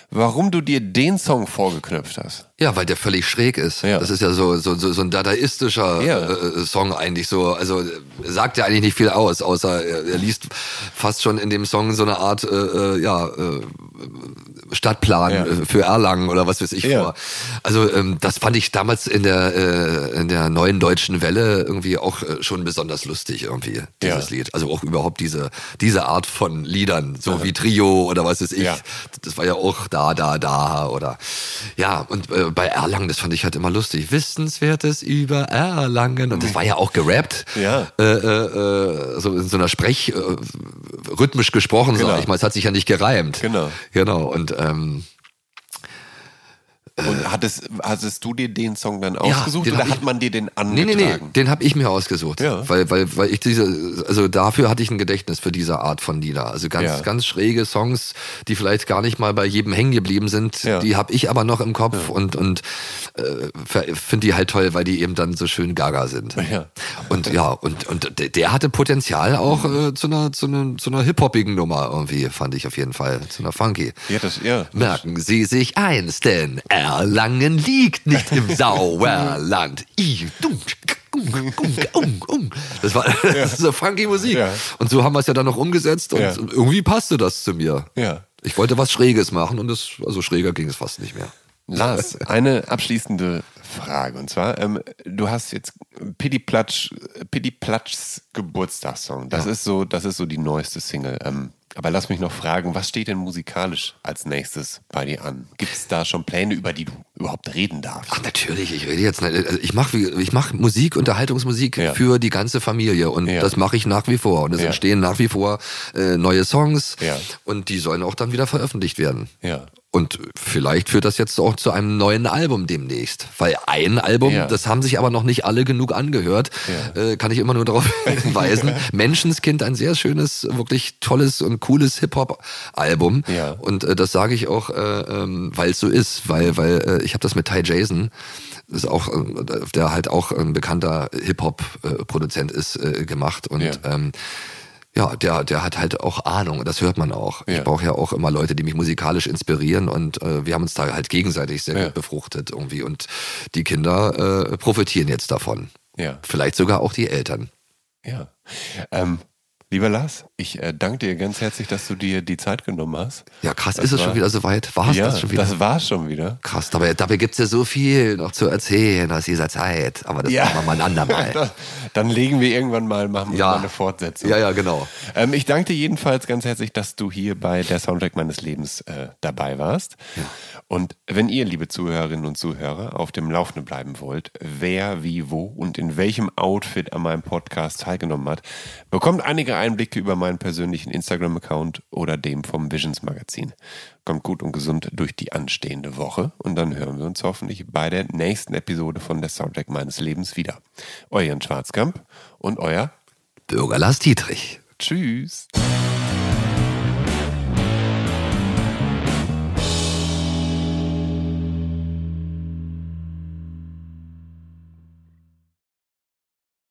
warum du dir den Song vorgeknöpft hast? Ja, weil der völlig schräg ist. Ja. Das ist ja so, so, so, so ein dadaistischer Ja. äh, Song eigentlich so. Also äh, sagt ja eigentlich nicht viel aus, außer er, er liest fast schon in dem Song so eine Art äh, äh, ja, äh, Stadtplan Ja. äh, für Erlangen oder was weiß ich Ja. vor. Also ähm, das fand ich damals in der äh, in der neuen deutschen Welle irgendwie auch äh, schon besonders lustig irgendwie dieses Ja. Lied. Also auch überhaupt diese diese Art von Liedern, so wie Trio oder was weiß ich. Ja. Das war ja auch da da da oder ja und äh, bei Erlangen das fand ich halt immer lustig. Wissenswertes über Erlangen und das war ja auch gerappt. Ja. Äh, äh, äh, so in so einer Sprech äh, rhythmisch gesprochen Genau. sag ich mal. Es hat sich ja nicht gereimt. Genau. Genau und ähm, Und hattest, hattest du dir den Song dann ausgesucht den oder hab ich- hat man dir den Nee, angetragen? nee, nee, den habe ich mir ausgesucht. Ja. Weil, weil, weil ich diese, also dafür hatte ich ein Gedächtnis für diese Art von Lieder. Also ganz, Ja. ganz schräge Songs, die vielleicht gar nicht mal bei jedem hängen geblieben sind, Ja. die habe ich aber noch im Kopf und, und äh, finde die halt toll, weil die eben dann so schön gaga sind. Ja. Und ja, und, und der- hatte Potenzial auch äh, zu einer, zu einer, zu einer hip-hoppigen Nummer irgendwie, fand ich auf jeden Fall. Zu einer funky. Ja, das, ja. Merken Sie sich eins, denn Erlangen liegt nicht im *laughs* Sauerland. I, dum. Das war *laughs* das ist so funky Musik. Ja. Und so haben wir es ja dann noch umgesetzt und Ja. irgendwie passte das zu mir. Ich wollte was Schräges machen und das, also schräger ging es fast nicht mehr. Lars, eine abschließende Frage. Und zwar, ähm, du hast jetzt Piddy Platsch, Piddy Platschs Geburtstagssong. Das ist so, das ist so die neueste Single. Ähm, aber lass mich noch fragen, was steht denn musikalisch als nächstes bei dir an? Gibt es da schon Pläne, über die du überhaupt reden darfst? Ach, natürlich, ich rede jetzt nicht. Also ich mache ich mach Musik, Unterhaltungsmusik Ja. für die ganze Familie und Ja. das mache ich nach wie vor. Und es Ja. entstehen nach wie vor äh, neue Songs und die sollen auch dann wieder veröffentlicht werden. Ja. Und vielleicht führt das jetzt auch zu einem neuen Album demnächst. Weil ein Album, Ja. das haben sich aber noch nicht alle genug angehört, Ja. äh, kann ich immer nur *laughs* darauf hinweisen. Menschenskind, ein sehr schönes, wirklich tolles und cooles Hip-Hop-Album. Ja. Und äh, das sage ich auch, äh, ähm, weil es so ist, weil, weil äh, ich habe das mit Ty Jason, das ist auch, äh, der halt auch ein bekannter Hip-Hop-Produzent ist, äh, gemacht. Und ähm, ja, der, der hat halt auch Ahnung und das hört man auch. Ja. Ich brauche ja auch immer Leute, die mich musikalisch inspirieren und äh, wir haben uns da halt gegenseitig sehr Ja. gut befruchtet irgendwie und die Kinder äh, profitieren jetzt davon. Ja. Vielleicht sogar auch die Eltern. Ja. Ähm, lieber Lars, ich äh, danke dir ganz herzlich, dass du dir die Zeit genommen hast. Ja, krass, Das ist es war- schon wieder soweit? War es ja, das schon wieder? das war schon wieder. krass, dabei, dabei gibt's ja so viel noch zu erzählen aus dieser Zeit. Aber das Ja. machen wir mal ein andermal. *laughs* Dann legen wir irgendwann mal, machen Ja. mal eine Fortsetzung. ja, ja, genau. Ähm, ich danke dir jedenfalls ganz herzlich, dass du hier bei der Soundtrack meines Lebens äh, dabei warst. Und wenn ihr, liebe Zuhörerinnen und Zuhörer, auf dem Laufenden bleiben wollt, wer, wie, wo und in welchem Outfit an meinem Podcast teilgenommen hat, bekommt einige Einblicke über meinen persönlichen Instagram-Account oder dem vom Visions Magazin. Kommt gut und gesund durch die anstehende Woche und dann hören wir uns hoffentlich bei der nächsten Episode von der Soundtrack meines Lebens wieder. Euer Jan Schwarzkamp und euer Bürger Lars Dietrich. Tschüss.